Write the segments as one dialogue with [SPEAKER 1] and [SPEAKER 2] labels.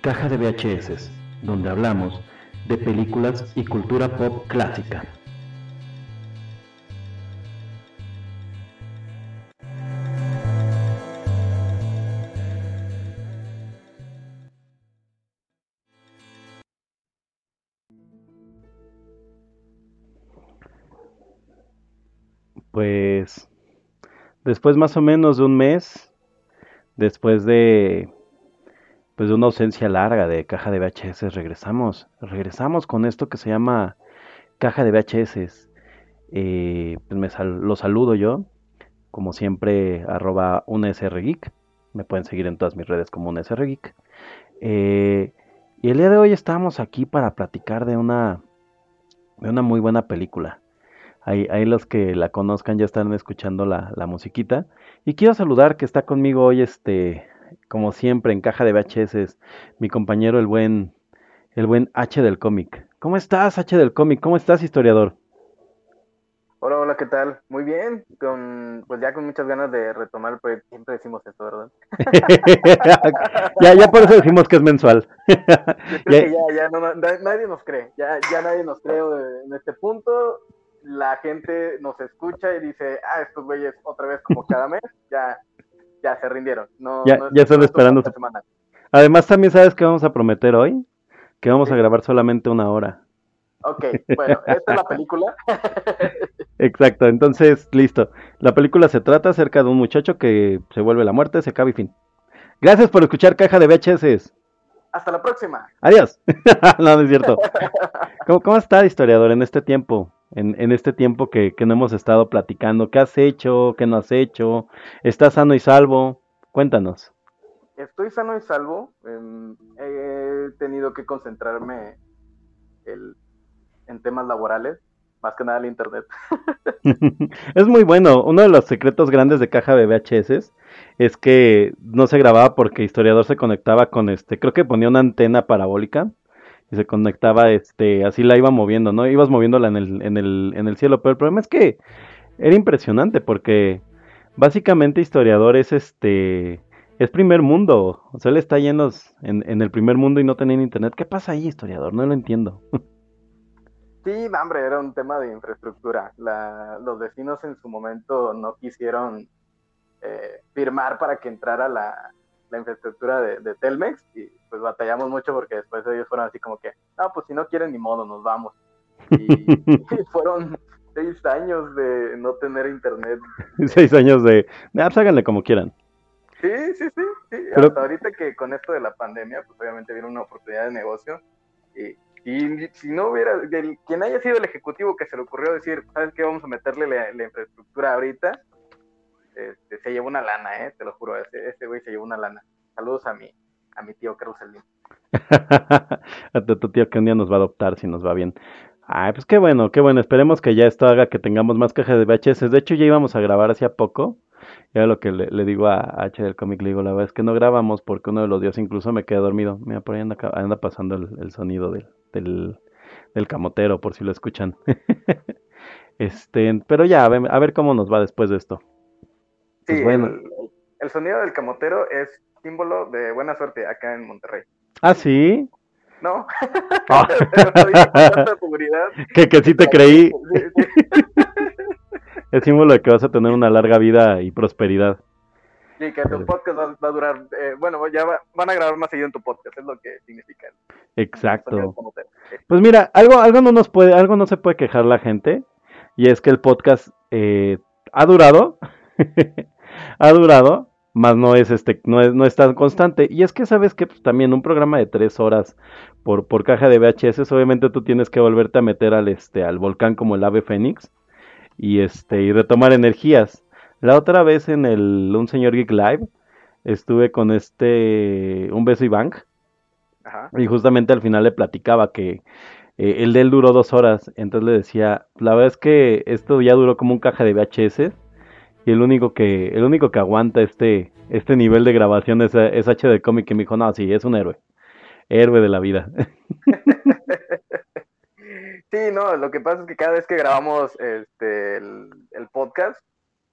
[SPEAKER 1] Caja de VHS, donde hablamos de películas y cultura pop clásica. Pues después más o menos de un mes, después de pues de una ausencia larga de caja de VHS, regresamos, regresamos con esto que se llama caja de VHS. Eh, pues me lo saludo yo, como siempre, arroba unsrgeek. Me pueden seguir en todas mis redes como unsrgeek. Eh, y el día de hoy estamos aquí para platicar de una, de una muy buena película. Ahí, los que la conozcan ya están escuchando la, la, musiquita. Y quiero saludar que está conmigo hoy, este, como siempre, en caja de VHS, mi compañero, el buen, el buen H del cómic. ¿Cómo estás, H del cómic? ¿Cómo estás, historiador?
[SPEAKER 2] Hola, hola, ¿qué tal? Muy bien, con, pues ya con muchas ganas de retomar el proyecto, siempre decimos esto, ¿verdad?
[SPEAKER 1] ya, ya por eso decimos que es mensual.
[SPEAKER 2] ya, ya no, nadie nos cree, ya, ya nadie nos cree en este punto, la gente nos escucha y dice, ah, estos güeyes otra vez como cada mes, ya, ya se rindieron. No,
[SPEAKER 1] ya, ya están esperando. Semana. Además, también sabes que vamos a prometer hoy, que vamos a grabar solamente una hora.
[SPEAKER 2] Ok, bueno, esta es la película.
[SPEAKER 1] Exacto, entonces, listo. La película se trata acerca de un muchacho que se vuelve la muerte, se acaba y fin. Gracias por escuchar Caja de VHS.
[SPEAKER 2] Hasta la próxima.
[SPEAKER 1] Adiós. no, no es cierto. ¿Cómo, ¿Cómo, está, historiador, en este tiempo? En, este tiempo que, no hemos estado platicando. ¿Qué has hecho? ¿Qué no has hecho? ¿Estás sano y salvo? Cuéntanos.
[SPEAKER 2] Estoy sano y salvo. He tenido que concentrarme en temas laborales, más que nada el internet.
[SPEAKER 1] es muy bueno. Uno de los secretos grandes de caja de VHS es que no se grababa porque historiador se conectaba con este, creo que ponía una antena parabólica y se conectaba, este, así la iba moviendo, ¿no? Ibas moviéndola en el, en el, en el cielo, pero el problema es que era impresionante porque básicamente historiador es este, es primer mundo, o sea, él está lleno en, en el primer mundo y no tenía internet. ¿Qué pasa ahí, historiador? No lo entiendo.
[SPEAKER 2] Sí, hombre, era un tema de infraestructura. La, los vecinos en su momento no quisieron eh, firmar para que entrara la, la infraestructura de, Telmex y pues batallamos mucho porque después ellos fueron así como que, no, pues si no quieren ni modo, nos vamos. Y, fueron seis años de no tener internet.
[SPEAKER 1] seis años de, ah, pues háganle como quieran.
[SPEAKER 2] Sí, sí, sí, sí. Hasta ahorita que con esto de la pandemia, pues obviamente vieron una oportunidad de negocio y, y si no hubiera, quien haya sido el ejecutivo que se le ocurrió decir, ¿sabes qué? Vamos a meterle la infraestructura ahorita este, se llevó una lana, ¿eh? Te lo juro, ese, güey se llevó una lana. Saludos a mi, a mi tío Caruselín.
[SPEAKER 1] a tu, tío que un día nos va a adoptar si nos va bien. Ay, pues qué bueno, qué bueno. Esperemos que ya esto haga que tengamos más cajas de VHS. De hecho, ya íbamos a grabar hacía poco. Ya lo que le, digo a H del cómic, le digo, la verdad es que no grabamos porque uno de los días incluso me quedé dormido. Mira, por ahí anda, pasando el, sonido del, del, del, camotero, por si lo escuchan. este, pero ya, a ver, a ver cómo nos va después de esto.
[SPEAKER 2] Sí, pues el, sonido del camotero es símbolo de buena suerte acá en Monterrey.
[SPEAKER 1] ¿Ah, sí?
[SPEAKER 2] No.
[SPEAKER 1] Ah. que, que sí te creí. es símbolo de que vas a tener una larga vida y prosperidad.
[SPEAKER 2] Sí, que tu podcast va, a durar, eh, bueno, ya van a grabar más seguido en tu podcast, es lo que significa.
[SPEAKER 1] Exacto. Pues mira, algo, algo no nos puede, algo no se puede quejar la gente, y es que el podcast eh, ha durado, ha durado, más no es este, no es, no es tan constante. Y es que sabes que pues, también un programa de tres horas por, por caja de VHS, obviamente tú tienes que volverte a meter al este, al volcán como el ave fénix y este, y retomar energías. La otra vez en el Un Señor Geek Live estuve con este un beso y bank. Y justamente al final le platicaba que eh, el de él duró dos horas. Entonces le decía, la verdad es que esto ya duró como un caja de VHS y el único que el único que aguanta este este nivel de grabación es, es H de cómic que me dijo, no, sí, es un héroe. Héroe de la vida.
[SPEAKER 2] sí, no, lo que pasa es que cada vez que grabamos este, el, podcast,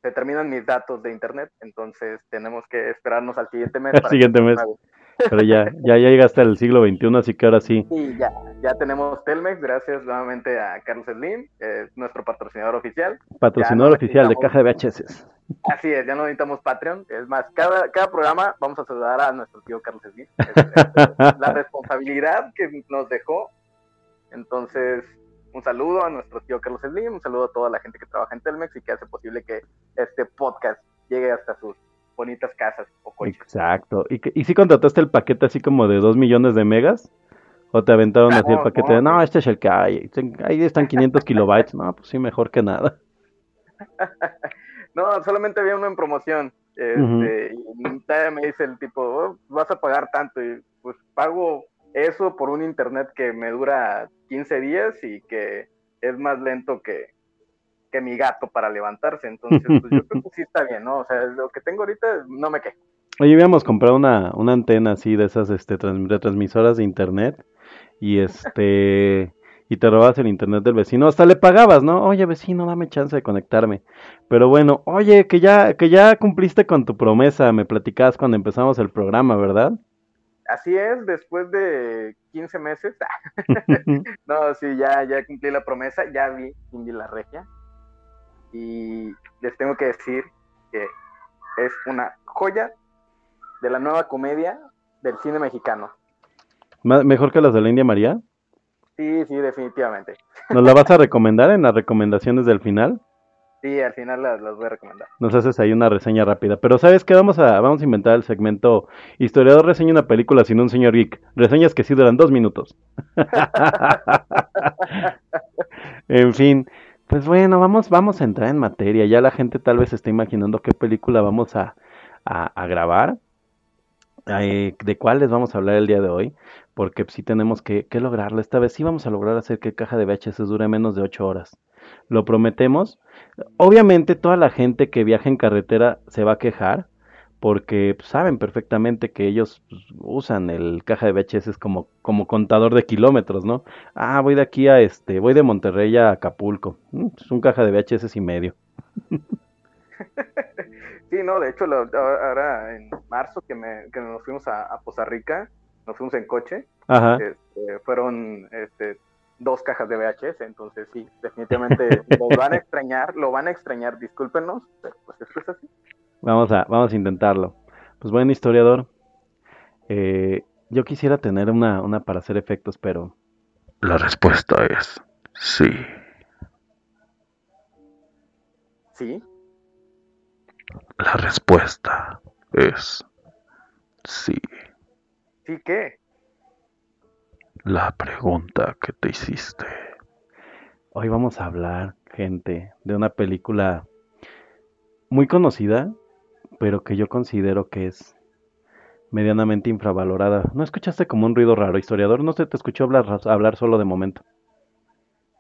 [SPEAKER 2] se terminan mis datos de internet, entonces tenemos que esperarnos al siguiente mes.
[SPEAKER 1] Al siguiente mes. Pero ya, ya, ya llegaste al siglo XXI, así que ahora sí.
[SPEAKER 2] Sí, ya, ya tenemos Telmex, gracias nuevamente a Carlos Slim, nuestro patrocinador oficial.
[SPEAKER 1] Patrocinador oficial de Caja de VHS.
[SPEAKER 2] Así es, ya no necesitamos Patreon. Es más, cada, cada programa vamos a saludar a nuestro tío Carlos Slim. la responsabilidad que nos dejó. Entonces, un saludo a nuestro tío Carlos Slim, un saludo a toda la gente que trabaja en Telmex y que hace posible que este podcast llegue hasta sus bonitas casas o coches.
[SPEAKER 1] Exacto. ¿Y, y si contrataste el paquete así como de 2 millones de megas? ¿O te aventaron así el paquete de, no, este es el que hay, ahí están 500 kilobytes? No, pues sí, mejor que nada.
[SPEAKER 2] no, solamente había uno en promoción. Este, Y todavía me dice el tipo, oh, vas a pagar tanto. Y pues pago eso por un internet que me dura 15 días y que es más lento que, que mi gato para levantarse. Entonces, pues yo creo que sí está bien, ¿no? O sea, lo que tengo ahorita no me quejo.
[SPEAKER 1] Oye, habíamos comprado una, una antena así de esas este, retransmisoras de internet y este y te robabas el internet del vecino, hasta le pagabas, ¿no? Oye, vecino, dame chance de conectarme. Pero bueno, oye, que ya que ya cumpliste con tu promesa, me platicabas cuando empezamos el programa, ¿verdad?
[SPEAKER 2] Así es, después de 15 meses. no, sí, ya ya cumplí la promesa, ya vi Indy la Regia. Y les tengo que decir que es una joya de la nueva comedia del cine mexicano.
[SPEAKER 1] ¿Mejor que las de la India María?
[SPEAKER 2] Sí, sí, definitivamente.
[SPEAKER 1] ¿Nos la vas a recomendar en las recomendaciones del final?
[SPEAKER 2] Sí, al final las, voy a recomendar.
[SPEAKER 1] Nos haces ahí una reseña rápida. Pero ¿sabes qué? Vamos a, vamos a inventar el segmento Historiador reseña una película sin un señor geek. Reseñas que sí duran dos minutos. en fin, pues bueno, vamos, vamos a entrar en materia. Ya la gente tal vez está imaginando qué película vamos a, a grabar. Eh, de cuál les vamos a hablar el día de hoy, porque sí tenemos que, lograrlo. Esta vez sí vamos a lograr hacer que caja de VHS dure menos de 8 horas. Lo prometemos. Obviamente toda la gente que viaja en carretera se va a quejar, porque pues, saben perfectamente que ellos pues, usan el caja de VHS como, como contador de kilómetros, ¿no? Ah, voy de aquí a este, voy de Monterrey a Acapulco. Mm, es un caja de VHS y medio.
[SPEAKER 2] Sí, no, de hecho, ahora en marzo que, me, que nos fuimos a, a, Poza Rica, nos fuimos en coche, este, fueron este, dos cajas de VHS, entonces sí, definitivamente lo van a extrañar, lo van a extrañar, discúlpenos, pero pues eso es así.
[SPEAKER 1] Vamos a, vamos a intentarlo. Pues buen historiador, eh, yo quisiera tener una, una para hacer efectos, pero...
[SPEAKER 3] La respuesta es sí.
[SPEAKER 2] ¿Sí?
[SPEAKER 3] La respuesta es sí.
[SPEAKER 2] ¿Sí qué?
[SPEAKER 3] La pregunta que te hiciste.
[SPEAKER 1] Hoy vamos a hablar, gente, de una película muy conocida, pero que yo considero que es medianamente infravalorada. ¿No escuchaste como un ruido raro, historiador? ¿No se te escuchó hablar, hablar solo de momento?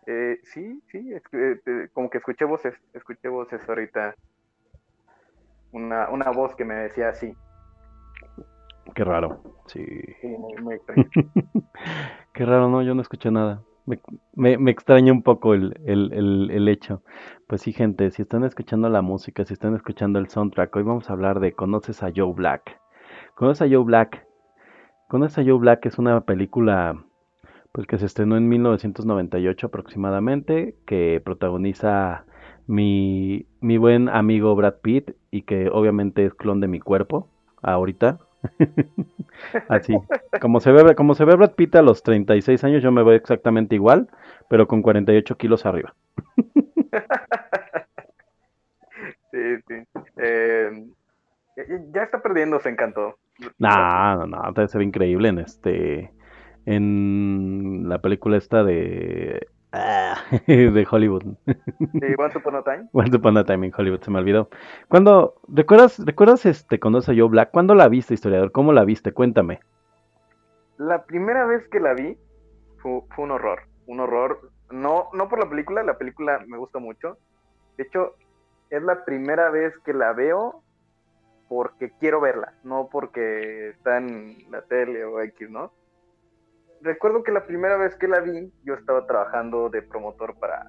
[SPEAKER 2] Eh, sí, sí, eh, como que escuché voces, escuché voces ahorita una, una voz que me decía así.
[SPEAKER 1] Qué raro, sí.
[SPEAKER 2] muy, extraño.
[SPEAKER 1] Qué raro, no, yo no escuché nada. Me, me, extraña un poco el, el, el, hecho. Pues sí, gente, si están escuchando la música, si están escuchando el soundtrack, hoy vamos a hablar de ¿Conoces a Joe Black? ¿Conoces a Joe Black? ¿Conoces a Joe Black? Es una película pues que se estrenó en 1998 aproximadamente, que protagoniza mi, mi buen amigo Brad Pitt y que obviamente es clon de mi cuerpo ahorita. Así, como se ve como se ve Brad Pitt a los 36 años, yo me veo exactamente igual, pero con 48 kilos arriba.
[SPEAKER 2] sí, sí. Eh, ya está perdiendo se encantó.
[SPEAKER 1] No, no, no, se ve increíble en este en la película esta de Ah, de Hollywood.
[SPEAKER 2] Sí, Once Upon a Time.
[SPEAKER 1] Once Upon a Time en Hollywood, se me olvidó. Cuando, ¿recuerdas, recuerdas este, a Joe Black? ¿Cuándo la viste, historiador? ¿Cómo la viste? Cuéntame.
[SPEAKER 2] La primera vez que la vi fue, un horror. Un horror. No, no por la película, la película me gusta mucho. De hecho, es la primera vez que la veo porque quiero verla, no porque está en la tele o X, ¿no? Recuerdo que la primera vez que la vi, yo estaba trabajando de promotor para,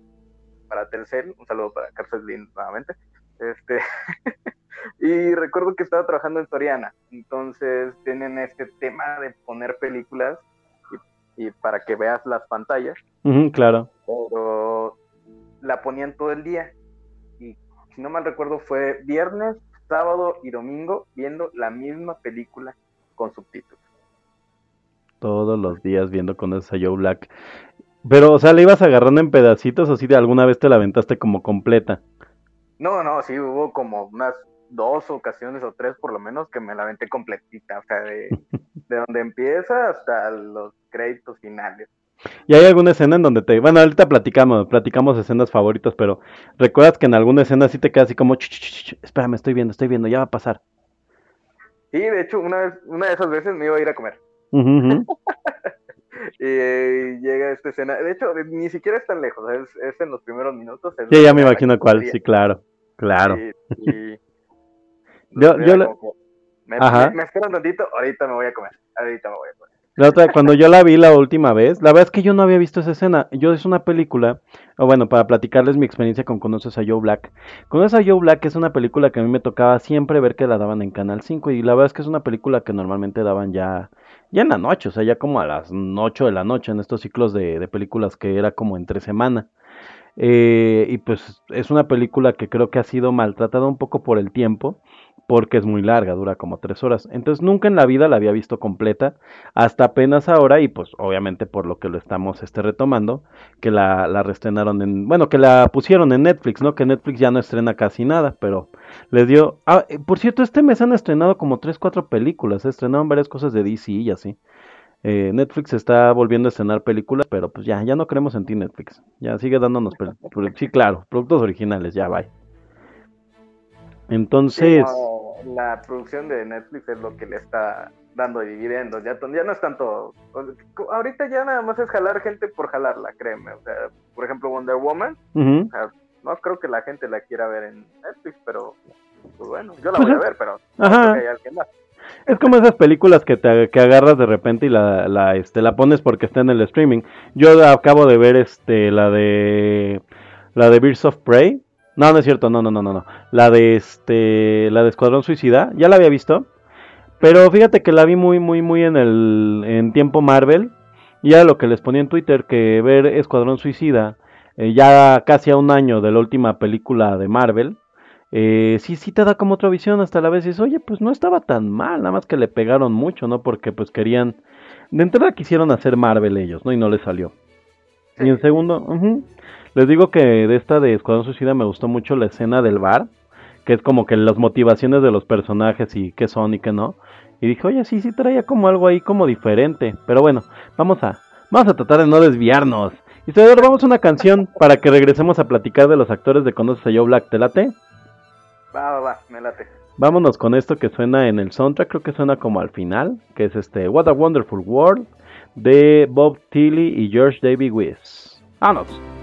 [SPEAKER 2] para Telcel, un saludo para Carlos Lin nuevamente, este, Y recuerdo que estaba trabajando en Soriana, entonces tienen este tema de poner películas y, y para que veas las pantallas.
[SPEAKER 1] Claro.
[SPEAKER 2] pero la ponían todo el día. Y si no mal recuerdo, fue viernes, sábado y domingo viendo la misma película con subtítulos.
[SPEAKER 1] Todos los días viendo con esa Joe Black. Pero, o sea, ¿le ibas agarrando en pedacitos o si de alguna vez te la aventaste como completa?
[SPEAKER 2] No, no, sí, hubo como unas dos ocasiones o tres por lo menos que me la aventé completita, o sea, de, de donde empieza hasta los créditos finales.
[SPEAKER 1] ¿Y hay alguna escena en donde te... Bueno, ahorita platicamos, platicamos escenas favoritas, pero ¿recuerdas que en alguna escena sí te quedas así como... "Ch, ch, ch, ch, espérame, estoy viendo, estoy viendo, ya va a pasar?
[SPEAKER 2] Y de hecho, una, vez, una de esas veces me iba a ir a comer.
[SPEAKER 1] Ujú.
[SPEAKER 2] Y eh, llega esta escena, de hecho, ni siquiera es tan lejos, es, es en los primeros minutos.
[SPEAKER 1] Sí, ya me
[SPEAKER 2] la
[SPEAKER 1] imagino cuál, sí, claro, claro.
[SPEAKER 2] Y, y-
[SPEAKER 1] Yo- yo
[SPEAKER 2] que me,
[SPEAKER 1] Ajá.
[SPEAKER 2] me- me esperan tantito, ahorita me voy a comer, ahorita me voy a comer.
[SPEAKER 1] La otra, cuando yo la vi la última vez, la verdad es que yo no había visto esa escena. Yo es una película, o bueno, para platicarles mi experiencia con Conoces a Joe Black. Conoces a Joe Black es una película que a mí me tocaba siempre ver que la daban en Canal 5 y la verdad es que es una película que normalmente daban ya, ya en la noche, o sea, ya como a las 8 de la noche en estos ciclos de, de películas que era como entre semana. Eh, y pues es una película que creo que ha sido maltratada un poco por el tiempo, porque es muy larga, dura como tres horas. Entonces nunca en la vida la había visto completa, hasta apenas ahora, y pues obviamente por lo que lo estamos este, retomando, que la, la reestrenaron en, bueno, que la pusieron en Netflix, ¿no? Que Netflix ya no estrena casi nada, pero les dio... Ah, eh, por cierto, este mes han estrenado como tres, cuatro películas, estrenaron varias cosas de DC y así. Eh, Netflix está volviendo a estrenar películas, pero pues ya, ya no creemos en ti Netflix. Ya sigue dándonos, pel- pro- sí, claro, productos originales, ya, bye. Entonces,
[SPEAKER 2] No, la producción de Netflix es lo que le está dando dividendos, ya, ya no es tanto, ahorita ya nada más es jalar gente por jalarla, créeme, o sea, por ejemplo Wonder Woman,
[SPEAKER 1] ujú,
[SPEAKER 2] o sea, no creo que la gente la quiera ver en Netflix, pero pues bueno, yo la
[SPEAKER 1] Pues
[SPEAKER 2] voy a ver, pero
[SPEAKER 1] ajá.
[SPEAKER 2] no que más.
[SPEAKER 1] Es como esas películas que te que agarras de repente y la, la, este, la pones porque está en el streaming. Yo acabo de ver este la de la de Birds of Prey. No, no es cierto, no, no, no, no, no. La de este la de Escuadrón Suicida, ya la había visto. Pero fíjate que la vi muy muy muy en el en tiempo Marvel. Y era lo que les ponía en Twitter que ver Escuadrón Suicida eh, ya casi a un año de la última película de Marvel eh, sí, sí te da como otra visión hasta la vez dices, oye, pues no estaba tan mal, nada más que le pegaron mucho, ¿no? Porque pues querían, de entrada quisieron hacer Marvel ellos, ¿no? Y no les salió. Y en segundo, ujú, les digo que de esta de Escuadrón Suicida me gustó mucho la escena del bar, que es como que las motivaciones de los personajes y qué son y qué no. Y dije, oye, sí, sí traía como algo ahí como diferente. Pero bueno, vamos a, vamos a tratar de no desviarnos. Y Salvador, vamos a una canción para que regresemos a platicar de los actores de Conoces a Joe Black. ¿Te late?
[SPEAKER 2] Va, va, va, me late.
[SPEAKER 1] Vámonos con esto que suena en el soundtrack, creo que suena como al final, que es este What a Wonderful World de Bob Tilly y George David Weiss. ¡Vámonos!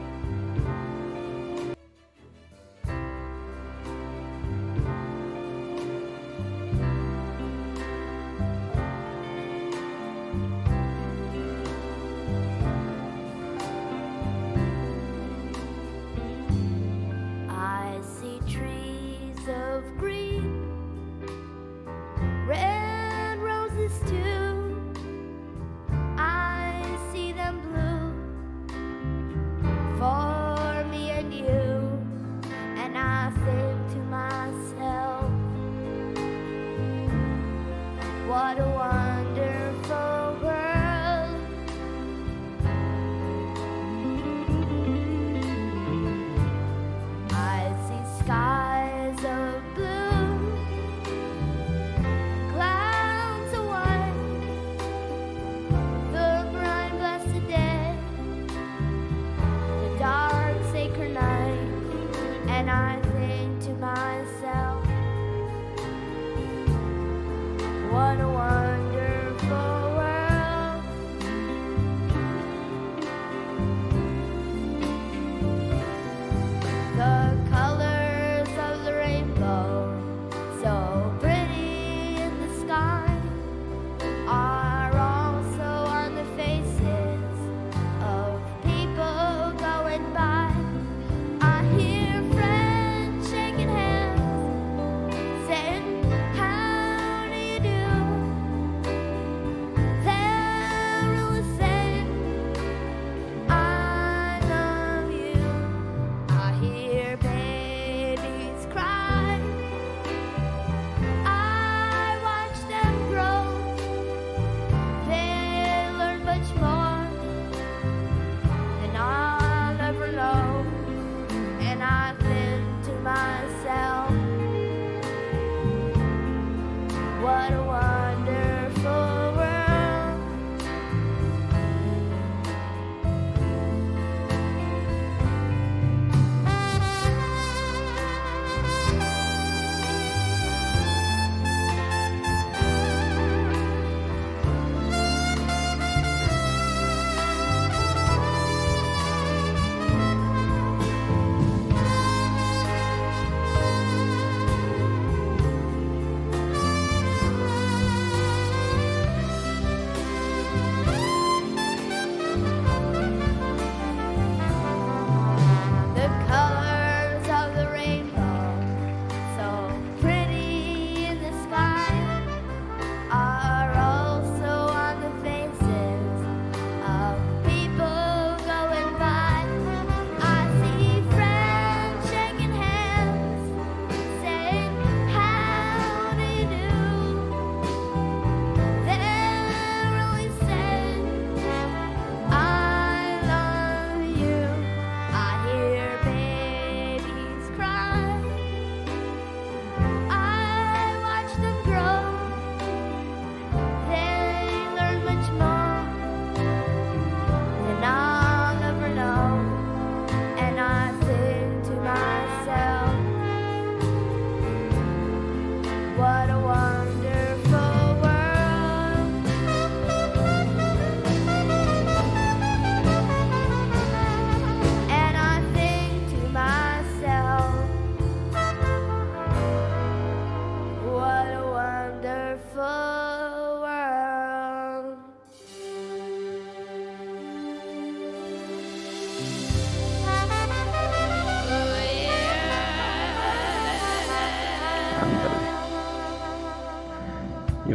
[SPEAKER 4] What a wonderful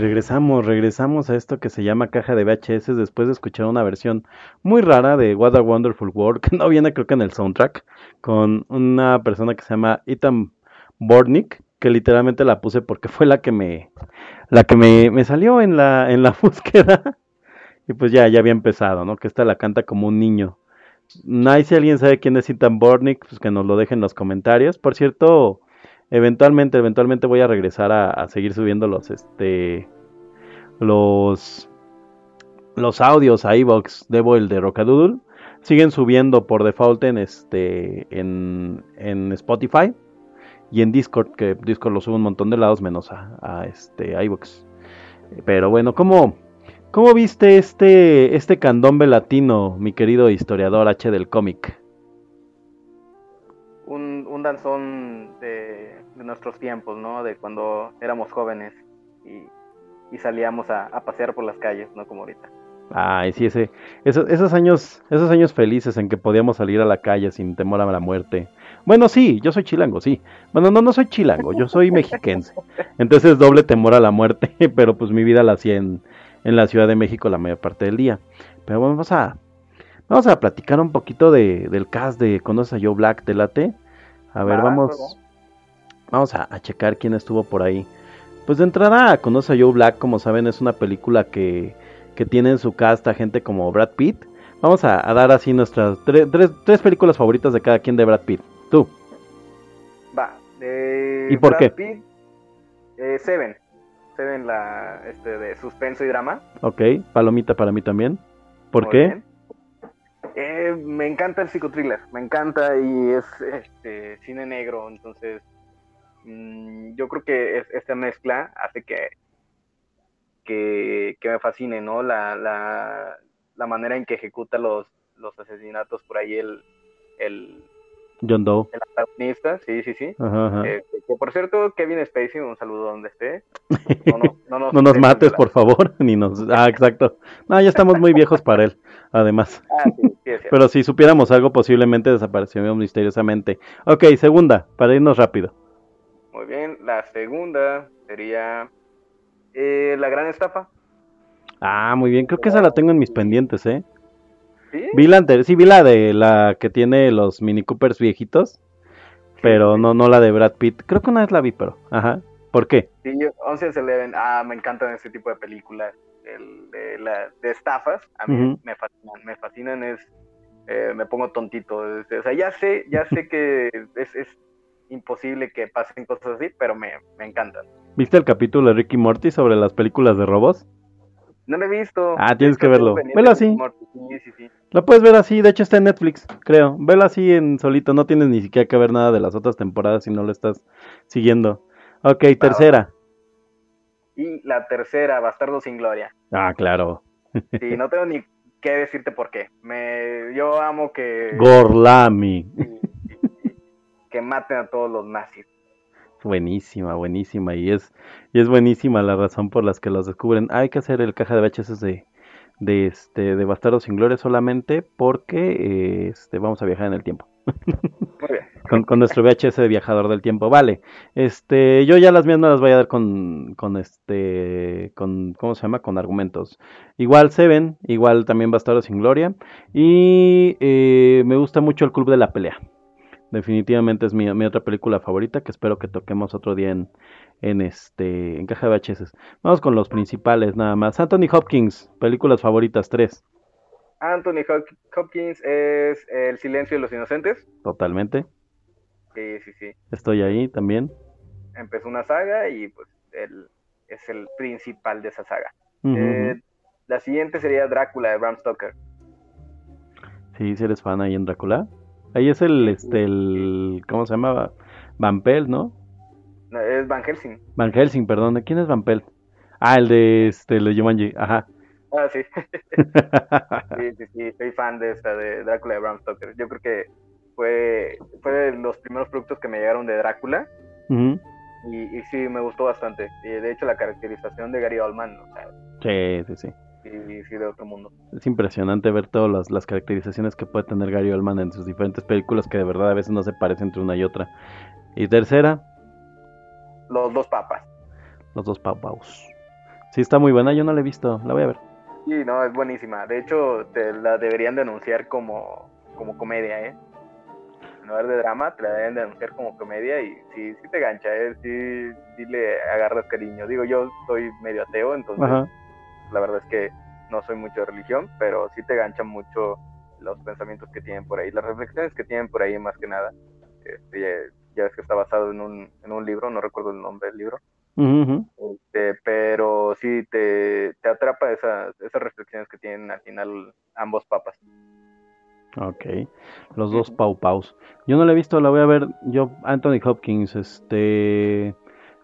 [SPEAKER 1] regresamos, regresamos a esto que se llama caja de VHS después de escuchar una versión muy rara de What a Wonderful World, que no viene creo que en el soundtrack, con una persona que se llama Ethan Bornick, que literalmente la puse porque fue la que me, la que me, me salió en la, en la búsqueda. Y pues ya, ya había empezado, ¿no? Que esta la canta como un niño. Nadie, si alguien sabe quién es Ethan Bornick, pues que nos lo deje en los comentarios. Por cierto, eventualmente, eventualmente voy a regresar a, seguir subiendo los, este, los, los audios a iVox, debo el de Rocadoodle. Siguen subiendo por default en, este, en, en Spotify y en Discord, que Discord lo sube un montón de lados menos a, a este. Pero bueno, ¿cómo, ¿cómo viste este, este candombe latino, mi querido historiador H del cómic?
[SPEAKER 2] Un, un danzón de, de nuestros tiempos, ¿no? De cuando éramos jóvenes y, y salíamos a, a pasear por las calles, no como ahorita.
[SPEAKER 1] Ay, sí, ese, esos, esos años, esos años felices en que podíamos salir a la calle sin temor a la muerte. Bueno, sí, yo soy chilango, sí. Bueno, no, no soy chilango, yo soy mexiquense. Entonces doble temor a la muerte, pero pues mi vida la hacía en, en la Ciudad de México la mayor parte del día. Pero bueno, vamos a, vamos a platicar un poquito de, del cast de Conoces a Joe Black, ¿te late? A ver,
[SPEAKER 2] Va,
[SPEAKER 1] vamos. Vamos a, a checar quién estuvo por ahí. Pues de entrada, Conoce a Joe Black, como saben, es una película que, que tiene en su cast a gente como Brad Pitt. Vamos a, a dar así nuestras tre- tres, tres películas favoritas de cada quien de Brad Pitt. Tú.
[SPEAKER 2] Va. de
[SPEAKER 1] ¿Y por
[SPEAKER 2] Brad
[SPEAKER 1] qué?
[SPEAKER 2] Pitt, eh, Seven. Seven, la este, de suspenso y drama.
[SPEAKER 1] Ok, palomita para mí también. ¿Por
[SPEAKER 2] Muy
[SPEAKER 1] qué?
[SPEAKER 2] Eh, me encanta el psicotriller, me encanta y es este, cine negro, entonces mm, yo creo que es- esta mezcla hace que, que, que me fascine, ¿no? La, la, la manera en que ejecuta los, los asesinatos por ahí el, el,
[SPEAKER 1] John Doe.
[SPEAKER 2] el antagonista, sí, sí, sí.
[SPEAKER 1] Ajá, ajá.
[SPEAKER 2] Eh, que, por cierto, Kevin Spacey, un saludo donde esté. No, nos- no nos,
[SPEAKER 1] No nos
[SPEAKER 2] dejen
[SPEAKER 1] mates,
[SPEAKER 2] la-
[SPEAKER 1] por favor. Ni nos... Ah, exacto. No, ya estamos muy viejos para él, además.
[SPEAKER 2] Ah, sí, sí, es cierto.
[SPEAKER 1] Pero si supiéramos algo, posiblemente desapareceríamos misteriosamente. Ok, segunda, para irnos rápido.
[SPEAKER 2] Muy bien, la segunda sería eh, La Gran Estafa.
[SPEAKER 1] Ah, muy bien. Creo que esa la tengo en mis pendientes, ¿eh?
[SPEAKER 2] ¿Sí?
[SPEAKER 1] Vi la anterior, sí vi la de la que tiene los Mini Coopers viejitos, pero no no la de Brad Pitt. Creo que una vez la vi, pero, ajá. ¿Por qué?
[SPEAKER 2] Sí, yo- Ocean's Eleven, ah, me encantan este tipo de películas, el, de, la, de estafas, a mí me fascinan, me fascinan, es, eh, me pongo tontito, o sea, ya sé, ya sé que es, es imposible que pasen cosas así, pero me, me encantan.
[SPEAKER 1] ¿Viste el capítulo de Ricky Morty sobre las películas de robos?
[SPEAKER 2] No lo he visto.
[SPEAKER 1] Ah, tienes que verlo. Velo así.
[SPEAKER 2] Rick Morty, Sí, sí, sí.
[SPEAKER 1] Lo puedes ver así, de hecho está en Netflix, creo. Velo así en solito, no tienes ni siquiera que ver nada de las otras temporadas si no lo estás siguiendo. Ok, tercera.
[SPEAKER 2] Y la tercera, Bastardo sin Gloria.
[SPEAKER 1] Ah, claro.
[SPEAKER 2] Sí, no tengo ni qué decirte por qué. Me, yo amo que,
[SPEAKER 1] Gorlami.
[SPEAKER 2] Que maten a todos los nazis.
[SPEAKER 1] Buenísima, buenísima. Y es, y es buenísima la razón por las que los descubren. Hay que hacer el caja de VHS de, de este de Bastardo sin Gloria solamente porque este, vamos a viajar en el tiempo. Con, con nuestro VHS de viajador del tiempo. Vale. Este, yo ya las mías no las voy a dar con, con este, con, ¿cómo se llama? Con argumentos. Igual Seven, igual también Bastardo sin Gloria. Y eh, me gusta mucho el Club de la Pelea. Definitivamente es mi, mi otra película favorita que espero que toquemos otro día en, en este, en caja de VHS. Vamos con los principales nada más. Anthony Hopkins, películas favoritas, tres.
[SPEAKER 2] Anthony Hop- Hopkins es El silencio de los inocentes.
[SPEAKER 1] Totalmente.
[SPEAKER 2] Sí, sí, sí.
[SPEAKER 1] Estoy ahí también.
[SPEAKER 2] Empezó una saga y pues él es el principal de esa saga. Eh, la siguiente sería Drácula de Bram Stoker.
[SPEAKER 1] Sí, si eres fan ahí en Drácula. Ahí es el, este, el, ¿cómo se llama? Van Pelt, ¿no?
[SPEAKER 2] No, es Van Helsing.
[SPEAKER 1] Van Helsing, perdón. ¿De quién es Van Pelt? Ah, el de, este, el de Jumanji. Ajá.
[SPEAKER 2] Ah, sí. sí, sí, sí. Soy fan de esta, de Drácula de Bram Stoker. Yo creo que fue, fue de los primeros productos que me llegaron de Drácula.
[SPEAKER 1] Ujú.
[SPEAKER 2] Y, y sí, me gustó bastante. Y de hecho, la caracterización de Gary Oldman, o sea,
[SPEAKER 1] Sí, sí, sí.
[SPEAKER 2] Sí, sí, de otro mundo.
[SPEAKER 1] Es impresionante ver todas las, las caracterizaciones que puede tener Gary Oldman en sus diferentes películas que de verdad a veces no se parecen entre una y otra. Y tercera,
[SPEAKER 2] Los dos papas.
[SPEAKER 1] los dos papaus. Sí, está muy buena, yo no la he visto, la voy a ver.
[SPEAKER 2] Sí, no, es buenísima. De hecho, te la deberían denunciar como, como comedia, ¿eh? En lugar de drama, te la deberían denunciar como comedia y sí, sí te gancha, ¿eh? Sí, sí le agarras cariño. Digo, yo soy medio ateo, entonces
[SPEAKER 1] Ajá.
[SPEAKER 2] La verdad es que no soy mucho de religión, pero sí te ganchan mucho los pensamientos que tienen por ahí, las reflexiones que tienen por ahí más que nada. Este, ya, ves que está basado en un, en un libro, no recuerdo el nombre del libro, este, pero sí te, te atrapa esas, esas reflexiones que tienen al final ambos papas.
[SPEAKER 1] Ok, los dos. Pau Paus. Yo no la he visto, la voy a ver. Yo, Anthony Hopkins, este.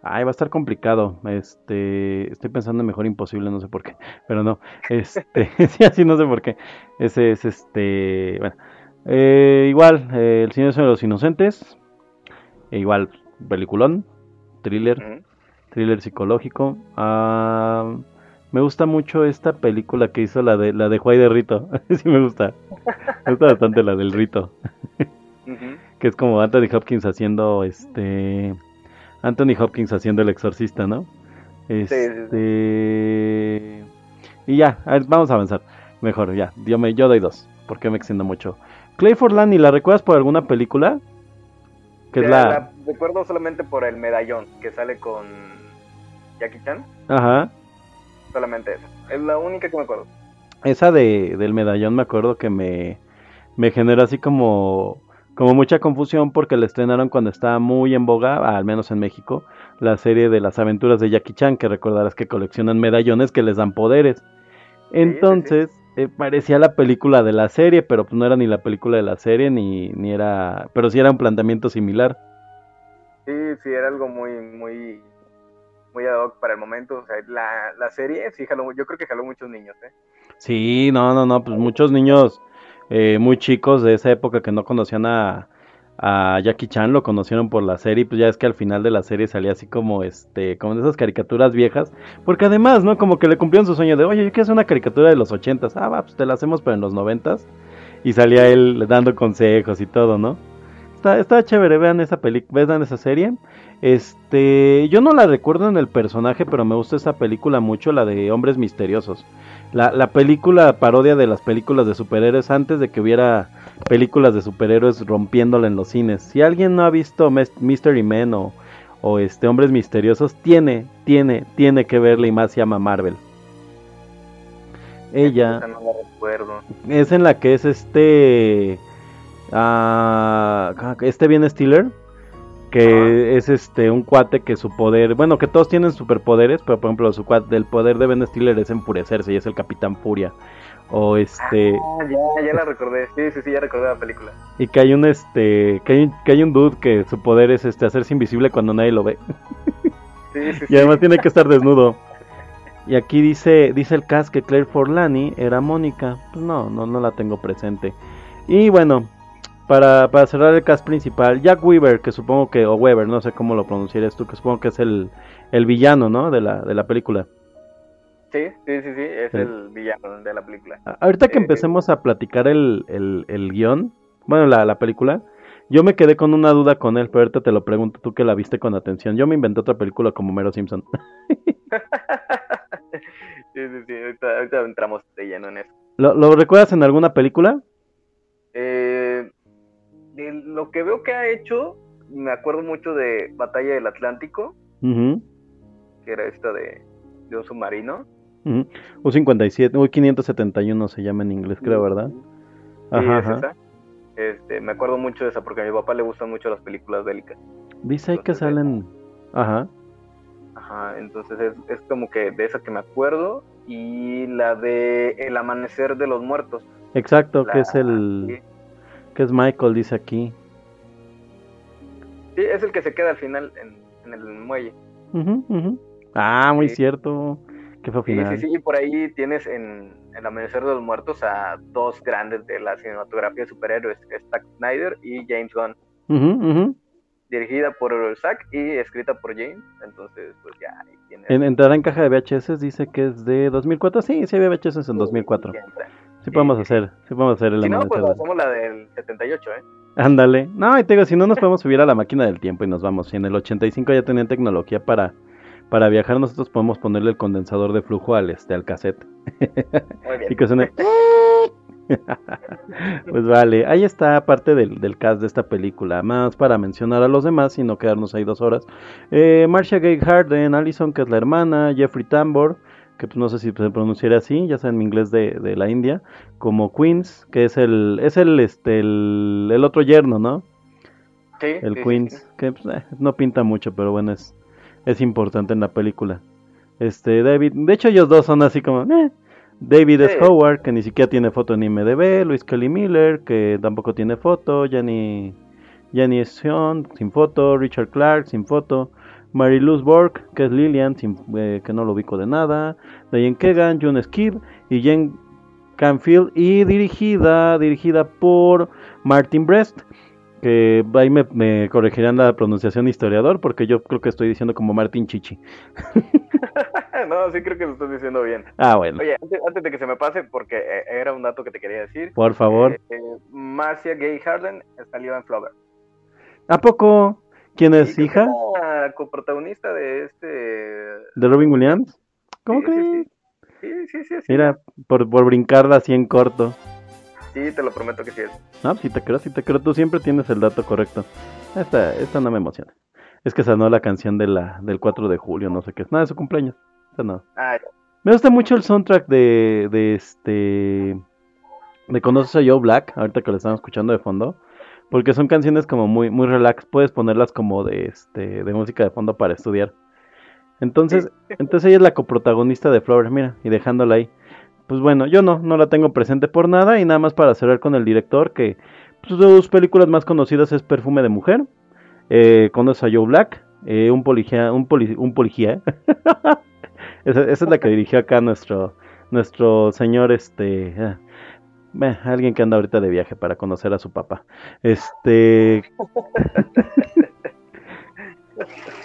[SPEAKER 1] Ay, va a estar complicado. Este. Estoy pensando en Mejor Imposible, no sé por qué. Pero no. Este. sí, así no sé por qué. Ese es este. Bueno. Eh, igual, eh, El Señor de los Inocentes. E igual, peliculón. Thriller. Thriller psicológico. Ah, me gusta mucho esta película que hizo la de la de Juay de Rito. sí me gusta. Me gusta bastante la del Rito. Que es como Anthony Hopkins haciendo este. Anthony Hopkins haciendo el exorcista, ¿no?
[SPEAKER 2] sí, sí.
[SPEAKER 1] Este. Y ya, a ver, vamos a avanzar. Mejor, ya. Yo, me, yo doy dos. Porque me extiendo mucho. Clay Forlani, ¿la recuerdas por alguna película? Que es la.
[SPEAKER 2] recuerdo solamente por el medallón que sale con Jackie Chan,
[SPEAKER 1] Ajá.
[SPEAKER 2] solamente esa. Es la única que me acuerdo.
[SPEAKER 1] Esa de, del medallón me acuerdo que me, me generó así como, como mucha confusión porque la estrenaron cuando estaba muy en boga, al menos en México, la serie de las aventuras de Jackie Chan, que recordarás que coleccionan medallones que les dan poderes. Entonces, eh, parecía la película de la serie, pero pues no era ni la película de la serie, ni, ni era, pero sí era un planteamiento similar.
[SPEAKER 2] Sí, sí, era algo muy, muy, muy ad hoc para el momento. O sea, la, la serie sí jaló, yo creo que jaló muchos niños, ¿eh?
[SPEAKER 1] Sí, no, no, no, pues muchos niños eh, muy chicos de esa época que no conocían a, a Jackie Chan lo conocieron por la serie, pues ya es que al final de la serie salía así como este, como de esas caricaturas viejas, porque además, ¿no? Como que le cumplieron su sueño de, oye, yo quiero hacer una caricatura de los ochentas, ah, va, pues te la hacemos pero en los noventas, y salía él dando consejos y todo, ¿no? Está, chévere, vean esa película, vean esa serie. Este, yo no la recuerdo en el personaje, pero me gusta esa película mucho, la de Hombres Misteriosos. La, la película parodia de las películas de superhéroes antes de que hubiera películas de superhéroes rompiéndola en los cines. Si alguien no ha visto Mystery Men o, o este Hombres Misteriosos, tiene, tiene, tiene que verla y más se llama Marvel. Ella
[SPEAKER 2] no
[SPEAKER 1] es en la que es este ah, este bien Stiller que es este un cuate que su poder, bueno, que todos tienen superpoderes, pero por ejemplo su cuate, el poder de Ben Stiller es enfurecerse y es el Capitán Furia. O este
[SPEAKER 2] Ah, ya, ya la recordé. Sí, sí, sí, ya recordé la película.
[SPEAKER 1] y que hay un este que hay, un- que hay un dude que su poder es este hacerse invisible cuando nadie lo ve
[SPEAKER 2] Sí, sí,
[SPEAKER 1] y además tiene que estar desnudo. Y aquí dice dice el cast que Claire Forlani era Mónica. Pues no, no no la tengo presente. Y bueno, para, para cerrar el cast principal, Jack Weaver, que supongo que, o Weaver, no sé cómo lo pronunciarías tú, que supongo que es el, el villano, ¿no? De la, de la película.
[SPEAKER 2] Sí, sí, sí, sí, es
[SPEAKER 1] Sí.
[SPEAKER 2] el villano de la película.
[SPEAKER 1] Ahorita que
[SPEAKER 2] Eh,
[SPEAKER 1] empecemos a platicar el, el, el guion, bueno, la, la película, yo me quedé con una duda con él, pero ahorita te lo pregunto tú que la viste con atención. Yo me inventé otra película como Mero Simpson.
[SPEAKER 2] Sí, sí, sí, ahorita, ahorita entramos de lleno en eso.
[SPEAKER 1] ¿Lo, lo recuerdas en alguna película?
[SPEAKER 2] Eh, lo que veo que ha hecho, me acuerdo mucho de Batalla del Atlántico,
[SPEAKER 1] Ujú,
[SPEAKER 2] que era esta de, de un submarino.
[SPEAKER 1] ujú. U57, U571 se llama en inglés, creo, ¿verdad?
[SPEAKER 2] Sí,
[SPEAKER 1] Ajá,
[SPEAKER 2] es
[SPEAKER 1] ajá.
[SPEAKER 2] esa. Este, me acuerdo mucho de esa porque a mi papá le gustan mucho las películas bélicas.
[SPEAKER 1] Dice ahí que
[SPEAKER 2] Entonces,
[SPEAKER 1] salen... Ajá.
[SPEAKER 2] Ajá, entonces es, es como que de esa que me acuerdo y la de El Amanecer de los Muertos.
[SPEAKER 1] Exacto, que es el...
[SPEAKER 2] Sí,
[SPEAKER 1] que es Michael, dice aquí.
[SPEAKER 2] sí, es el que se queda al final en, en el muelle.
[SPEAKER 1] Ah, muy
[SPEAKER 2] Sí.
[SPEAKER 1] cierto. Qué fue final.
[SPEAKER 2] sí, sí, y por ahí tienes en El Amanecer de los Muertos a dos grandes de la cinematografía de superhéroes, Zack Snyder y James Gunn.
[SPEAKER 1] Ujú, ujú.
[SPEAKER 2] Dirigida por Zack y escrita por James, entonces pues ya ahí tienes.
[SPEAKER 1] En, entrará en caja de VHS, dice que es de 2004. Sí, sí había VHS en 2004. Sí podemos hacer, sí podemos hacer el
[SPEAKER 2] Si no, pues hacemos la del 78, ¿eh?
[SPEAKER 1] Ándale. No, y te digo, si no nos podemos subir a la máquina del tiempo y nos vamos. Si en el 85 ya tenían tecnología para, para viajar nosotros podemos ponerle el condensador de flujo al, este, al cassette.
[SPEAKER 2] Muy bien.
[SPEAKER 1] y que suene... pues vale, ahí está parte del, del cast de esta película. Más para mencionar a los demás y no quedarnos ahí dos horas. Eh, Marcia Gay Harden, Allison, que es la hermana, Jeffrey Tambor, que pues no sé si se pronunciaría así, ya sea en inglés de, de la India, como Queens, que es el, es el, este, el, el otro yerno, ¿no?
[SPEAKER 2] Sí,
[SPEAKER 1] El
[SPEAKER 2] sí,
[SPEAKER 1] Queens,
[SPEAKER 2] sí.
[SPEAKER 1] que pues, eh, no pinta mucho, pero bueno, es, es importante en la película. Este, David, de hecho ellos dos son así como, eh. David S. Howard, que ni siquiera tiene foto en IMDb, Luis Kelly Miller, que tampoco tiene foto, Jenny, Jenny Sean, sin foto, Richard Clark, sin foto, Mary Luz Borg, que es Lillian, sin, eh, que no lo ubico de nada, Diane Kegan, June Skid y Jen Canfield, y dirigida, dirigida por Martin Brest, que ahí me, me corregirán la pronunciación historiador, porque yo creo que estoy diciendo como Martin Chichi.
[SPEAKER 2] no, sí creo que lo estás diciendo bien.
[SPEAKER 1] Ah, bueno,
[SPEAKER 2] Oye, antes, antes de que se me pase, porque eh, era un dato que te quería decir.
[SPEAKER 1] por favor.
[SPEAKER 2] eh, eh, Marcia Gay Harden salió en Flower.
[SPEAKER 1] ¿A poco? ¿Quién es hija
[SPEAKER 2] La coprotagonista de este.
[SPEAKER 1] de Robin Williams? ¿Cómo
[SPEAKER 2] sí, sí,
[SPEAKER 1] crees?
[SPEAKER 2] Sí, sí, sí. sí, sí.
[SPEAKER 1] Mira, por, por brincarla así en corto.
[SPEAKER 2] Sí, te lo prometo que sí es.
[SPEAKER 1] No, si te creo, si te creo, tú siempre tienes el dato correcto. Esta, esta no me emociona. Es que sonó la canción de la, del 4 de julio, no sé qué es. Nada, de su cumpleaños. Esta no. Me gusta mucho el soundtrack de, de este. De Conoces a Joe Black, ahorita que lo estamos escuchando de fondo. Porque son canciones como muy, muy relax. Puedes ponerlas como de este. de música de fondo para estudiar. Entonces, entonces ella es la coprotagonista de Flower, mira, y dejándola ahí. Pues bueno, yo no, no la tengo presente por nada. Y nada más para cerrar con el director, que pues, sus películas más conocidas es Perfume de Mujer. Eh, Conoces a Joe Black. eh, un policía, un, poli- un policía, esa, esa es la que dirigió acá nuestro, nuestro señor, este, alguien que anda ahorita de viaje para conocer a su papá. Este,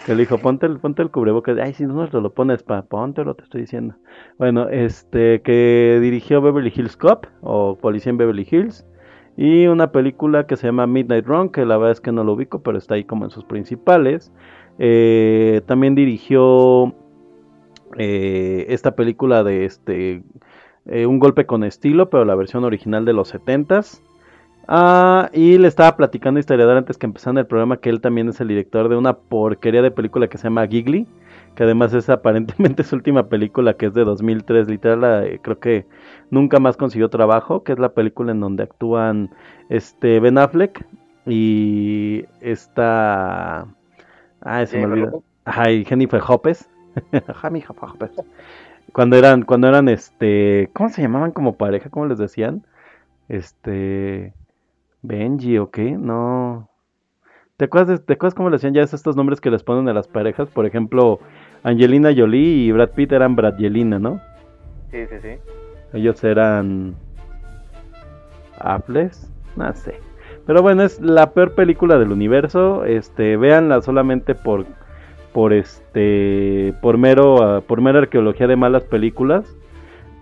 [SPEAKER 1] que le dijo, ponte el, ponte el cubrebocas. Ay, si no te lo pones, pa, póntelo, te estoy diciendo. Bueno, este, que dirigió Beverly Hills Cop, o Policía en Beverly Hills. Y una película que se llama Midnight Run, que la verdad es que no lo ubico, pero está ahí como en sus principales. Eh, también dirigió eh, esta película de este eh, Un golpe con estilo, pero la versión original de los 70s. Ah, y le estaba platicando a historiador antes que empezaran el programa que él también es el director de una porquería de película que se llama Giggly, que además es aparentemente su última película que es de 2003, literal, la- eh, creo que nunca más consiguió trabajo, que es la película en donde actúan este Ben Affleck y esta ah, se me
[SPEAKER 2] Jennifer
[SPEAKER 1] olvida.
[SPEAKER 2] Lopez.
[SPEAKER 1] Ajá, y Jennifer Hopes. Jennifer Hopes. Cuando eran, cuando eran, este, ¿cómo se llamaban como pareja? ¿Cómo les decían? Este, Benji o qué? No. ¿Te acuerdas, de- ¿Te acuerdas cómo le decían ya estos nombres que les ponen a las parejas? Por ejemplo, Angelina Jolie y Brad Pitt eran Bradgelina, ¿no?
[SPEAKER 2] Sí, sí, sí.
[SPEAKER 1] Ellos eran Apples, no sé. Pero bueno, es la peor película del universo. Este, véanla solamente por por este por mero ah, por mera arqueología de malas películas.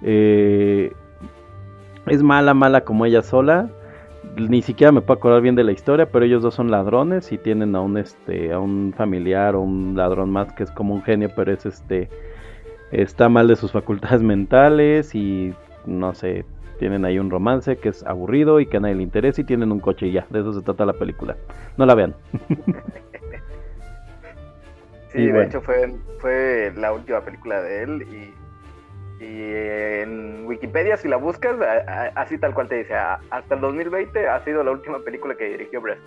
[SPEAKER 1] Eh, es mala, mala como ella sola. Ni siquiera me puedo acordar bien de la historia, pero ellos dos son ladrones y tienen a un este a un familiar o un ladrón más que es como un genio, pero es este está mal de sus facultades mentales y no sé, tienen ahí un romance que es aburrido y que a nadie le interesa y tienen un coche y ya, de eso se trata la película. No la vean.
[SPEAKER 2] Sí,
[SPEAKER 1] Y
[SPEAKER 2] de
[SPEAKER 1] bueno.
[SPEAKER 2] hecho fue, fue la última película de él y, y en Wikipedia si la buscas, a- a- así tal cual te dice, a- hasta el 2020 ha sido la última película que dirigió Brest.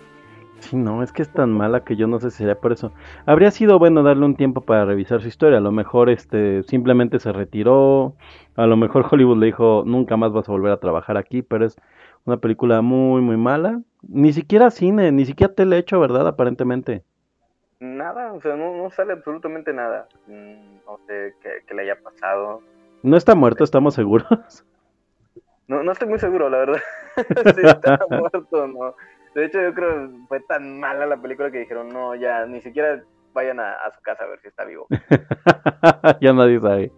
[SPEAKER 1] Sí, no, es que es tan mala que yo no sé si sería por eso. Habría sido bueno darle un tiempo para revisar su historia. A lo mejor este simplemente se retiró. A lo mejor Hollywood le dijo, nunca más vas a volver a trabajar aquí, pero es una película muy, muy mala. Ni siquiera cine, ni siquiera tele hecho, ¿verdad? Aparentemente.
[SPEAKER 2] Nada, o sea, no, no sale absolutamente nada. Mm, No sé qué, qué le haya pasado.
[SPEAKER 1] No está muerto, estamos seguros.
[SPEAKER 2] No, no estoy muy seguro, la verdad. si está muerto o no. De hecho, yo creo que fue tan mala la película que dijeron, no, ya, ni siquiera vayan a, a su casa a ver si está vivo.
[SPEAKER 1] ya nadie sabe.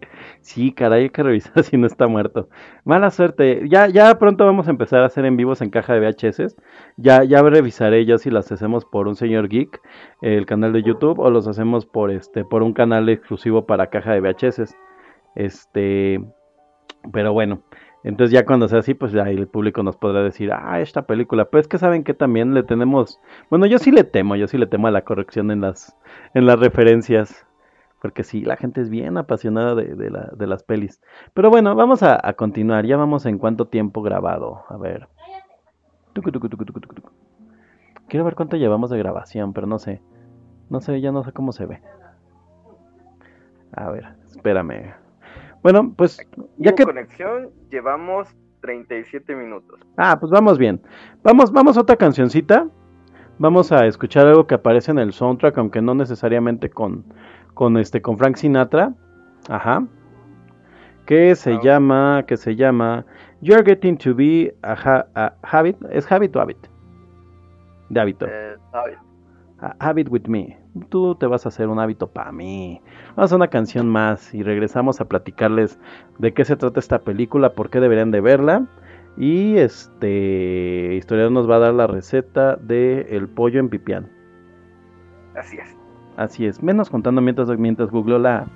[SPEAKER 1] Sí, caray, hay que revisar si no está muerto. Mala suerte. Ya, ya pronto vamos a empezar a hacer en vivos en caja de VHS. Ya, ya revisaré yo si las hacemos por un señor geek, el canal de YouTube, o los hacemos por este, por un canal exclusivo para caja de VHS. Este, pero bueno, entonces ya cuando sea así, pues ya el público nos podrá decir, ah, esta película. Pues es que saben que también le tenemos, bueno, yo sí le temo, yo sí le temo a la corrección en las, en las referencias. Porque sí, la gente es bien apasionada de, de, la- de las pelis. Pero bueno, vamos a, a continuar. Ya vamos en cuánto tiempo grabado. A ver. Tucu, tucu, tucu, tucu, tucu, tucu. Quiero ver cuánto llevamos de grabación, pero no sé. No sé, ya no sé cómo se ve. A ver, espérame. Bueno, pues ya que
[SPEAKER 2] conexión, llevamos 37 minutos.
[SPEAKER 1] Ah, pues vamos bien. Vamos, vamos a otra cancioncita. Vamos a escuchar algo que aparece en el soundtrack, aunque no necesariamente con, con este, con Frank Sinatra. Ajá. Que se llama, que se llama You're Getting to Be a, ha- a Habit. ¿Es Habit o Habit? De hábito.
[SPEAKER 2] Eh, ¿sabes?
[SPEAKER 1] A- Habit with me. Tú te vas a hacer un hábito para mí. Vamos a una canción más y regresamos a platicarles de qué se trata esta película, por qué deberían de verla. Y este historiador nos va a dar la receta de el pollo en pipián.
[SPEAKER 2] Así es.
[SPEAKER 1] Así es. Menos contando mientras, mientras googleo la,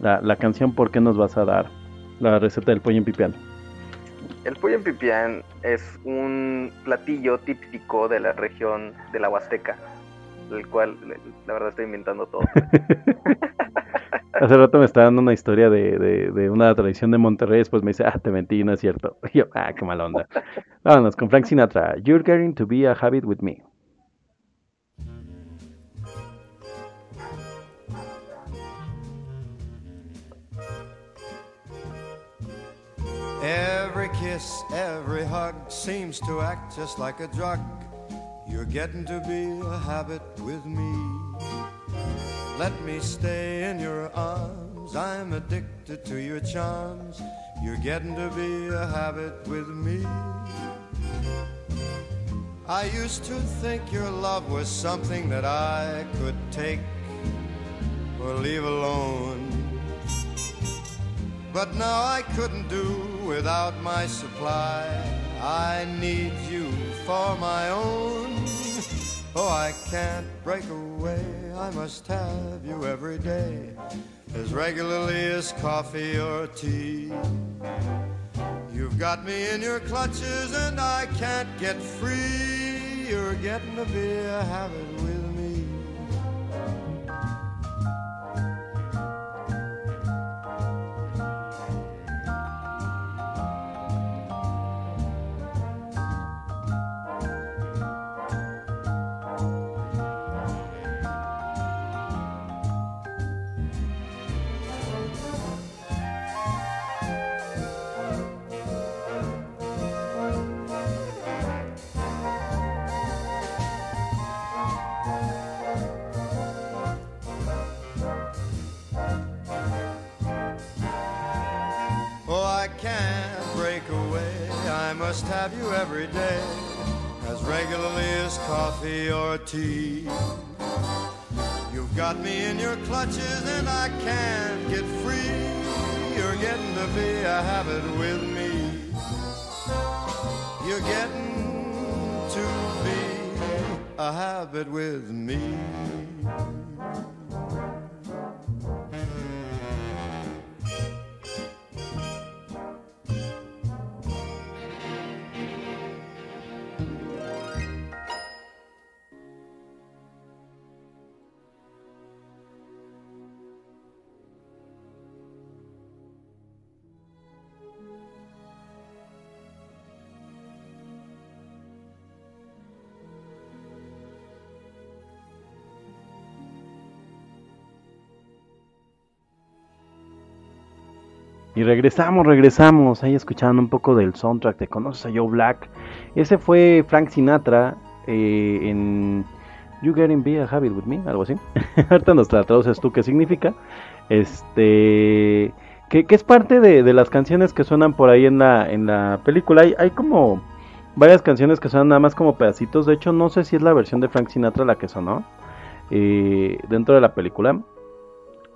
[SPEAKER 1] la, la canción, ¿por qué nos vas a dar la receta del pollo en pipián?
[SPEAKER 2] El pollo en pipián es un platillo típico de la región de la Huasteca, el cual, la verdad, estoy inventando todo.
[SPEAKER 1] Hace rato me está dando una historia de, de, de una tradición de Monterrey, después me dice, ah, te mentí, no es cierto. Y yo, ah, qué mala onda. Vámonos con Frank Sinatra. You're getting to be a habit with me.
[SPEAKER 5] Kiss, every hug seems to act just like a drug. You're getting to be a habit with me. Let me stay in your arms. I'm addicted to your charms. You're getting to be a habit with me. I used to think your love was something that I could take or leave alone. But now I couldn't do without my supply. I need you for my own. Oh, I can't break away. I must have you every day, as regularly as coffee or tea. You've got me in your clutches and I can't get free. You're getting to be a habit with have you every day, as regularly as coffee or tea. You've got me in your clutches and I can't get free. You're getting to be a habit with me. You're getting to be a habit with me.
[SPEAKER 1] Y regresamos, regresamos, ahí escuchando un poco del soundtrack de Conoces a Joe Black. Ese fue Frank Sinatra eh, en You Getting Be a Habit With Me, algo así. Ahorita nos la traduces tú qué significa. Este, que, que es parte de, de las canciones que suenan por ahí en la, en la película. Hay, hay como varias canciones que suenan nada más como pedacitos. De hecho, no sé si es la versión de Frank Sinatra la que sonó eh, dentro de la película.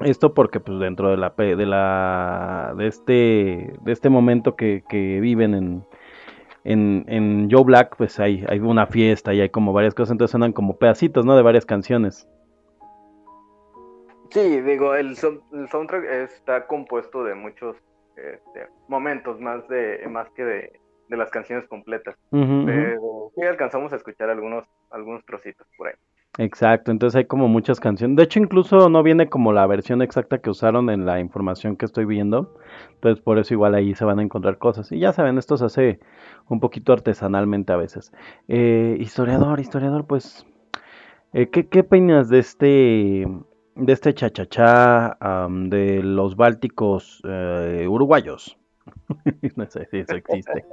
[SPEAKER 1] Esto porque pues dentro de la de la de este de este momento que, que viven en, en, en Joe Black, pues hay, hay una fiesta y hay como varias cosas, entonces suenan como pedacitos, ¿no? De varias canciones.
[SPEAKER 2] Sí, digo, el, sound- el soundtrack está compuesto de muchos este, momentos, más de más que de, de las canciones completas. Pero sí alcanzamos a escuchar algunos, algunos trocitos por ahí.
[SPEAKER 1] Exacto, entonces hay como muchas canciones. De hecho, incluso no viene como la versión exacta que usaron en la información que estoy viendo. Entonces, por eso igual ahí se van a encontrar cosas. Y ya saben, esto se hace un poquito artesanalmente a veces. Eh, historiador, historiador, pues, eh, ¿qué, qué opinas de este, de este chachachá am, de los bálticos eh, uruguayos? No sé si eso existe.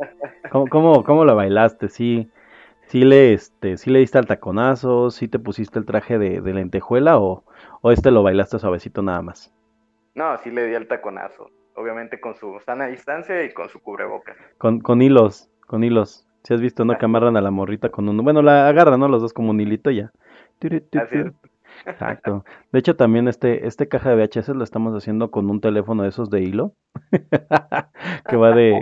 [SPEAKER 1] ¿Cómo, cómo, cómo lo bailaste? Sí, sí le, este, sí le diste al taconazo, sí te pusiste el traje de, de lentejuela o, o este lo bailaste suavecito nada más.
[SPEAKER 2] No, sí le di el taconazo. Obviamente con su sana distancia y con su cubrebocas.
[SPEAKER 1] Con, con hilos, con hilos. Si has visto, ¿no? Que amarran a la morrita con uno. Bueno, la agarran, ¿no? Los dos como un hilito ya.
[SPEAKER 2] Así es.
[SPEAKER 1] Exacto. De hecho, también este, este caja de VHS lo estamos haciendo con un teléfono de esos de hilo. que va de.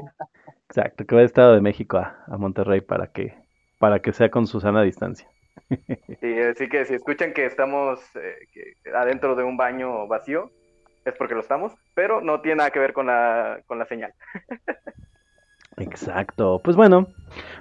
[SPEAKER 1] Exacto, que va de Estado de México a, a Monterrey para que, para que sea con su sana distancia.
[SPEAKER 2] Sí, así que si escuchan que estamos eh, adentro de un baño vacío, es porque lo estamos, pero no tiene nada que ver con la, con la señal.
[SPEAKER 1] Exacto. Pues bueno,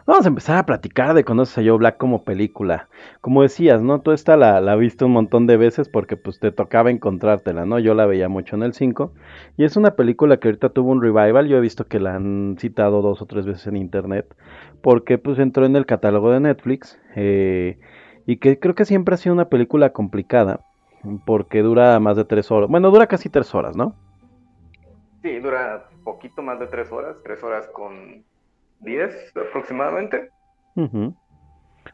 [SPEAKER 1] vamos a empezar a platicar de Conoces a Joe Black como película. Como decías, ¿no? Tú esta la, la viste un montón de veces porque pues te tocaba encontrártela, ¿no? Yo la veía mucho en el 5. Y es una película que ahorita tuvo un revival. Yo he visto que la han citado dos o tres veces en internet. Porque pues entró en el catálogo de Netflix. eh, y que creo que siempre ha sido una película complicada. Porque dura más de tres horas. Bueno, dura casi tres horas, ¿no?
[SPEAKER 2] Sí, dura poquito más de tres horas, tres horas con diez aproximadamente.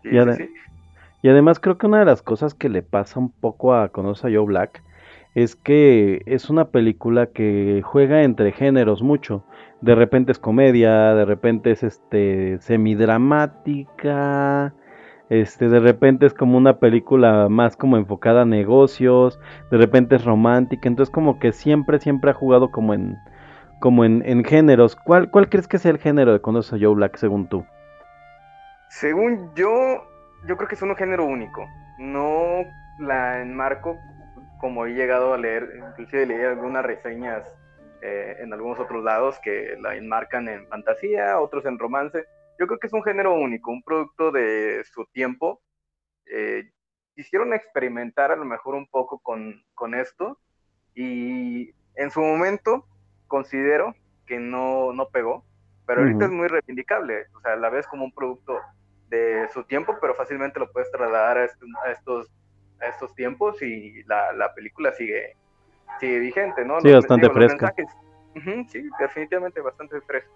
[SPEAKER 2] Sí,
[SPEAKER 1] Y ade-
[SPEAKER 2] sí.
[SPEAKER 1] Y además creo que una de las cosas que le pasa un poco a Conoce a Joe Black es que es una película que juega entre géneros mucho. De repente es comedia, de repente es este semidramática, este de repente es como una película más como enfocada a negocios, de repente es romántica, entonces como que siempre siempre ha jugado como en como en, en géneros. ¿Cuál cuál crees que sea el género de Conoce Joe Black según tú?
[SPEAKER 2] Según yo, yo creo que es un género único. No la enmarco como he llegado a leer, inclusive leí algunas reseñas eh, en algunos otros lados que la enmarcan en fantasía, otros en romance. Yo creo que es un género único, un producto de su tiempo. Eh, quisieron experimentar a lo mejor un poco con, con esto y en su momento considero que no, no pegó, pero ahorita es muy reivindicable. O sea, la ves como un producto de su tiempo, pero fácilmente lo puedes trasladar a, estos, a estos, a estos tiempos y la, la película sigue, sigue vigente, ¿no?
[SPEAKER 1] Sí, bastante
[SPEAKER 2] los
[SPEAKER 1] fresca.
[SPEAKER 2] mensajes. Ujú, sí, definitivamente bastante fresco.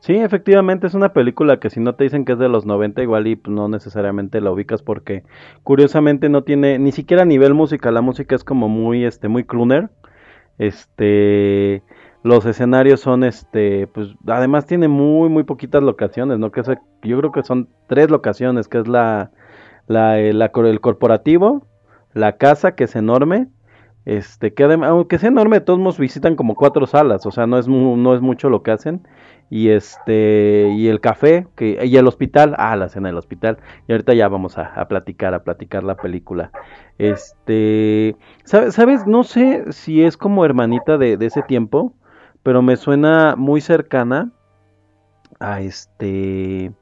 [SPEAKER 1] Sí, efectivamente es una película que si no te dicen que es de los 90 igual y pues, no necesariamente la ubicas porque curiosamente no tiene ni siquiera nivel música, la música es como muy este muy crooner. Este los escenarios son este pues además tiene muy muy poquitas locaciones, ¿no? Que eso- yo creo que son tres locaciones, que es la la, eh, el corporativo, la casa que es enorme, este que además aunque sea enorme, todos nos visitan como cuatro salas, o sea, no es no es mucho lo que hacen y este y el café que y el hospital ah la cena del hospital y ahorita ya vamos a, a platicar a platicar la película este ¿sabes? sabes no sé si es como hermanita de, de ese tiempo pero me suena muy cercana a este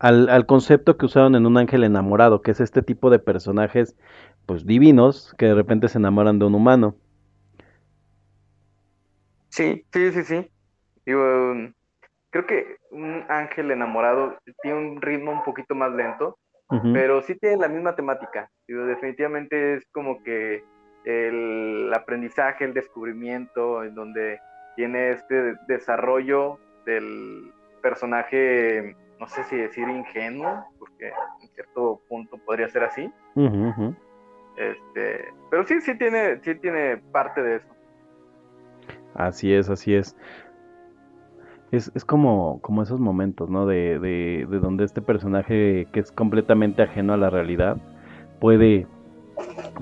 [SPEAKER 1] al, al concepto que usaron en un ángel enamorado que es este tipo de personajes pues divinos que de repente se enamoran de un humano
[SPEAKER 2] Sí, sí, sí, sí. Creo que un ángel enamorado tiene un ritmo un poquito más lento, pero sí tiene la misma temática. Digo, definitivamente es como que el aprendizaje, el descubrimiento, en donde tiene este desarrollo del personaje, no sé si decir ingenuo, porque en cierto punto podría ser así. Este, pero sí, sí tiene, sí tiene parte de eso.
[SPEAKER 1] Así es, así es. Es, es como, como esos momentos, ¿no? De, de, de donde este personaje que es completamente ajeno a la realidad puede,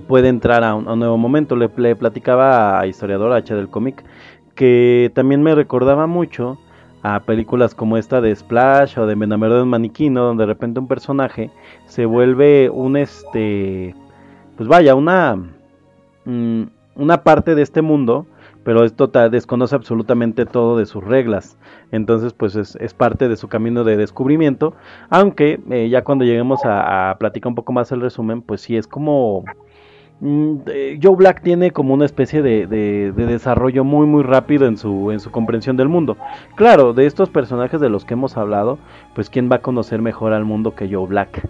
[SPEAKER 1] puede entrar a un, nuevo momento. Le, platicaba a historiador H del cómic que también me recordaba mucho a películas como esta de Splash o de Me enamoré de un maniquino, donde de repente un personaje se vuelve un este, pues vaya, una mm, una parte de este mundo, pero esto ta- desconoce absolutamente todo de sus reglas. Entonces, pues es, es parte de su camino de descubrimiento. Aunque eh, ya cuando lleguemos a, platicar un poco más el resumen, pues sí es como mm, Joe Black tiene como una especie de, de- de desarrollo muy muy rápido en su, en su comprensión del mundo. Claro, de estos personajes de los que hemos hablado, pues quién va a conocer mejor al mundo que Joe Black.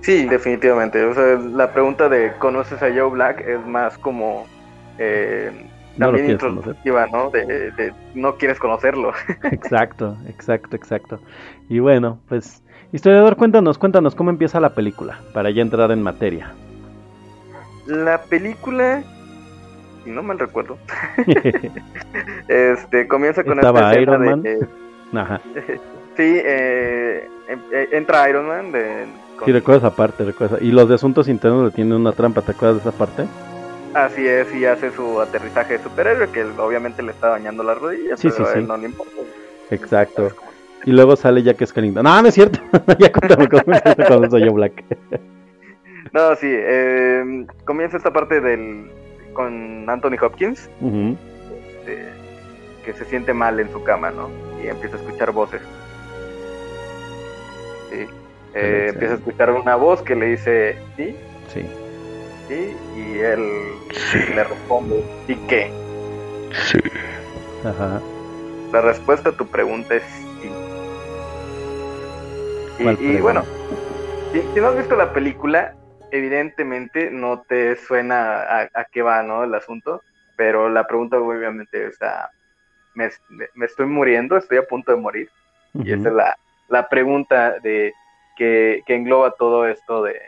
[SPEAKER 2] Sí, definitivamente. O sea, la pregunta de ¿conoces a Joe Black? es más como eh,
[SPEAKER 1] No
[SPEAKER 2] también
[SPEAKER 1] quieres conocer.
[SPEAKER 2] introspectiva, ¿no? De, de no quieres conocerlo.
[SPEAKER 1] Exacto, exacto, exacto. Y bueno, pues, historiador, cuéntanos, cuéntanos cómo empieza la película, para ya entrar en materia.
[SPEAKER 2] La película, si no mal recuerdo, este comienza con
[SPEAKER 1] Estaba
[SPEAKER 2] esta escena
[SPEAKER 1] Iron
[SPEAKER 2] de
[SPEAKER 1] Man.
[SPEAKER 2] que-
[SPEAKER 1] Ajá,
[SPEAKER 2] sí, eh, em- eh, entra Iron Man de, con-
[SPEAKER 1] sí, esa parte, recuerdas. Y los de asuntos internos le tienen una trampa, ¿te acuerdas de esa parte?
[SPEAKER 2] Así es, y hace su aterrizaje de superhéroe, que obviamente le está dañando las rodillas,
[SPEAKER 1] Sí,
[SPEAKER 2] pero
[SPEAKER 1] sí, sí.
[SPEAKER 2] no le importa.
[SPEAKER 1] Exacto. Y luego sale Jack Skellington. No, no es cierto. ya cuéntame cómo empieza cuando soy yo Black.
[SPEAKER 2] No, sí, eh, comienza esta parte del con Anthony Hopkins, eh, que se siente mal en su cama, ¿no? Y empieza a escuchar voces. Sí. Eh, empieza a escuchar una voz que le dice sí,
[SPEAKER 1] Sí.
[SPEAKER 2] Sí, y él
[SPEAKER 3] Sí.
[SPEAKER 2] le responde, ¿y qué?
[SPEAKER 3] Sí.
[SPEAKER 1] Ajá.
[SPEAKER 2] La respuesta a tu pregunta es sí.
[SPEAKER 1] ¿Cuál
[SPEAKER 2] Y, bueno, si, si no has visto la película, evidentemente no te suena a, a qué va, ¿no? El asunto, pero la pregunta obviamente es, ah, me, me estoy muriendo, estoy a punto de morir, y esa es la, la pregunta de que, que engloba todo esto de,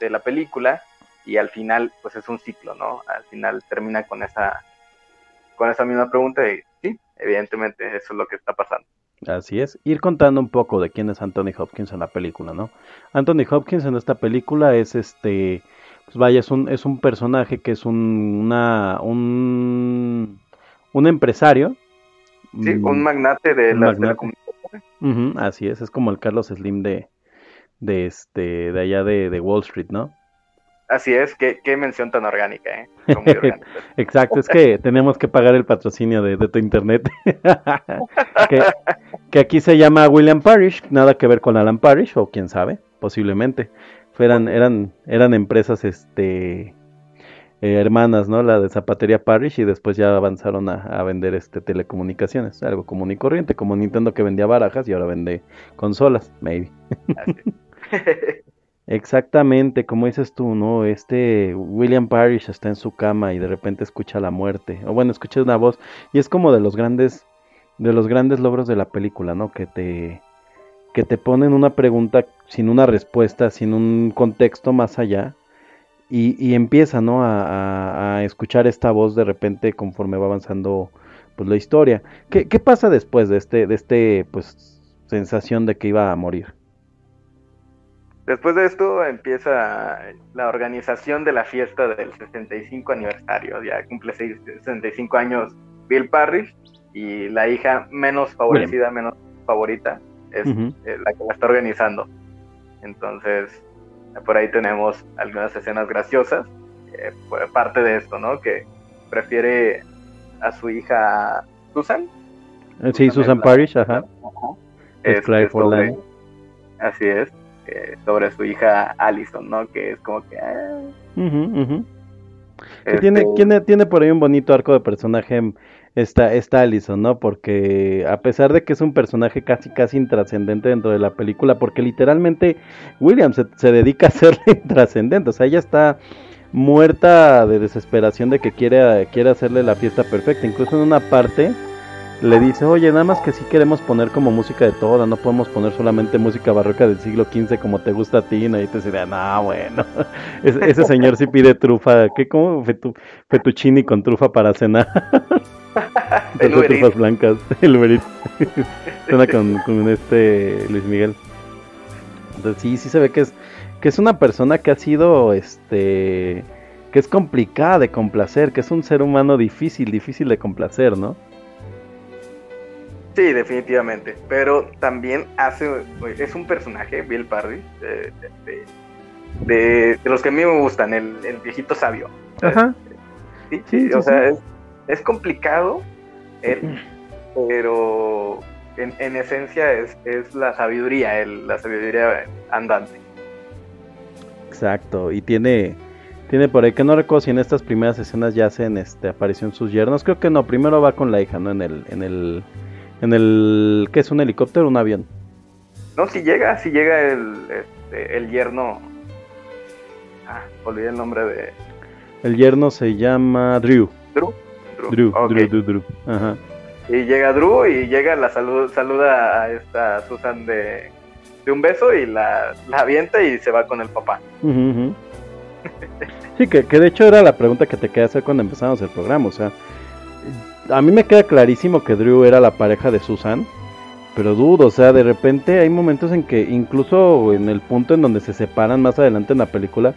[SPEAKER 2] de la película, y al final, pues es un ciclo, ¿no? Al final termina con esa, con esa misma pregunta, y sí, evidentemente eso es lo que está pasando.
[SPEAKER 1] Así es, ir contando un poco de quién es Anthony Hopkins en la película, ¿no? Anthony Hopkins en esta película es este, pues vaya, es un, es un personaje que es un, una, un, un empresario.
[SPEAKER 2] Sí,
[SPEAKER 1] Mm,
[SPEAKER 2] un magnate de
[SPEAKER 1] un
[SPEAKER 2] las
[SPEAKER 1] magnate. así es, es como el Carlos Slim de, de este, de allá de, de Wall Street, ¿no?
[SPEAKER 2] Así es, qué, qué mención tan orgánica, ¿eh? Muy.
[SPEAKER 1] Exacto, es que tenemos que pagar el patrocinio de, de tu internet. que, que aquí se llama William Parrish, nada que ver con Alan Parrish, o quién sabe, posiblemente. Fueran, eran, eran empresas este eh, hermanas, ¿no? La de Zapatería Parrish y después ya avanzaron a, a vender este telecomunicaciones, algo común y corriente, como Nintendo que vendía barajas y ahora vende consolas, maybe. Exactamente, como dices tú, ¿no? Este William Parrish está en su cama y de repente escucha la muerte, o bueno, escucha una voz y es como de los grandes de los grandes logros de la película, ¿no? Que te que te ponen una pregunta sin una respuesta, sin un contexto más allá y, y empieza, ¿no? A escuchar esta voz de repente conforme va avanzando pues la historia. ¿Qué, qué pasa después de este de este pues sensación de que iba a morir?
[SPEAKER 2] Después de esto empieza la organización de la fiesta del 65 aniversario. Ya cumple seis- 65 años Bill Parrish y la hija menos favorecida, menos favorita, es eh, la que la está organizando. Entonces, por ahí tenemos algunas escenas graciosas. eh, por parte de esto, ¿no? Que prefiere a su hija Susan.
[SPEAKER 1] Eh, Sí, Susan
[SPEAKER 2] es la-
[SPEAKER 1] Parrish, ajá. Es
[SPEAKER 2] Este, sobre-
[SPEAKER 1] Forlani.
[SPEAKER 2] Así es. Eh, sobre su hija Allison, ¿no? Que es como que... ah, este,
[SPEAKER 1] tiene, tiene, tiene por ahí un bonito arco de personaje esta, esta Allison, ¿no? Porque a pesar de que es un personaje casi casi intrascendente dentro de la película, porque literalmente William se, se dedica a ser intrascendente, o sea, ella está muerta de desesperación de que quiere, quiere hacerle la fiesta perfecta, incluso en una parte le dice, oye, nada más que si queremos poner como música de toda, no podemos poner solamente música barroca del siglo XV como te gusta a ti, ¿no? Y te dice, no, bueno, ese, ese señor sí pide trufa, ¿qué? ¿Cómo? Fetu, fettuccini con trufa para cenar.
[SPEAKER 2] El
[SPEAKER 1] trufas blancas, el Uber Eats. Suena con, con este Luis Miguel. Entonces sí, sí se ve que es que es una persona que ha sido, este, que es complicada de complacer, que es un ser humano difícil, difícil de complacer, ¿no?
[SPEAKER 2] Sí, definitivamente. Pero también hace, es un personaje, Bill Parry, de, de- de- de los que a mí me gustan, el, el viejito sabio.
[SPEAKER 1] Ajá.
[SPEAKER 2] Sí,
[SPEAKER 1] Sí,
[SPEAKER 2] sí,
[SPEAKER 1] sí,
[SPEAKER 2] o sea, es, es complicado, él, pero en, en esencia es, es la sabiduría, el- la sabiduría andante.
[SPEAKER 1] Exacto, y tiene, tiene por ahí que no recuerdo si en estas primeras escenas ya hacen este aparición sus yernos, creo que no, primero va con la hija, ¿no? En el, en el, en el, ¿qué es un helicóptero o un avión?
[SPEAKER 2] No, si llega, si llega el, este, el yerno. Ah, olvidé el nombre de
[SPEAKER 1] El yerno se llama Drew,
[SPEAKER 2] Drew.
[SPEAKER 1] Drew,
[SPEAKER 2] Ok.
[SPEAKER 1] Drew, Drew, Drew, ajá.
[SPEAKER 2] Y llega Drew y llega, la salud, saluda a esta Susan de, de un beso y la, la avienta y se va con el papá.
[SPEAKER 1] Ujú. Sí, que, que de hecho era la pregunta que te quería hacer cuando empezamos el programa. O sea, a mí me queda clarísimo que Drew era la pareja de Susan. Pero dudo, o sea, de repente hay momentos en que incluso en el punto en donde se separan más adelante en la película,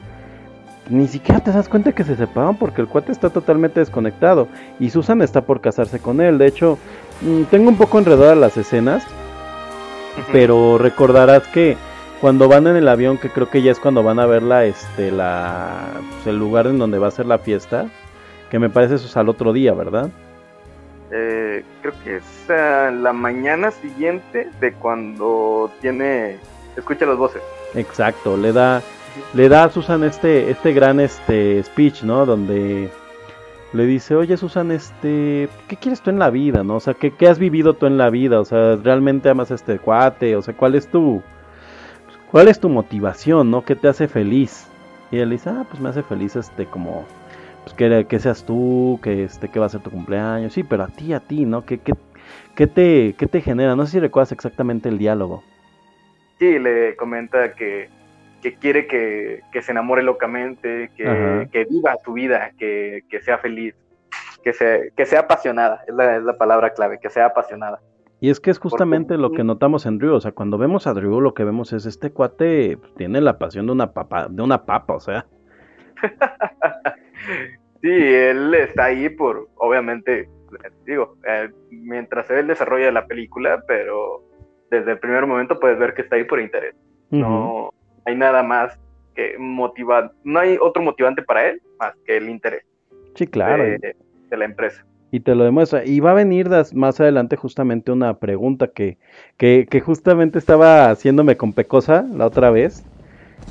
[SPEAKER 1] ni siquiera te das cuenta que se separan porque el cuate está totalmente desconectado. Y Susan está por casarse con él. De hecho, mm, tengo un poco enredadas las escenas pero recordarás que cuando van en el avión, que creo que ya es cuando van a ver la, este, la, pues, el lugar en donde va a ser la fiesta, que me parece eso es al otro día, ¿verdad?
[SPEAKER 2] Eh, creo que es ah, la mañana siguiente de cuando tiene. Escucha las voces.
[SPEAKER 1] Exacto, le da, le da a Susan este, este gran este speech, ¿no? Donde le dice, oye Susan, este, ¿qué quieres tú en la vida, no? O sea, ¿qué, qué has vivido tú en la vida? O sea, ¿realmente amas a este cuate? O sea, ¿cuál es tu, cuál es tu motivación, no? ¿Qué te hace feliz? Y él dice, ah, pues me hace feliz este, como, pues que, que seas tú, que este, que va a ser tu cumpleaños, sí, pero a ti, a ti, ¿no? ¿Qué, qué, qué te, qué te genera? No sé si recuerdas exactamente el diálogo.
[SPEAKER 2] Sí, le comenta que, que quiere que, que se enamore locamente, que, que viva su vida, que, que sea feliz, que sea, que sea apasionada. Es la, es la palabra clave, que sea apasionada.
[SPEAKER 1] Y es que es justamente lo que notamos en Drew, o sea, cuando vemos a Drew lo que vemos es este cuate pues, tiene la pasión de una papa, de una papa, o sea,
[SPEAKER 2] Sí, él está ahí por, obviamente, digo, eh, mientras se ve el desarrollo de la película, pero desde el primer momento puedes ver que está ahí por interés. No hay nada más que motivar, no hay otro motivante para él más que el interés
[SPEAKER 1] sí, claro,
[SPEAKER 2] de, de la empresa.
[SPEAKER 1] y te lo demuestra. Y va a venir más adelante justamente una pregunta que, que, que justamente estaba haciéndome con Pecosa la otra vez.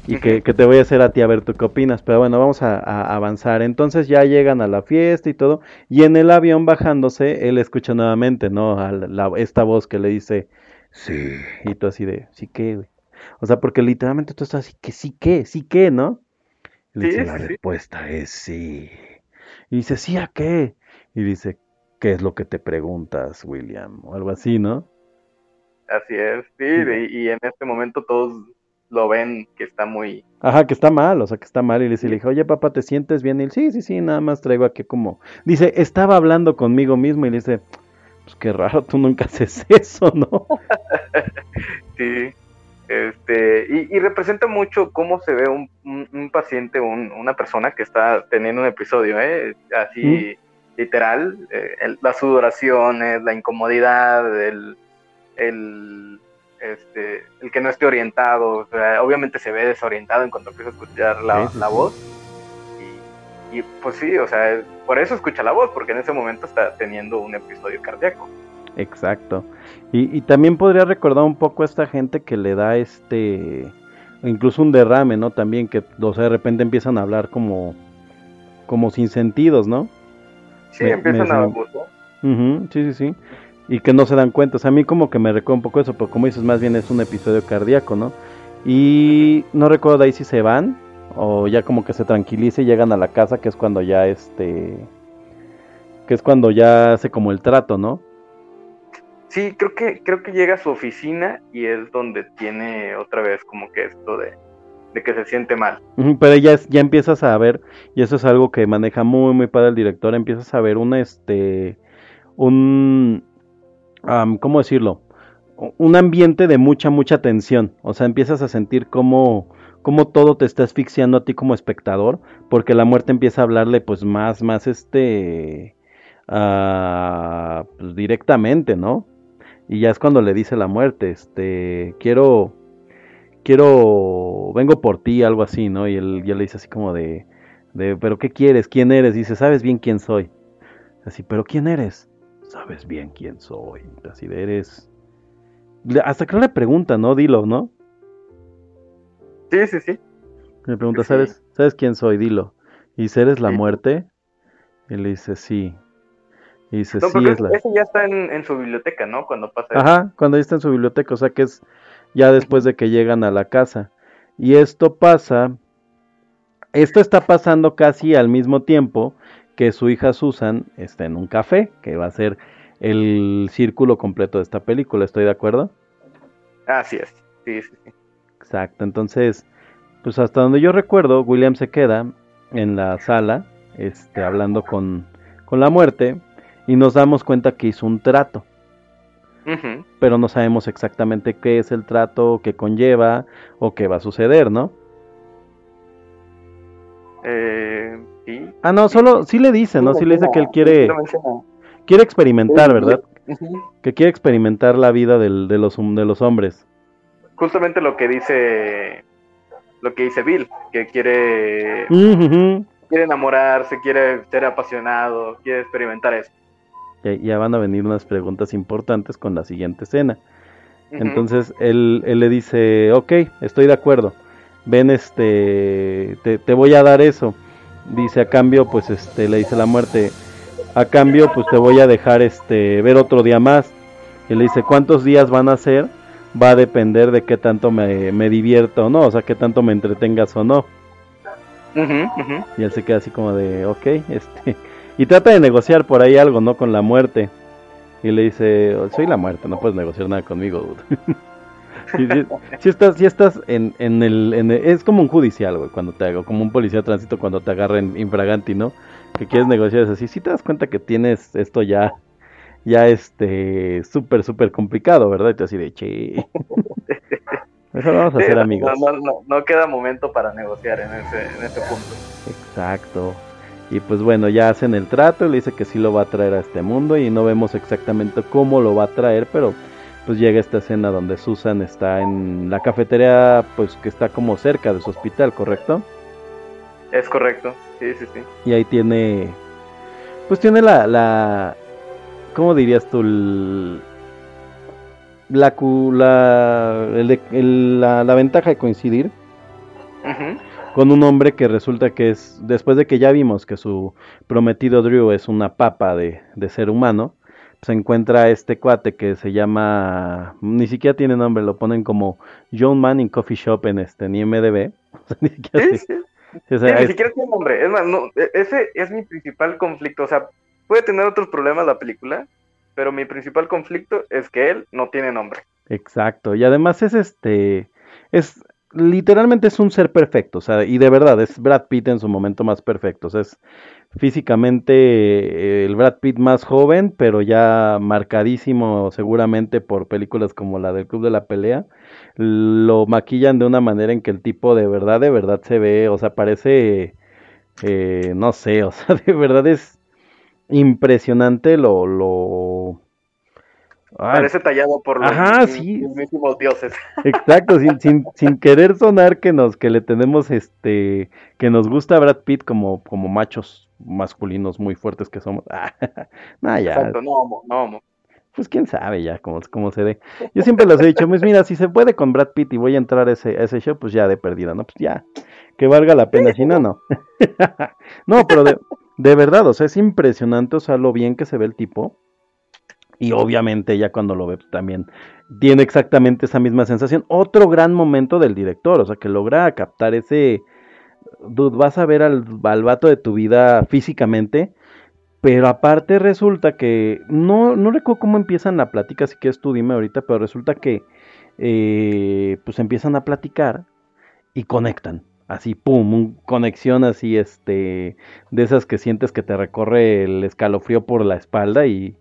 [SPEAKER 1] Y que, que te voy a hacer a ti a ver tú qué opinas. Pero bueno, vamos a, a avanzar. Entonces ya llegan a la fiesta y todo. Y en el avión bajándose, él escucha nuevamente, ¿no? A la- esta voz que le dice, sí. Y tú así de, sí que, güey. O sea, porque literalmente tú estás así, que sí que, sí que, ¿no? Y le
[SPEAKER 2] Sí,
[SPEAKER 1] dice,
[SPEAKER 2] sí,
[SPEAKER 1] la
[SPEAKER 2] sí.
[SPEAKER 1] respuesta es sí. Y dice, sí, ¿a qué? Y dice, ¿qué es lo que te preguntas, William? O algo así, ¿no?
[SPEAKER 2] Así es, sí, de- y en este momento todos lo ven que está muy...
[SPEAKER 1] Ajá, que está mal, o sea, que está mal. Y le dice, le dije, oye, papá, ¿te sientes bien? Y él, sí, sí, sí, nada más traigo aquí como... Dice, estaba hablando conmigo mismo y le dice, pues qué raro, tú nunca haces eso, ¿no?
[SPEAKER 2] Sí, este, y, y representa mucho cómo se ve un, un- un paciente, un- una persona que está teniendo un episodio, ¿eh? así literal, eh, el- las sudoraciones, la incomodidad, el, el, este, el que no esté orientado, o sea, obviamente se ve desorientado en cuanto empieza a escuchar la,
[SPEAKER 1] Sí, sí,
[SPEAKER 2] la
[SPEAKER 1] sí.
[SPEAKER 2] voz. Y, y, pues sí, o sea, por eso escucha la voz, porque en ese momento está teniendo un episodio cardíaco.
[SPEAKER 1] Exacto. Y, y también podría recordar un poco a esta gente que le da este, incluso un derrame, ¿no? También que, o sea, de repente empiezan a hablar como, como sin sentidos, ¿no?
[SPEAKER 2] Sí,
[SPEAKER 1] Me-
[SPEAKER 2] empiezan
[SPEAKER 1] me
[SPEAKER 2] a...
[SPEAKER 1] suena- Ujú, sí, sí, sí. Y que no se dan cuenta. O sea, a mí como que me recuerda un poco eso, pero como dices, más bien es un episodio cardíaco, ¿no? Y no recuerdo de ahí si se van o ya como que se tranquiliza y llegan a la casa, que es cuando ya este... que es cuando ya hace como el trato, ¿no?
[SPEAKER 2] Sí, creo que, creo que llega a su oficina y es donde tiene otra vez como que esto de, de que se siente mal.
[SPEAKER 1] Pero ya, es- ya empiezas a ver, y eso es algo que maneja muy, muy padre el director, empiezas a ver un, este, un, ¿cómo decirlo? Un ambiente de mucha, mucha tensión. O sea, empiezas a sentir cómo, cómo todo te está asfixiando a ti como espectador, porque la muerte empieza a hablarle pues más, más este, ah, pues, directamente, ¿no? Y ya es cuando le dice la muerte, este, quiero, quiero, vengo por ti, algo así, ¿no? Y él ya le dice así como de, de, pero ¿qué quieres? ¿Quién eres? dice, sabes bien quién soy. Así, pero ¿quién eres? Sabes bien quién soy. Así de, eres... Hasta que le pregunta, ¿no? Dilo, ¿no?
[SPEAKER 2] Sí, sí, sí.
[SPEAKER 1] Le pregunta,
[SPEAKER 2] Sí.
[SPEAKER 1] ¿sabes, ¿sabes quién soy? Dilo. Y dice, ¿eres la
[SPEAKER 2] Sí.
[SPEAKER 1] muerte? Y le dice, sí. Y dice,
[SPEAKER 2] No,
[SPEAKER 1] sí, es la...
[SPEAKER 2] ese ya está en, en su biblioteca, ¿no? Cuando pasa eso.
[SPEAKER 1] Ajá, cuando ya está en su biblioteca, o sea que es ya después de que llegan a la casa. Y esto pasa, esto está pasando casi al mismo tiempo que su hija Susan está en un café, que va a ser el círculo completo de esta película, ¿estoy de acuerdo?
[SPEAKER 2] Así es. Sí, sí, sí.
[SPEAKER 1] Exacto, entonces, pues hasta donde yo recuerdo, William se queda en la sala, este, hablando con, con la muerte, y nos damos cuenta que hizo un trato. Pero no sabemos exactamente qué es el trato, qué conlleva o qué va a suceder, ¿no?
[SPEAKER 2] Eh, sí.
[SPEAKER 1] Ah, no, solo sí le dice, ¿no? Sí le dice que él quiere, quiere experimentar, ¿verdad? Que quiere experimentar la vida del- de, los, de los hombres.
[SPEAKER 2] Justamente lo que dice lo que dice Bill, que quiere, quiere enamorarse, quiere ser apasionado, quiere experimentar eso.
[SPEAKER 1] Ya, ya van a venir unas preguntas importantes con la siguiente escena. Entonces él, él le dice, ok, estoy de acuerdo. Ven, este, te, te voy a dar eso. Dice, a cambio, pues, este, le dice la muerte, a cambio, pues te voy a dejar, este, ver otro día más. Y le dice, ¿cuántos días van a ser? Va a depender de qué tanto me, me divierto o no, o sea, qué tanto me entretengas o no.
[SPEAKER 2] Ujú.
[SPEAKER 1] Y él se queda así como de, ok, este, y trata de negociar por ahí algo, ¿no? Con la muerte. Y le dice, soy la muerte, no puedes negociar nada conmigo, dude". Sí, sí, sí estás, sí estás en, en, el, en el- Es como un judicial, güey, cuando te hago, como un policía de tránsito cuando te agarran infraganti, ¿no? Que quieres negociar es así. Si te das cuenta que tienes esto ya, ya este, súper, súper complicado, ¿verdad? Y te así de, che. Mejor vamos a
[SPEAKER 2] Sí, no,
[SPEAKER 1] amigos.
[SPEAKER 2] No, no, queda momento para negociar en ese, en ese punto.
[SPEAKER 1] Exacto. Y pues bueno, ya hacen el trato y le dice que sí lo va a traer a este mundo y no vemos exactamente cómo lo va a traer, pero pues llega esta escena donde Susan está en la cafetería, pues que está como cerca de su hospital, ¿correcto?
[SPEAKER 2] Es correcto. Sí, sí, sí.
[SPEAKER 1] Y ahí tiene, pues tiene la, la, ¿cómo dirías tú? El- la, la, el- el- la, la ventaja de coincidir con un hombre que resulta que es, después de que ya vimos que su prometido Drew es una papa de, de ser humano, se encuentra este cuate que se llama, ni siquiera tiene nombre, lo ponen como John Manning Coffee Shop en este, ni siquiera
[SPEAKER 2] Sí, sí. ni
[SPEAKER 1] es-
[SPEAKER 2] siquiera tiene nombre. Es más, no, e- ese es mi principal conflicto. O sea, puede tener otros problemas la película, pero mi principal conflicto es que él no tiene nombre.
[SPEAKER 1] Exacto, y además es este, es literalmente es un ser perfecto, o sea, y de verdad es Brad Pitt en su momento más perfecto, o sea, es físicamente eh, el Brad Pitt más joven, pero ya marcadísimo seguramente por películas como la del Club de la Pelea, lo maquillan de una manera en que el tipo de verdad, de verdad se ve, o sea, parece, eh, no sé, o sea, de verdad es impresionante lo, lo... Ay,
[SPEAKER 2] Parece tallado por los
[SPEAKER 1] Ajá,
[SPEAKER 2] mismos-
[SPEAKER 1] sí.
[SPEAKER 2] dioses.
[SPEAKER 1] Exacto, sin, sin, sin querer sonar que nos, que le tenemos este, que nos gusta Brad Pitt como, como machos masculinos muy fuertes que somos. nah, ya,
[SPEAKER 2] Exacto, no homo, no homo.
[SPEAKER 1] pues quién sabe ya cómo, cómo se dé. Yo siempre les he dicho, pues mira, si se puede con Brad Pitt y voy a entrar a ese, a ese show, pues ya de perdida, ¿no? Pues ya, que valga la pena, si no, no. no, pero de, de verdad, o sea, es impresionante, o sea, lo bien que se ve el tipo. Y obviamente ya cuando lo ve también tiene exactamente esa misma sensación. Otro gran momento del director, o sea, que logra captar ese... Vas a ver al, al vato de tu vida físicamente, pero aparte resulta que... No, no recuerdo cómo empiezan la plática, así que tú dime ahorita, pero resulta que eh, pues empiezan a platicar y conectan. Así, pum, un conexión así, este, de esas que sientes que te recorre el escalofrío por la espalda y,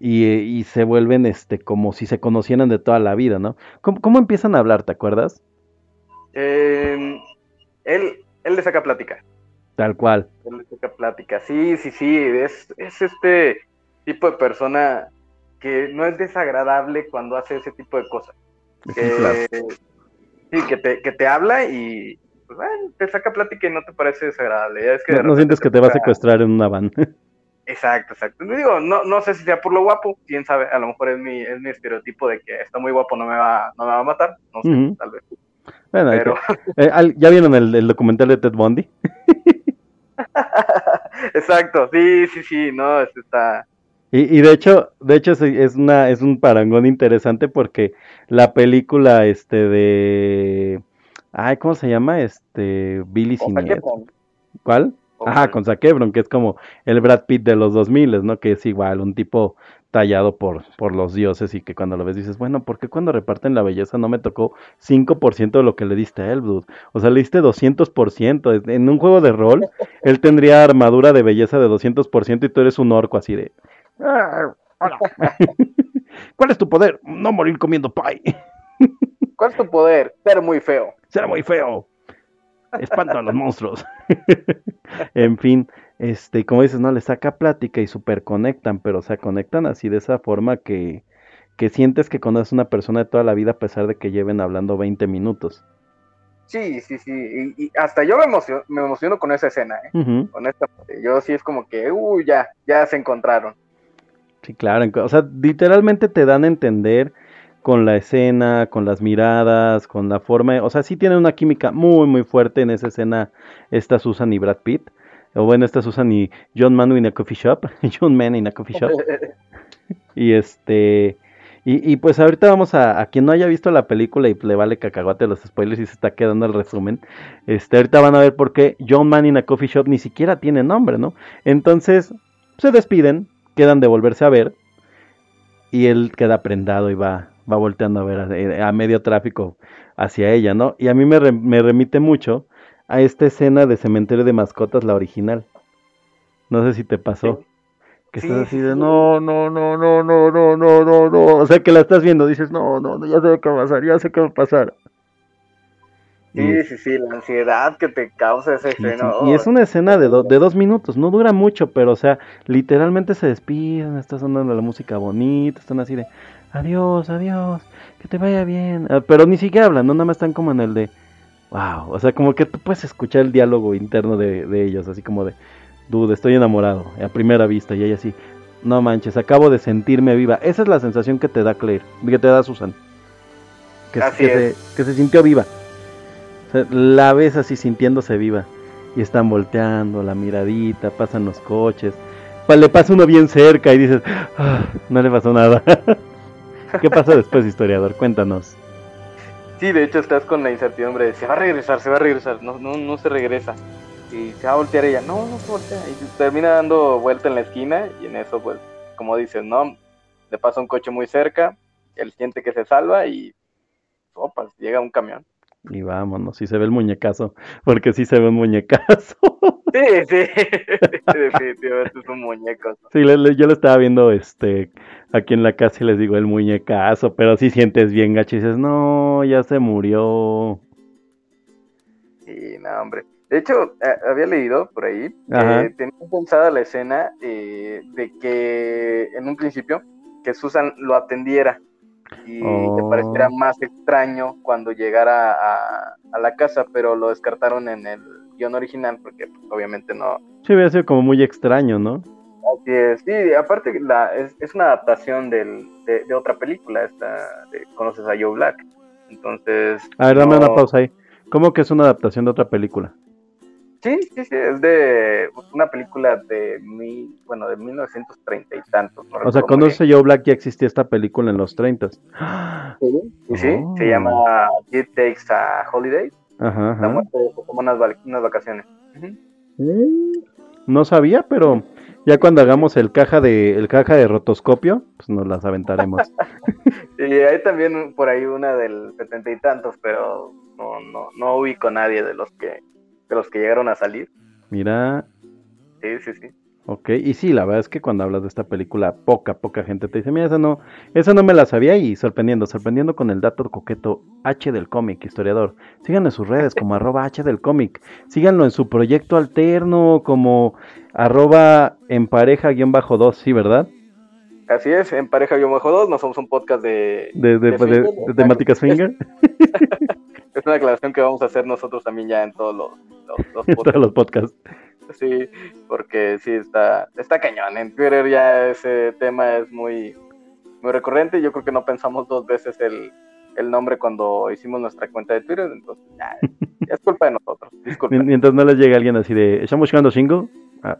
[SPEAKER 1] y, eh, y se vuelven este como si se conocieran de toda la vida, ¿no? ¿Cómo, cómo empiezan a hablar, te acuerdas?
[SPEAKER 2] Eh, él, él le saca plática.
[SPEAKER 1] Tal cual.
[SPEAKER 2] Él le saca plática. Sí, sí, sí. Es, es este tipo de persona que no es desagradable cuando hace ese tipo de cosas. Que, sí, que te, que te habla y pues, bueno, te saca plática y no te parece desagradable. Es que
[SPEAKER 1] No, sientes que te va a secuestrar en una van.
[SPEAKER 2] Exacto, exacto. Digo, no, no sé si sea por lo guapo, quién sabe, a lo mejor es mi, es mi estereotipo de que está muy guapo, no me va, no me va a matar, no sé, tal vez.
[SPEAKER 1] Bueno,
[SPEAKER 2] Pero,
[SPEAKER 1] eh, ¿ya vieron el, el documental de Ted Bundy?
[SPEAKER 2] exacto, sí, sí, sí, no, este está,
[SPEAKER 1] Y, y de hecho, de hecho es, es una, es un parangón interesante porque la película este de ay, ¿cómo se llama? Este Billy
[SPEAKER 2] o sea,
[SPEAKER 1] Sin
[SPEAKER 2] que con-
[SPEAKER 1] ¿Cuál?
[SPEAKER 2] O
[SPEAKER 1] Ajá,
[SPEAKER 2] con-
[SPEAKER 1] Zac Efron, que es como el Brad Pitt de los 2000, ¿no? Que es igual, un tipo tallado por, por los dioses y que cuando lo ves dices, bueno, ¿por qué cuando reparten la belleza no me tocó 5% de lo que le diste a él, dude? O sea, le diste 200%. Es- En un juego de rol, él tendría armadura de belleza de 200% y tú eres un orco así de... "Ah, hola". ¿Cuál es tu poder? No morir comiendo pie.
[SPEAKER 2] ¿Cuál es tu poder? Ser muy feo.
[SPEAKER 1] Será muy feo. Espanta a los monstruos. en fin, este, como dices, no, le saca plática y super conectan, pero o sea, conectan así de esa forma que, que sientes que conoces a una persona de toda la vida a pesar de que lleven hablando 20 minutos.
[SPEAKER 2] Sí, sí, sí, y, y hasta yo me emociono, me emociono con esa escena, ¿eh?
[SPEAKER 1] Ujú,
[SPEAKER 2] honestamente, yo sí es como que, uy, ya, ya se encontraron.
[SPEAKER 1] Sí, claro. O sea, literalmente te dan a entender con la escena, con las miradas, con la forma. O sea, sí tienen una química muy, muy fuerte en esa escena. Esta Susan y Brad Pitt. O bueno, esta Susan y John Manu in a coffee shop. John Man in a coffee shop. Y este. Y, y pues ahorita vamos a, a quien no haya visto la película y le vale cacahuate los spoilers y se está quedando el resumen. Este, ahorita van a ver por qué John Man in a Coffee Shop ni siquiera tiene nombre, ¿no? Entonces, se despiden, quedan de volverse a ver. Y él queda prendado y va, va volteando a ver a, a medio tráfico hacia ella, ¿no? Y a mí me, re- me remite mucho a esta escena de Cementerio de Mascotas, la original. No sé si te pasó.
[SPEAKER 2] Sí.
[SPEAKER 1] Que
[SPEAKER 2] Sí,
[SPEAKER 1] estás así
[SPEAKER 2] sí,
[SPEAKER 1] de no, no, no, no, no, no, no, no, no. O sea que la estás viendo, dices, no, no, no, ya sé qué va a pasar, ya sé qué va a pasar.
[SPEAKER 2] Sí, sí, sí, la ansiedad que te causa esa escena.
[SPEAKER 1] y es una escena de, do- de dos minutos, no dura mucho, pero o sea, literalmente se despiden, está sonando la música bonita, están así de, adiós, adiós, que te vaya bien. Ah, Pero ni siquiera hablan, no nada más están como en el de, wow, o sea, como que tú puedes escuchar el diálogo interno de, de ellos, así como de, dude, estoy enamorado, a primera vista, y ella así, no manches, acabo de sentirme viva. Esa es la sensación que te da Claire, que te da Susan. Que,
[SPEAKER 2] Así
[SPEAKER 1] que
[SPEAKER 2] es.
[SPEAKER 1] se, que se sintió viva. O sea, la ves así sintiéndose viva. Y están volteando, la miradita, pasan los coches. Pa- Le pasa uno bien cerca y dices, "Ah, no le pasó nada. ¿Qué pasa después, historiador? Cuéntanos.
[SPEAKER 2] Sí, de hecho estás con la incertidumbre de se va a regresar, se va a regresar, no, no, no se regresa. Y se va a voltear ella, no, no se voltea. Y termina dando vuelta en la esquina y en eso, pues, como dices, ¿no? Le pasa un coche muy cerca, él siente que se salva y, opas, llega un camión.
[SPEAKER 1] Y vámonos, si se ve el muñecazo, porque sí se ve un muñecazo.
[SPEAKER 2] Sí, sí, definitivamente es un muñeco.
[SPEAKER 1] Sí, le- le- yo lo estaba viendo este aquí en la casa y les digo el muñecazo, pero sí sientes bien gacho y dices, no, ya se murió.
[SPEAKER 2] Y no, hombre. De hecho, a- había leído por ahí que tenía pensada la escena eh, de que en un principio que Susan lo atendiera y
[SPEAKER 1] Oh.
[SPEAKER 2] le pareciera más extraño cuando llegara a, a la casa, pero lo descartaron en el guion original porque pues, obviamente no.
[SPEAKER 1] Sí, hubiera sido como muy extraño, ¿no?
[SPEAKER 2] Así es. Sí, aparte la, es, es una adaptación del, de, de otra película, esta de, conoces a Joe Black. Entonces...
[SPEAKER 1] A ver, dame
[SPEAKER 2] no-
[SPEAKER 1] una pausa ahí. ¿Cómo que es una adaptación de otra película?
[SPEAKER 2] Sí, sí, sí, es de una película de mil, bueno, de 1930 y tantos. no
[SPEAKER 1] O sea, conoce Joe Black ya existía esta película en los 30.
[SPEAKER 2] bien. Sí, sí,
[SPEAKER 1] Oh.
[SPEAKER 2] se llama It Takes a Holiday.
[SPEAKER 1] Ajá,
[SPEAKER 2] La
[SPEAKER 1] ajá.
[SPEAKER 2] muerte de- como unas, vacaciones.
[SPEAKER 1] No sabía, pero ya cuando hagamos el caja de el caja de rotoscopio, pues nos las aventaremos.
[SPEAKER 2] Y hay también por ahí una del setenta y tantos, pero no, no, no ubico a nadie de los que de los que llegaron a salir.
[SPEAKER 1] Mira,
[SPEAKER 2] Sí, sí, sí.
[SPEAKER 1] Ok, y sí, la verdad es que cuando hablas de esta película, poca, poca gente te dice, mira, esa no, esa no me la sabía y sorprendiendo, sorprendiendo con el dato coqueto H del cómic, historiador. Síganlo en sus redes como arroba H del cómic, síganlo en su proyecto alterno como arroba en pareja guion bajo dos, sí, ¿verdad?
[SPEAKER 2] Así es, en Pareja Yo Bajo 2, no somos un podcast de...
[SPEAKER 1] De, de,
[SPEAKER 2] de
[SPEAKER 1] de-
[SPEAKER 2] finger,
[SPEAKER 1] de temáticas finger,
[SPEAKER 2] Es una aclaración que vamos a hacer nosotros también ya en todos los, los- los
[SPEAKER 1] en
[SPEAKER 2] podcasts.
[SPEAKER 1] todos los podcasts.
[SPEAKER 2] Sí, porque sí, está, está cañón. En Twitter ya ese tema es muy, muy recurrente. Yo creo que no pensamos dos veces el, el nombre cuando hicimos nuestra cuenta de Twitter. Entonces, ya, es culpa de nosotros.
[SPEAKER 1] Mientras no les llegue alguien así de, ¿estamos jugando single? Ah,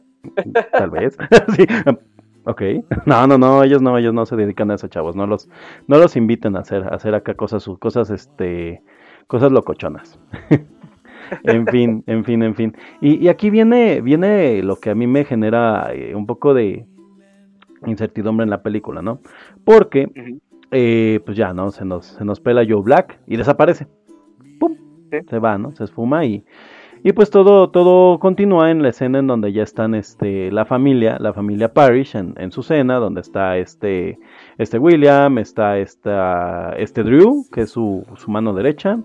[SPEAKER 1] tal vez. sí. ah, Ok. No, no, no, ellos no, ellos no se dedican a eso, chavos. No los, no los inviten a hacer, a hacer acá cosas, cosas, este, cosas locochonas. en fin, en fin, en fin. Y, y aquí viene, viene lo que a mí me genera eh, un poco de incertidumbre en la película, ¿no? Porque, eh, pues ya, ¿no? Se nos, se nos pela Joe Black y desaparece. ¡Pum!
[SPEAKER 2] Sí.
[SPEAKER 1] Se va, ¿no? Se esfuma y, y pues todo, todo continúa en la escena en donde ya están este, la familia, la familia Parrish en, en su cena, donde está este, este William, está esta, este Drew, que es su, su mano derecha,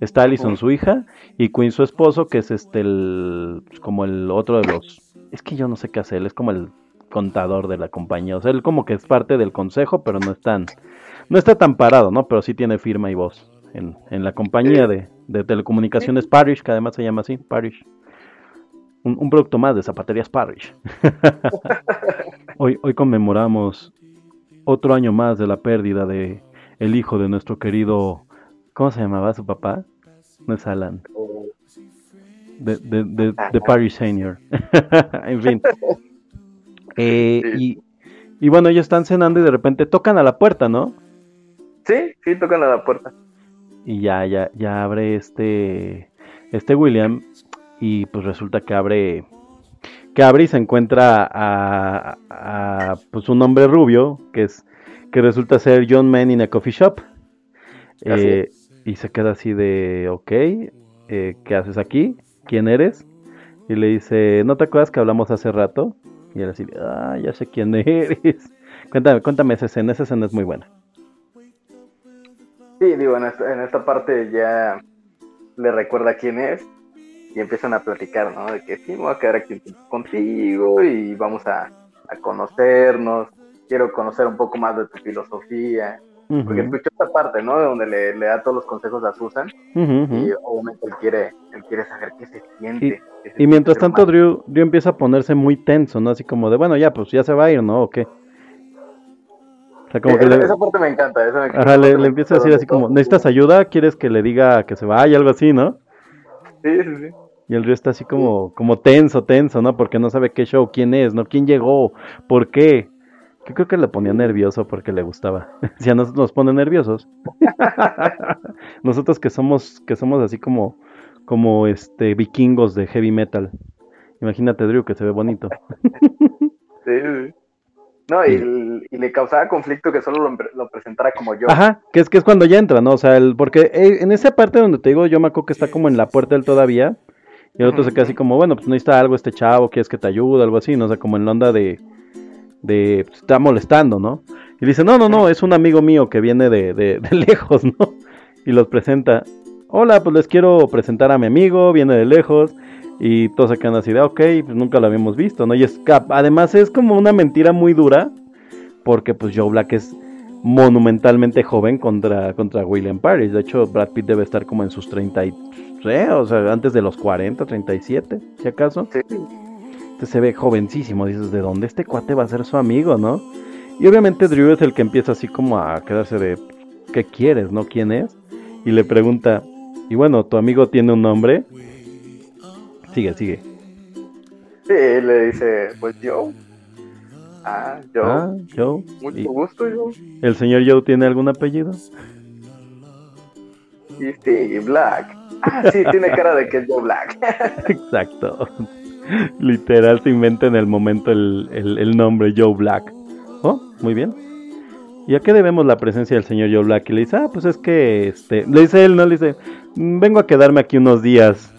[SPEAKER 1] está Allison, su hija, y Quinn, su esposo, que es este el, pues, como el otro de los, es que yo no sé qué hacer, es como el contador de la compañía, o sea, él como que es parte del consejo, pero no es tan, no está tan parado, ¿no? Pero sí tiene firma y voz en, en la compañía
[SPEAKER 2] Sí.
[SPEAKER 1] de, de telecomunicaciones Parish, que además se llama así, Parish. Un, un producto más de zapaterías Parish. hoy, hoy conmemoramos otro año más de la pérdida de el hijo de nuestro querido, ¿cómo se llamaba su papá? No es Alan, de, de, de, de Parish Senior. en fin. Eh, y, y bueno, ellos están cenando y de repente tocan a la puerta, ¿no?
[SPEAKER 2] Sí, sí, tocan a la puerta.
[SPEAKER 1] Y ya, ya, ya abre este, este William y pues resulta que abre, que abre y se encuentra a, a, pues un hombre rubio que es, que resulta ser John Man in a coffee shop Eh, y se queda así de, ok, eh, ¿qué haces aquí? ¿Quién eres? Y le dice, ¿no te acuerdas que hablamos hace rato? Y él así, ah, ya sé quién eres. Cuéntame, cuéntame esa escena, esa escena es muy buena.
[SPEAKER 2] Sí, digo, en esta, en esta parte ya le recuerda quién es y empiezan a platicar, ¿no? De que sí, me voy a quedar aquí contigo y vamos a, a conocernos. Quiero conocer un poco más de tu filosofía. Porque escuchó esta parte, ¿no? De donde le, le da todos los consejos a Susan y obviamente él quiere, él quiere saber qué se siente. qué se
[SPEAKER 1] Y mientras tanto Drew, Drew empieza a ponerse muy tenso, ¿no? Así como de, bueno, ya, pues ya se va a ir, ¿no? ¿O qué? O sea, como
[SPEAKER 2] humano.
[SPEAKER 1] que le,
[SPEAKER 2] esa parte me encanta. Esa, esa
[SPEAKER 1] ajá, le, le
[SPEAKER 2] me
[SPEAKER 1] empieza a
[SPEAKER 2] encanta
[SPEAKER 1] decir así como, ¿necesitas ayuda? ¿Quieres que le diga que se vaya? Algo así, ¿no?
[SPEAKER 2] Sí, sí, sí.
[SPEAKER 1] Y el Drew está así como, como tenso, tenso, ¿no? Porque no sabe qué show, quién es, ¿no? ¿Quién llegó? ¿Por qué? Que creo que le ponía nervioso porque le gustaba. Si a nosotros nos pone nerviosos. nosotros que somos, que somos así como, como este vikingos de heavy metal. Imagínate Drew que se ve bonito.
[SPEAKER 2] Sí, sí. No, y,
[SPEAKER 1] Sí.
[SPEAKER 2] y le causaba conflicto que solo lo, lo presentara como yo.
[SPEAKER 1] Ajá, que es que es cuando ya entra, ¿no? O sea, el, porque eh, en esa parte donde te digo, yo me acuerdo que está como en la puerta él todavía. Y el otro se queda así como, bueno, pues necesita algo este chavo, quieres que te ayude, algo así, ¿no? O sea, como en la onda de, de, pues, está molestando, ¿no? Y dice, no, no, no, es un amigo mío que viene de, de, de lejos, ¿no? Y los presenta, hola, pues les quiero presentar a mi amigo, viene de lejos. Y todos se quedan así de, ok, pues nunca lo habíamos visto, ¿no? Y es, cap- además es como una mentira muy dura, porque pues Joe Black es monumentalmente joven contra, contra William Parrish. De hecho, Brad Pitt debe estar como en sus 30, y, eh, o sea, antes de los 40, 37, si acaso.
[SPEAKER 2] Sí.
[SPEAKER 1] Entonces se ve jovencísimo, dices, ¿de dónde este cuate va a ser su amigo, no? Y obviamente Drew es el que empieza así como a quedarse de, ¿qué quieres, no? ¿Quién es? Y le pregunta, y bueno, ¿tu amigo tiene un nombre? Sigue, sigue.
[SPEAKER 2] Sí, le dice, pues yo. Ah, yo.
[SPEAKER 1] Ah, Joe.
[SPEAKER 2] Mucho
[SPEAKER 1] ¿Y
[SPEAKER 2] gusto, yo.
[SPEAKER 1] ¿El señor Joe tiene algún apellido?
[SPEAKER 2] Y sí, Black. Ah, sí, tiene cara de que es Joe Black.
[SPEAKER 1] Exacto. Literal se inventa en el momento el, el- el nombre Joe Black. Oh, muy bien. ¿Y a qué debemos la presencia del señor Joe Black? Y le dice, ah, pues es que, este, le dice él, ¿no? Le dice, "Mm, vengo a quedarme aquí unos días.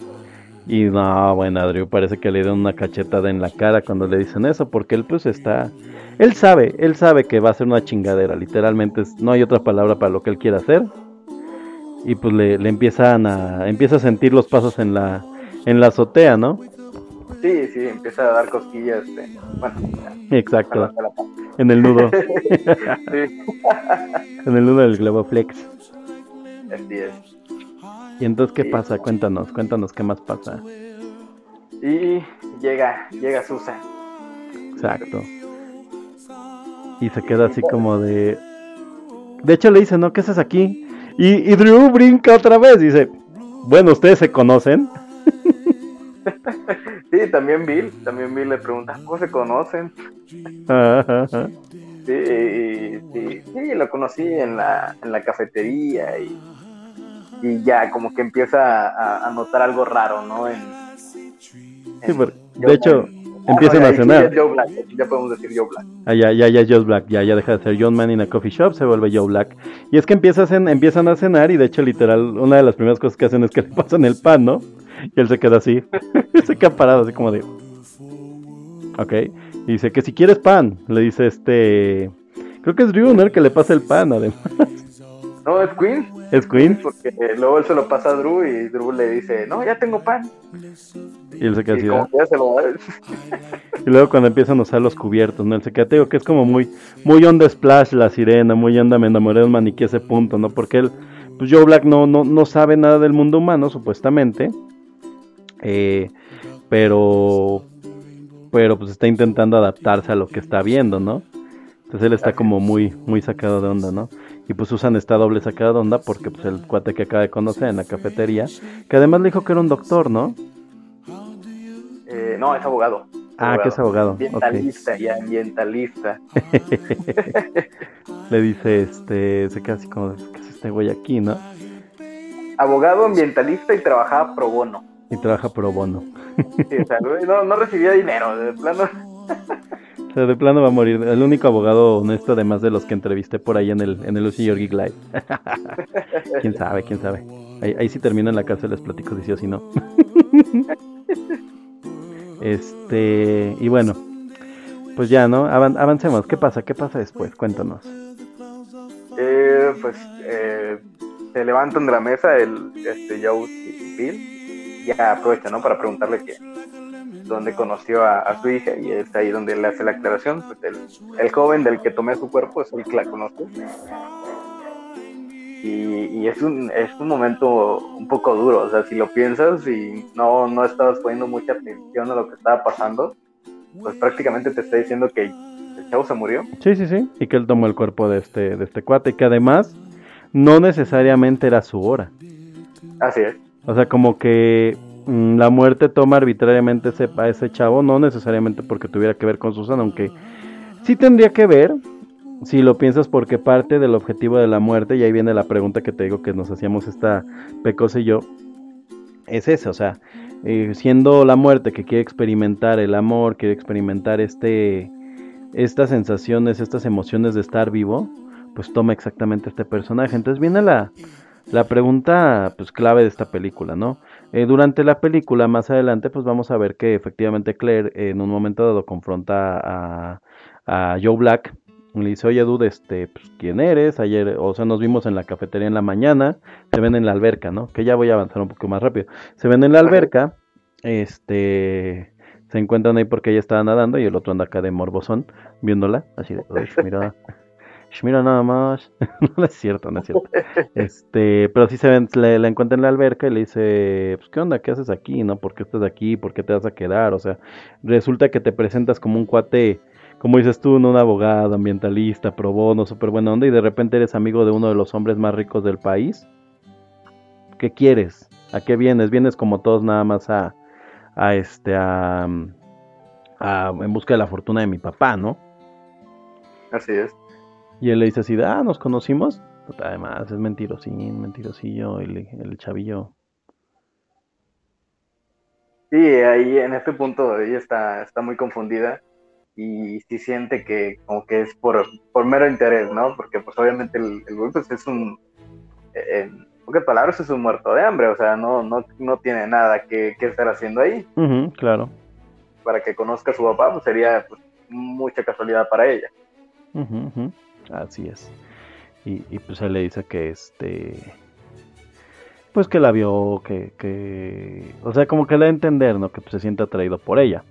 [SPEAKER 1] Y no, bueno, Drew parece que le dieron una cachetada en la cara cuando le dicen eso, porque él pues está... Él sabe, él sabe que va a ser una chingadera, literalmente no hay otra palabra para lo que él quiera hacer. Y pues le, le empiezan a... empieza a sentir los pasos en la, en la azotea, ¿no?
[SPEAKER 2] Sí, sí, empieza a dar cosquillas. eh, Bueno,
[SPEAKER 1] Exacto,
[SPEAKER 2] la-
[SPEAKER 1] en el nudo, en el nudo del Globoflex.
[SPEAKER 2] así es.
[SPEAKER 1] Y entonces, ¿qué pasa? Cuéntanos, cuéntanos qué más pasa.
[SPEAKER 2] Y llega, llega Susan.
[SPEAKER 1] Exacto. Y se queda así como de... De hecho le dice, ¿no? ¿Qué haces aquí? Y, y Drew brinca otra vez. Dice, bueno, ¿ustedes se conocen?
[SPEAKER 2] Sí, también Bill, también Bill le pregunta, ¿cómo se conocen?
[SPEAKER 1] Ajá, ajá.
[SPEAKER 2] Sí, sí, sí, lo conocí en la, en la cafetería y, y ya como que empieza a, a notar algo raro, ¿no? En,
[SPEAKER 1] Sí,
[SPEAKER 2] en
[SPEAKER 1] pero,
[SPEAKER 2] Joe
[SPEAKER 1] de hecho,
[SPEAKER 2] Black.
[SPEAKER 1] empiezan
[SPEAKER 2] Ah,
[SPEAKER 1] a
[SPEAKER 2] ahí sí
[SPEAKER 1] cenar.
[SPEAKER 2] es Joe Black, ya podemos decir Joe Black.
[SPEAKER 1] Ah, ya, ya, ya es Joe Black, ya, ya deja de ser John Man in a coffee shop, se vuelve Joe Black. Y es que empiezan, empiezan a cenar y de hecho literal, una de las primeras cosas que hacen es que le pasan el pan, ¿no? Y él se queda así, se queda parado así como de... Ok, y dice que si quieres pan, le dice este... Creo que es ¿no? El que le pasa el pan, además.
[SPEAKER 2] No, es Queen,
[SPEAKER 1] Es Queen.
[SPEAKER 2] porque luego él se lo pasa a Drew y Drew le dice, no, ya tengo pan.
[SPEAKER 1] Y él se queda así. Y luego cuando empiezan a usar los cubiertos, ¿no? Él se queda, te digo que es como muy, muy onda Splash, la sirena, muy onda me enamoré de un maniquí a ese punto, ¿no? Porque él, pues Joe Black no, no, no sabe nada del mundo humano, supuestamente. Eh, pero, pero pues está intentando adaptarse a lo que está viendo, ¿no? Entonces él está como muy, muy sacado de onda, ¿no? Y pues Susan está doble sacada de onda porque pues el cuate que acaba de conocer en la cafetería, que además le dijo que era un doctor, ¿no?
[SPEAKER 2] Eh, no, es abogado.
[SPEAKER 1] Ah, que es abogado.
[SPEAKER 2] Ambientalista, ya, ambientalista.
[SPEAKER 1] Le dice, este, se queda así como, ¿qué es este güey aquí, no?
[SPEAKER 2] Abogado ambientalista y trabajaba pro bono.
[SPEAKER 1] Y trabaja pro bono.
[SPEAKER 2] Sí, o sea, güey, no, no recibía dinero, de plano.
[SPEAKER 1] De plano va a morir. El único abogado honesto, además de los que entrevisté por ahí en el, en el Geek Live. quién sabe, quién sabe. Ahí, si termino en la cárcel les platico si sí o si no. este, y bueno, pues ya, ¿no? Avan- avancemos. ¿Qué pasa? ¿Qué pasa después? Cuéntanos.
[SPEAKER 2] Eh, pues eh, se levantan de la mesa el este Joe y Bill. Ya aprovecha, ¿no? Para preguntarle que dónde conoció a, a su hija y es ahí donde le hace la aclaración. Pues el, el joven del que tomé su cuerpo es el que la conoce. Y, y es, un, es un momento un poco duro, o sea, si lo piensas y no, no estabas poniendo mucha atención a lo que estaba pasando, pues prácticamente te está diciendo que el chavo se murió.
[SPEAKER 1] Sí, sí, sí. Y que él tomó el cuerpo de este, de este cuate, que además no necesariamente era su hora.
[SPEAKER 2] Así es.
[SPEAKER 1] O sea, como que la muerte toma arbitrariamente ese, a ese chavo, no necesariamente porque tuviera que ver con Susan, aunque sí tendría que ver, si lo piensas, porque parte del objetivo de la muerte, y ahí viene la pregunta que te digo que nos hacíamos esta Pecosa y yo, es ese, o sea, eh, siendo la muerte que quiere experimentar el amor, quiere experimentar este, estas sensaciones, estas emociones de estar vivo, pues toma exactamente este personaje. Entonces viene la, la pregunta pues clave de esta película, ¿no? Eh, durante la película, más adelante, pues vamos a ver que efectivamente Claire eh, en un momento dado confronta a, a Joe Black. y Le dice, oye dude, este, pues, ¿quién eres? Ayer, o sea, nos vimos en la cafetería en la mañana, se ven en la alberca, ¿no? Que ya voy a avanzar un poco más rápido. Se ven en la alberca, este, se encuentran ahí porque ella estaba nadando y el otro anda acá de morbosón, viéndola, así de, "Uy, mira, mira nada más. no es cierto, no es cierto. Este, pero sí se ven, le, la encuentra en la alberca y le dice, pues, ¿qué onda? ¿Qué haces aquí? ¿No? ¿Por qué estás aquí? ¿Por qué te vas a quedar? O sea, resulta que te presentas como un cuate, como dices tú, ¿no? un abogado, ambientalista, pro bono, súper buena onda, y de repente eres amigo de uno de los hombres más ricos del país. ¿Qué quieres? ¿A qué vienes? Vienes como todos nada más a, a este, a, a- en busca de la fortuna de mi papá, ¿no?
[SPEAKER 2] Así es.
[SPEAKER 1] Y él le dice así, ah, nos conocimos. Además, es mentirosín, mentirosillo, el, el chavillo.
[SPEAKER 2] Sí, ahí en este punto ella está, está muy confundida y sí siente que como que es por, por mero interés, ¿no? Porque pues obviamente el, el güey pues es un, eh, pocas palabras, es un muerto de hambre, o sea, no, no, no tiene nada que, que estar haciendo ahí.
[SPEAKER 1] Claro.
[SPEAKER 2] Para que conozca a su papá, pues sería pues, mucha casualidad para ella.
[SPEAKER 1] Ujú, ujú, Así es. Y, y pues él le dice que este. Pues que la vio, que, que. O sea, como que le da a entender, ¿no? Que pues, se siente atraído por ella.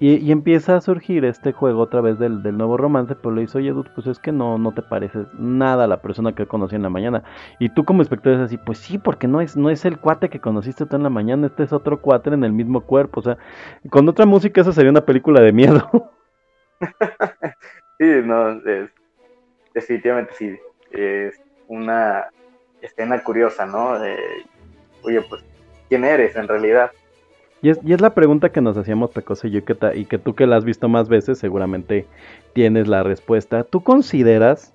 [SPEAKER 1] Y, y empieza a surgir este juego otra vez del, del nuevo romance, pero le dice, oye, dude, pues es que no, no te pareces nada a la persona que conocí en la mañana. Y tú como espectador es así, pues sí, porque no es, no es el cuate que conociste tú en la mañana, este es otro cuate en el mismo cuerpo. O sea, con otra música eso sería una película de miedo.
[SPEAKER 2] Sí, no, es- definitivamente sí. Es una escena curiosa, ¿no? Oye, pues, ¿quién eres en realidad?
[SPEAKER 1] Y es, y es la pregunta que nos hacíamos Pecosa y yo, y que tú que la has visto más veces seguramente tienes la respuesta. ¿Tú consideras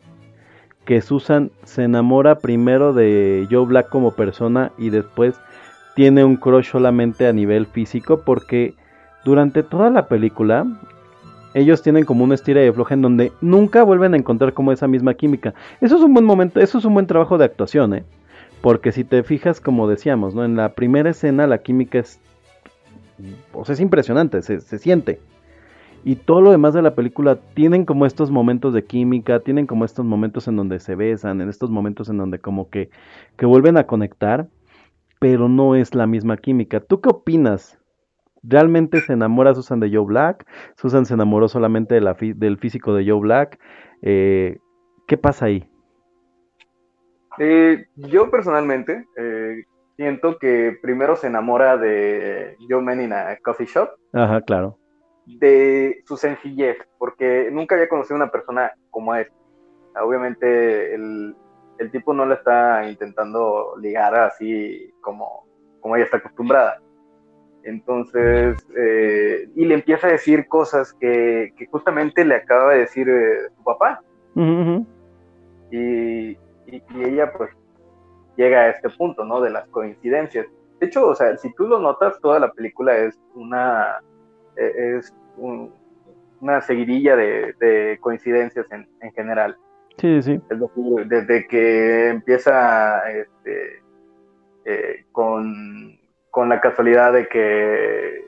[SPEAKER 1] que Susan se enamora primero de Joe Black como persona y después tiene un crush solamente a nivel físico? Porque durante toda la película ellos tienen como una estira y afloja en donde nunca vuelven a encontrar como esa misma química. Eso es un buen momento, eso es un buen trabajo de actuación, ¿eh? Porque si te fijas, como decíamos, ¿no? En la primera escena la química es sea, es impresionante, se, se siente. Y todo lo demás de la película tienen como estos momentos de química, tienen como estos momentos en donde se besan, en estos momentos en donde como que, que vuelven a conectar, pero no es la misma química. ¿Tú qué opinas? ¿Realmente se enamora Susan de Joe Black? ¿Susan se enamoró solamente de la fi- del físico de Joe Black? Eh, ¿Qué pasa ahí?
[SPEAKER 2] Eh, yo personalmente eh, siento que primero se enamora de Joe Man in a Coffee Shop,
[SPEAKER 1] Ajá, claro.
[SPEAKER 2] de su sencillez, porque nunca había conocido una persona como él. Obviamente el, el tipo no la está intentando ligar así como, como ella está acostumbrada. Entonces, eh, y le empieza a decir cosas que, que justamente le acaba de decir eh, su papá. Y, y- y ella pues llega a este punto, ¿no? De las coincidencias. De hecho, o sea, si tú lo notas, toda la película es una, eh, es un- una seguidilla de, de coincidencias en, en general.
[SPEAKER 1] Sí, sí.
[SPEAKER 2] Desde que empieza este, eh, con, con la casualidad de que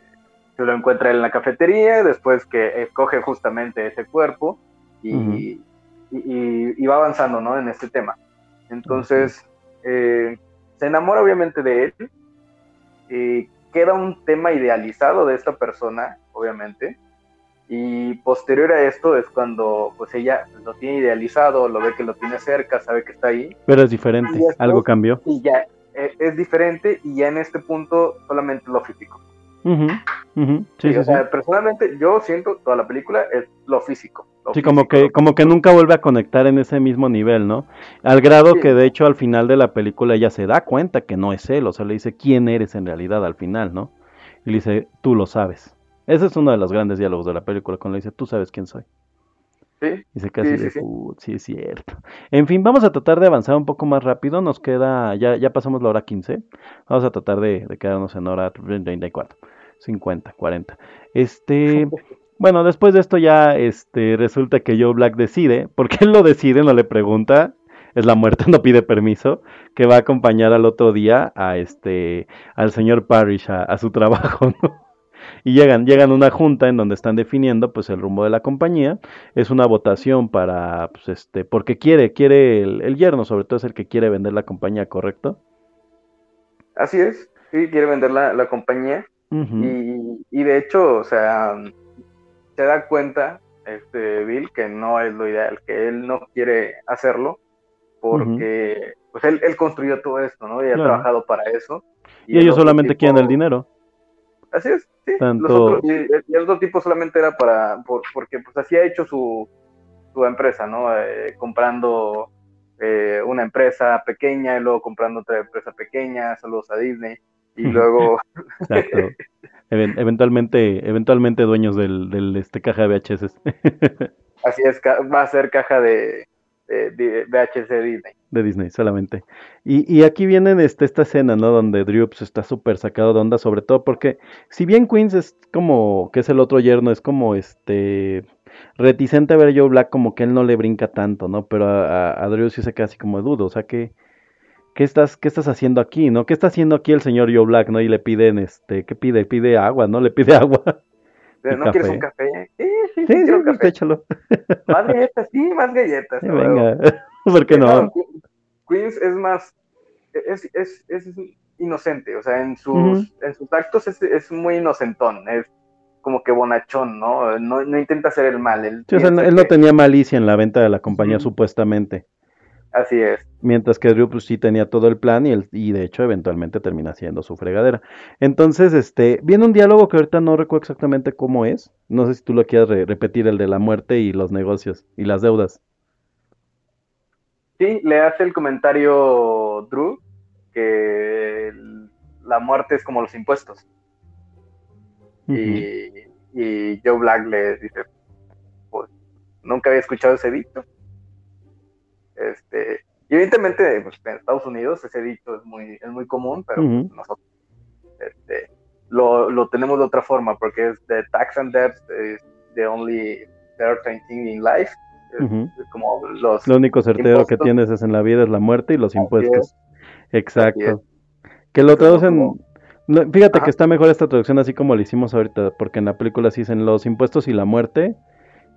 [SPEAKER 2] se lo encuentra en la cafetería, después que escoge justamente ese cuerpo y,
[SPEAKER 1] Ujú.
[SPEAKER 2] y- y- y va avanzando ¿no? en este tema. Entonces, eh, se enamora obviamente de él, y queda un tema idealizado de esta persona, obviamente, y posterior a esto es cuando pues ella lo tiene idealizado, lo ve que lo tiene cerca, sabe que está ahí,
[SPEAKER 1] Pero es diferente,
[SPEAKER 2] después-
[SPEAKER 1] algo cambió.
[SPEAKER 2] y ya eh, es diferente y ya en este punto solamente lo físico.
[SPEAKER 1] Ujú, ujú. Sí,
[SPEAKER 2] Sí,
[SPEAKER 1] sí,
[SPEAKER 2] o
[SPEAKER 1] sí.
[SPEAKER 2] sea, personalmente yo siento toda la película es lo físico. lo
[SPEAKER 1] Sí, como que, como que nunca vuelve a conectar en ese mismo nivel, ¿no? Al grado que de hecho al final de la película ella se da cuenta que no es él, o sea, le dice quién eres en realidad al final, ¿no? Y le dice, tú lo sabes. Ese es uno de los grandes diálogos de la película, cuando le dice, tú sabes quién soy.
[SPEAKER 2] Sí,
[SPEAKER 1] Y se casi
[SPEAKER 2] Sí,
[SPEAKER 1] de,
[SPEAKER 2] sí, sí.
[SPEAKER 1] "Put, sí es cierto. En fin, vamos a tratar de avanzar un poco más rápido, nos queda, ya, ya pasamos la hora 15, vamos a tratar de, de quedarnos en hora 34, 50, 40. Este, bueno, después de esto ya, este, resulta que Joe Black decide, porque él lo decide, no le pregunta, es la muerte, no pide permiso, que va a acompañar al otro día a este, al señor Parrish a, a su trabajo, ¿no? Y llegan, llegan a una junta en donde están definiendo pues el rumbo de la compañía. Es una votación para, pues este, porque quiere, quiere el, el yerno, sobre todo es el que quiere vender la compañía, ¿correcto?
[SPEAKER 2] así es. Sí, quiere vender la, la compañía y, y de hecho, o sea, se da cuenta este Bill que no es lo ideal, que él no quiere hacerlo porque pues él, él construyó todo esto, ¿no? Y ha
[SPEAKER 1] Claro.
[SPEAKER 2] trabajado para eso.
[SPEAKER 1] Y,
[SPEAKER 2] el
[SPEAKER 1] ellos solamente
[SPEAKER 2] tipo-
[SPEAKER 1] quieren el dinero.
[SPEAKER 2] Así es.
[SPEAKER 1] Tanto-
[SPEAKER 2] Los otros- y, y el otro tipo solamente era para, por- porque pues así ha hecho su, su empresa, ¿no? Eh, comprando eh, una empresa pequeña y luego comprando otra empresa pequeña, saludos a Disney, y luego,
[SPEAKER 1] Exacto. Even- eventualmente, eventualmente dueños del, del este caja de VHS
[SPEAKER 2] así es, va a ser caja de, de- de VHS de Disney.
[SPEAKER 1] de Disney solamente. Y, y aquí viene este, esta escena, ¿no? Donde Drew pues, está súper sacado de onda, sobre todo porque si bien Queens es como, que es el otro yerno, es como este reticente a ver a Joe Black como que él no le brinca tanto, ¿no? Pero a, a- a Drew sí se queda así como de dudo, o sea que ¿qué estás, qué estás haciendo aquí, no? ¿Qué está haciendo aquí el señor Joe Black, no? Y le piden, este, ¿qué pide? Pide agua, ¿no? Le pide agua.
[SPEAKER 2] Pero,
[SPEAKER 1] ¿Y
[SPEAKER 2] ¿No quieres un café? Sí, sí, sí,
[SPEAKER 1] Sí, sí, pues, échalo.
[SPEAKER 2] Más galletas, sí, más galletas.
[SPEAKER 1] Sí, venga, ¿por qué no?
[SPEAKER 2] Queens es más, es, es, es inocente, o sea, en sus, en sus actos es, es muy inocentón, es como que bonachón, ¿no? No, no intenta hacer el mal. Él
[SPEAKER 1] Sí, o sea,
[SPEAKER 2] piensa
[SPEAKER 1] él no tenía malicia en la venta de la compañía, supuestamente.
[SPEAKER 2] Así es.
[SPEAKER 1] Mientras que Drew pues sí tenía todo el plan y, el, y de hecho eventualmente termina siendo su fregadera. Entonces, este, viene un diálogo que ahorita no recuerdo exactamente cómo es. No sé si tú lo quieres re- repetir, el de la muerte y los negocios y las deudas.
[SPEAKER 2] Sí, le hace el comentario Drew que el- la muerte es como los impuestos. Y, y Joe Black le dice, pues nunca había escuchado ese dicho. Este, y evidentemente pues, en Estados Unidos ese dicho es muy, es muy común, pero nosotros este, lo, lo tenemos de otra forma, porque es the tax and debt is the only certain thing in life. Como los...
[SPEAKER 1] Lo único certero que tienes es en la vida es la muerte y los
[SPEAKER 2] Así
[SPEAKER 1] impuestos. Exacto. Que lo traducen.
[SPEAKER 2] como-
[SPEAKER 1] no, fíjate
[SPEAKER 2] Ajá.
[SPEAKER 1] que está mejor esta traducción así como lo hicimos ahorita, porque en la película sí dicen los impuestos y la muerte,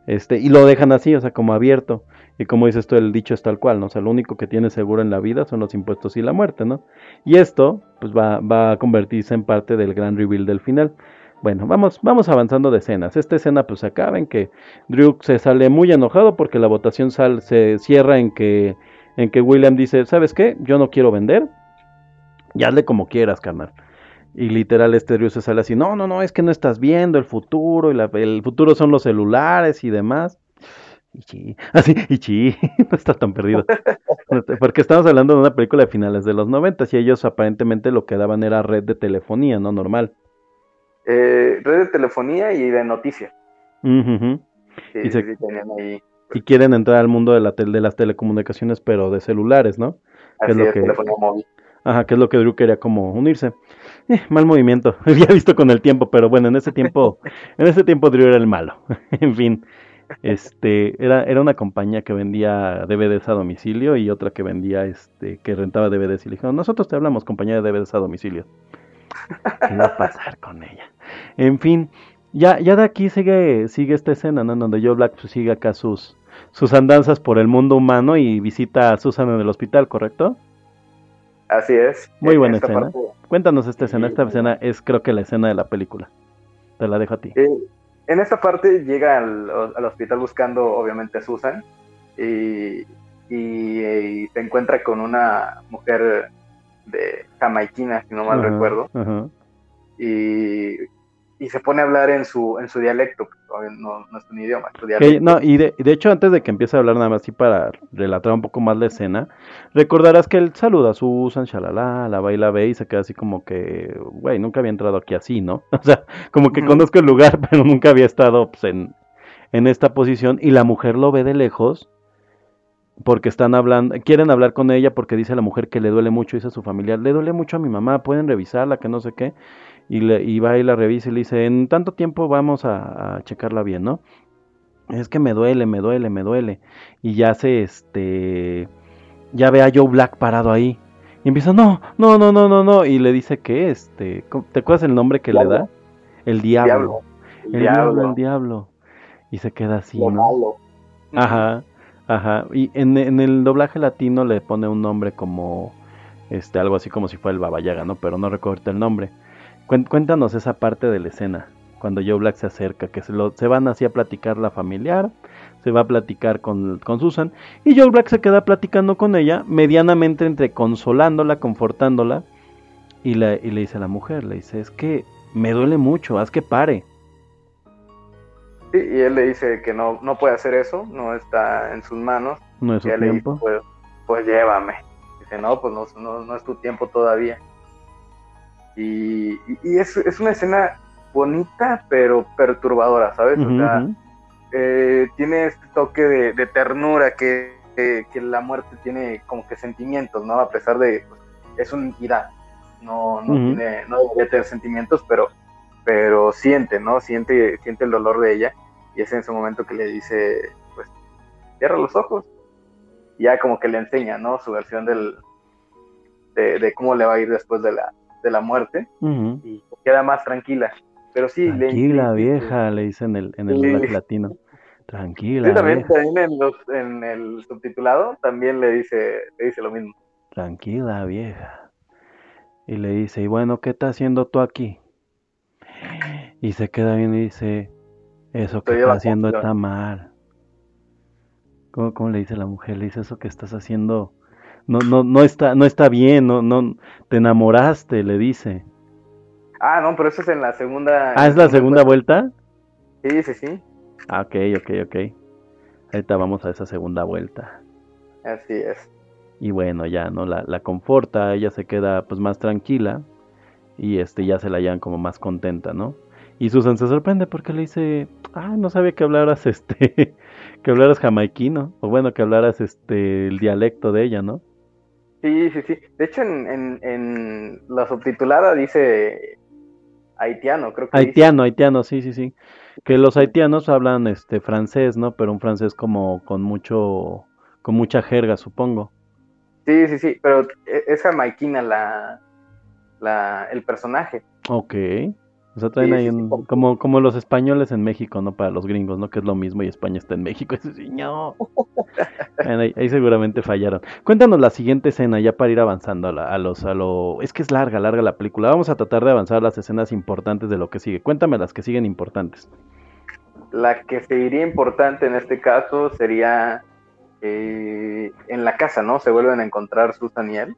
[SPEAKER 1] este, y lo dejan así, o sea, como abierto. Y como dices tú, el dicho es tal cual, ¿no? O sea, lo único que tienes seguro en la vida son los impuestos y la muerte, ¿no? Y esto, pues va, va a convertirse en parte del gran reveal del final. Bueno, vamos, vamos avanzando de escenas. Esta escena pues acaba en que Drew se sale muy enojado porque la votación se cierra en que, en que William dice, ¿sabes qué? Yo no quiero vender. Y hazle como quieras, carnal. Y literal este Drew se sale así, no, no, no, es que no estás viendo el futuro, y la- el futuro son los celulares y demás. Y chi, así, y chi, no está tan perdido. Porque estamos hablando de una película de finales de los 90 y ellos aparentemente lo que daban era red de telefonía, ¿no? Normal.
[SPEAKER 2] eh, red de telefonía y de noticias.
[SPEAKER 1] Ujú.
[SPEAKER 2] Sí,
[SPEAKER 1] Y se-
[SPEAKER 2] sí.
[SPEAKER 1] Y quieren entrar al mundo de, la tel- de las telecomunicaciones, pero de celulares, ¿no?
[SPEAKER 2] Así
[SPEAKER 1] es lo
[SPEAKER 2] es,
[SPEAKER 1] que-
[SPEAKER 2] telefonía móvil.
[SPEAKER 1] Ajá, que es lo que Drew quería como unirse. Eh, mal movimiento, había visto con el tiempo, pero bueno, en ese tiempo, en ese tiempo Drew era el malo. en fin, este, era, era una compañía que vendía DVDs a domicilio y otra que vendía, este, que rentaba DVDs y le dijeron, nosotros te hablamos, compañía de DVDs a domicilio. ¿Qué va a pasar con ella? En fin, ya, ya de aquí sigue, sigue esta escena, ¿no? Donde Joe Black pues, sigue acá sus, sus andanzas por el mundo humano y visita a Susan en el hospital, ¿correcto?
[SPEAKER 2] Así es.
[SPEAKER 1] Muy
[SPEAKER 2] En
[SPEAKER 1] buena
[SPEAKER 2] esta
[SPEAKER 1] escena.
[SPEAKER 2] parte,
[SPEAKER 1] Cuéntanos esta escena. Esta escena es creo que la escena de la película. Te la dejo a ti.
[SPEAKER 2] eh, en esta parte llega al, al hospital buscando, obviamente, a Susan y, y, y se encuentra con una mujer de jamaiquina, si no mal recuerdo, y, y se pone a hablar en su, en su dialecto, todavía no, no es un idioma, es su dialecto.
[SPEAKER 1] no, y de, de hecho, antes de que empiece a hablar nada más así para relatar un poco más la escena, recordarás que él saluda a Susan, shalala, la baila ve y se queda así como que, güey, nunca había entrado aquí así, ¿no? O sea, como que conozco el lugar, pero nunca había estado pues, en, en esta posición y la mujer lo ve de lejos porque están hablando, quieren hablar con ella porque dice la mujer que le duele mucho, dice a su familiar, le duele mucho a mi mamá, pueden revisarla, que no sé qué, y, le, y va y la revisa y le dice, en tanto tiempo vamos a, a checarla bien, ¿no? Es que me duele, me duele, me duele. Y ya se, este, ya ve a Joe Black parado ahí. Y empieza, no, no, no, no, no, no. Y le dice que, este, ¿cómo- ¿te acuerdas el nombre que le da? El diablo.
[SPEAKER 2] Diablo.
[SPEAKER 1] El diablo, el diablo. Y se queda así,
[SPEAKER 2] lo
[SPEAKER 1] ¿no?
[SPEAKER 2] malo.
[SPEAKER 1] Ajá, ajá. Y en, en el doblaje latino le pone un nombre como, este, algo así como si fuera el Baba Yaga, ¿no? Pero no recuerdo el nombre. Cuéntanos esa parte de la escena, cuando Joe Black se acerca, que se, lo, se van así a platicar la familiar, se va a platicar con, con Susan, y Joe Black se queda platicando con ella, medianamente entre consolándola, confortándola, y, la, y le dice a la mujer, le dice, es que me duele mucho, haz que pare.
[SPEAKER 2] Y él le dice que no, no puede hacer eso, no está en sus manos.
[SPEAKER 1] No es
[SPEAKER 2] Y
[SPEAKER 1] su
[SPEAKER 2] él le dice,
[SPEAKER 1] tiempo.
[SPEAKER 2] pues, pues llévame. Dice, no, pues no, no, no es tu tiempo todavía. Y, y- es, es una escena bonita, pero perturbadora, ¿sabes? o sea, eh, tiene este toque de, de ternura que, que- que la muerte tiene como que sentimientos, ¿no? A pesar de, pues, es un entidad, no, no, tiene, no debería tener sentimientos, pero, pero siente, ¿no? Siente, siente el dolor de ella y es en ese momento que le dice, pues, cierra los ojos. Y ya como que le enseña, ¿no? Su versión del, de, de cómo le va a ir después de la, de la muerte y queda más tranquila. Pero sí,
[SPEAKER 1] Tranquila,
[SPEAKER 2] le-
[SPEAKER 1] vieja, le dicen en el, en el
[SPEAKER 2] Sí.
[SPEAKER 1] latino. Tranquila,
[SPEAKER 2] Sí, también,
[SPEAKER 1] vieja.
[SPEAKER 2] también en, los, en el subtitulado también le dice, le dice lo mismo.
[SPEAKER 1] Tranquila, vieja. Y le dice, y bueno, ¿qué estás haciendo tú aquí? Y se queda bien y dice, eso que
[SPEAKER 2] Estoy
[SPEAKER 1] estás haciendo está mal. ¿Cómo, cómo le dice la mujer? Le dice, eso que estás haciendo no, no, no está, no está bien, no, no, te enamoraste, le dice.
[SPEAKER 2] Ah, no, pero eso es en la segunda.
[SPEAKER 1] Ah, ¿es la segunda vuelta?
[SPEAKER 2] Sí, sí, sí.
[SPEAKER 1] Ah, ok, ok, ok. Ahorita vamos a esa segunda vuelta.
[SPEAKER 2] Así es.
[SPEAKER 1] Y bueno, ya, ¿no? La, la conforta, ella se queda pues más tranquila y este ya se la llevan como más contenta, ¿no? Y Susan se sorprende porque le dice, ah, no sabía que hablaras este, que hablaras jamaiquino, o bueno, que hablaras este, el dialecto de ella, ¿no?
[SPEAKER 2] Sí, sí, sí. De hecho, en, en, en la subtitulada dice haitiano, creo que dice.
[SPEAKER 1] Haitiano, haitiano, sí, sí, sí. Que los haitianos hablan este francés, ¿no? Pero un francés como con mucho, con mucha jerga, supongo.
[SPEAKER 2] Sí, sí, sí, pero e- es jamaiquina la, la, el personaje.
[SPEAKER 1] Ok. O sea, traen
[SPEAKER 2] Sí,
[SPEAKER 1] ahí
[SPEAKER 2] sí, sí,
[SPEAKER 1] un-
[SPEAKER 2] como-
[SPEAKER 1] como, los españoles en México, ¿no? Para los gringos, ¿no? Que es lo mismo y España está en México. Eso sí, no. Bueno, ahí, ahí seguramente fallaron. Cuéntanos la siguiente escena ya para ir avanzando a, la- a los, a lo... Es que es larga, larga la película. Vamos a tratar de avanzar a las escenas importantes de lo que sigue. Cuéntame las que siguen importantes.
[SPEAKER 2] La que sería importante en este caso sería eh, en la casa, ¿no? Se vuelven a encontrar Susan y él.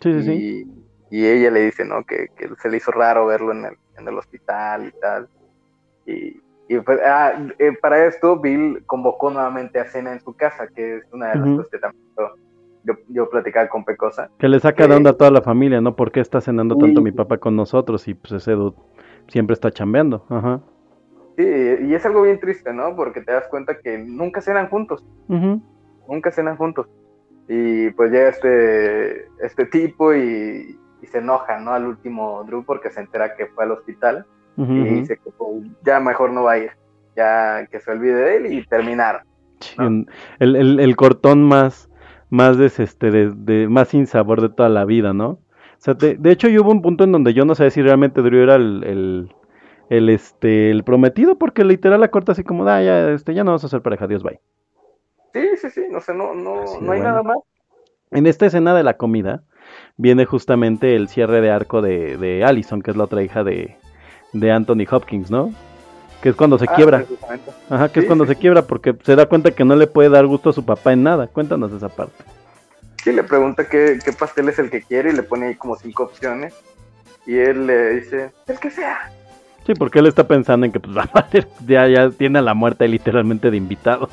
[SPEAKER 1] Sí, sí, sí.
[SPEAKER 2] Y, y ella le dice, ¿no? Que, que se le hizo raro verlo en el, en el hospital y tal. Y, y pues, ah, eh, para esto, Bill convocó nuevamente a cena en su casa, que es una de las
[SPEAKER 1] Ujú.
[SPEAKER 2] cosas que también yo, yo, platicaba con Pecosa.
[SPEAKER 1] Que le saca de
[SPEAKER 2] que-
[SPEAKER 1] onda a toda la familia, ¿no? ¿Por qué está cenando tanto mi papá con nosotros? Y pues ese dude siempre está chambeando. Ajá.
[SPEAKER 2] Sí, y es algo bien triste, ¿no? Porque te das cuenta que nunca cenan juntos.
[SPEAKER 1] Ujú.
[SPEAKER 2] nunca cenan juntos. Y pues llega este, este tipo y, y se enoja, ¿no? Al último Drew porque se entera que fue al hospital y dice que pues, ya mejor no va a ir, ya que se olvide de él y
[SPEAKER 1] un- el, el- el cortón más, más des- este, de, de- más sin sabor de toda la vida, ¿no? O sea, de, de hecho, yo hubo un punto en donde yo no sabía si realmente Drew era el, el, el, este, el prometido, porque literal la corta así como, ah, ya, este, ya no vamos a ser pareja, adiós, bye.
[SPEAKER 2] Sí, sí, sí, no sé, no, no,
[SPEAKER 1] Así
[SPEAKER 2] no hay
[SPEAKER 1] bueno.
[SPEAKER 2] nada más.
[SPEAKER 1] En esta escena de la comida viene justamente el cierre de arco de, de Allison, que es la otra hija de, de Anthony Hopkins, ¿no? Que es cuando se
[SPEAKER 2] Ah,
[SPEAKER 1] quiebra. Ajá, que es cuando
[SPEAKER 2] sí,
[SPEAKER 1] se quiebra porque se da cuenta que no le puede dar gusto a su papá en nada. Cuéntanos esa parte.
[SPEAKER 2] Sí, le pregunta qué, qué pastel es el que quiere y le pone ahí como cinco opciones. Y él le dice, el que sea.
[SPEAKER 1] Sí, porque él está pensando en que pues, va a valer- ya, ya tiene a la muerte literalmente de invitado.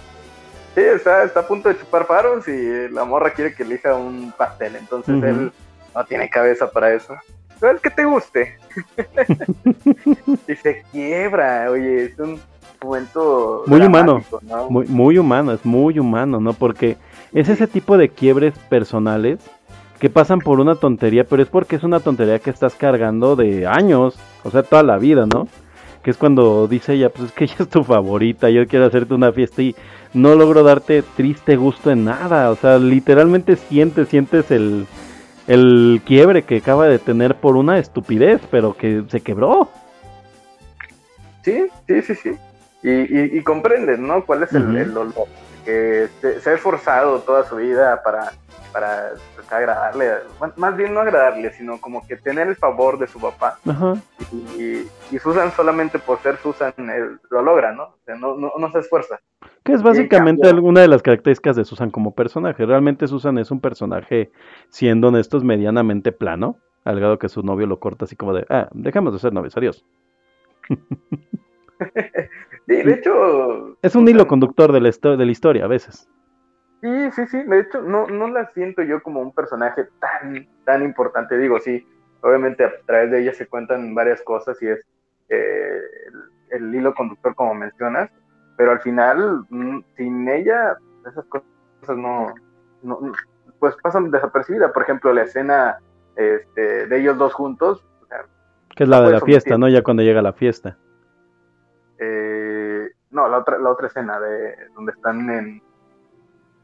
[SPEAKER 2] Sí, está, está a punto de chupar faros y la morra quiere que elija un pastel, entonces él no tiene cabeza para eso. Pero el que te guste. y se quiebra, oye, es un momento
[SPEAKER 1] Muy humano,
[SPEAKER 2] ¿no?
[SPEAKER 1] Muy humano, es muy humano, ¿no? Porque es ese tipo de quiebres personales que pasan por una tontería, pero es porque es una tontería que estás cargando de años, o sea, toda la vida, ¿no? Que es cuando dice ella, pues es que ella es tu favorita, yo quiero hacerte una fiesta y no logro darte triste gusto en nada, o sea, literalmente sientes, sientes el, el quiebre que acaba de tener por una estupidez, pero que se quebró.
[SPEAKER 2] Sí, sí, sí, sí. Y, y, y comprendes, ¿no? ¿Cuál es el,
[SPEAKER 1] Ujú.
[SPEAKER 2] el dolor? Que se, se ha esforzado toda su vida para, para pues, agradarle, más bien no agradarle, sino como que tener el favor de su papá.
[SPEAKER 1] Ajá.
[SPEAKER 2] Y, y Susan solamente por ser Susan él lo logra, ¿no? O sea, no, no, no se esfuerza.
[SPEAKER 1] Que es
[SPEAKER 2] Y
[SPEAKER 1] básicamente alguna de las características de Susan como personaje. Realmente Susan es un personaje, siendo honestos, medianamente plano. Al grado que su novio lo corta así como de, ah, dejamos de ser novios, adiós.
[SPEAKER 2] Sí, de hecho...
[SPEAKER 1] Es un hilo conductor de la, de la historia a veces.
[SPEAKER 2] Sí, sí, sí. De hecho, no, no la siento yo como un personaje tan, tan importante. Digo, sí, obviamente a través de ella se cuentan varias cosas y es eh, el, el hilo conductor como mencionas, pero al final, mm, sin ella, esas cosas no, no- pues pasan desapercibidas. Por ejemplo, la escena este, de ellos dos juntos, o sea,
[SPEAKER 1] Que es la de la fiesta. ¿no? Ya cuando llega la fiesta.
[SPEAKER 2] No, la otra, la otra escena de donde están en,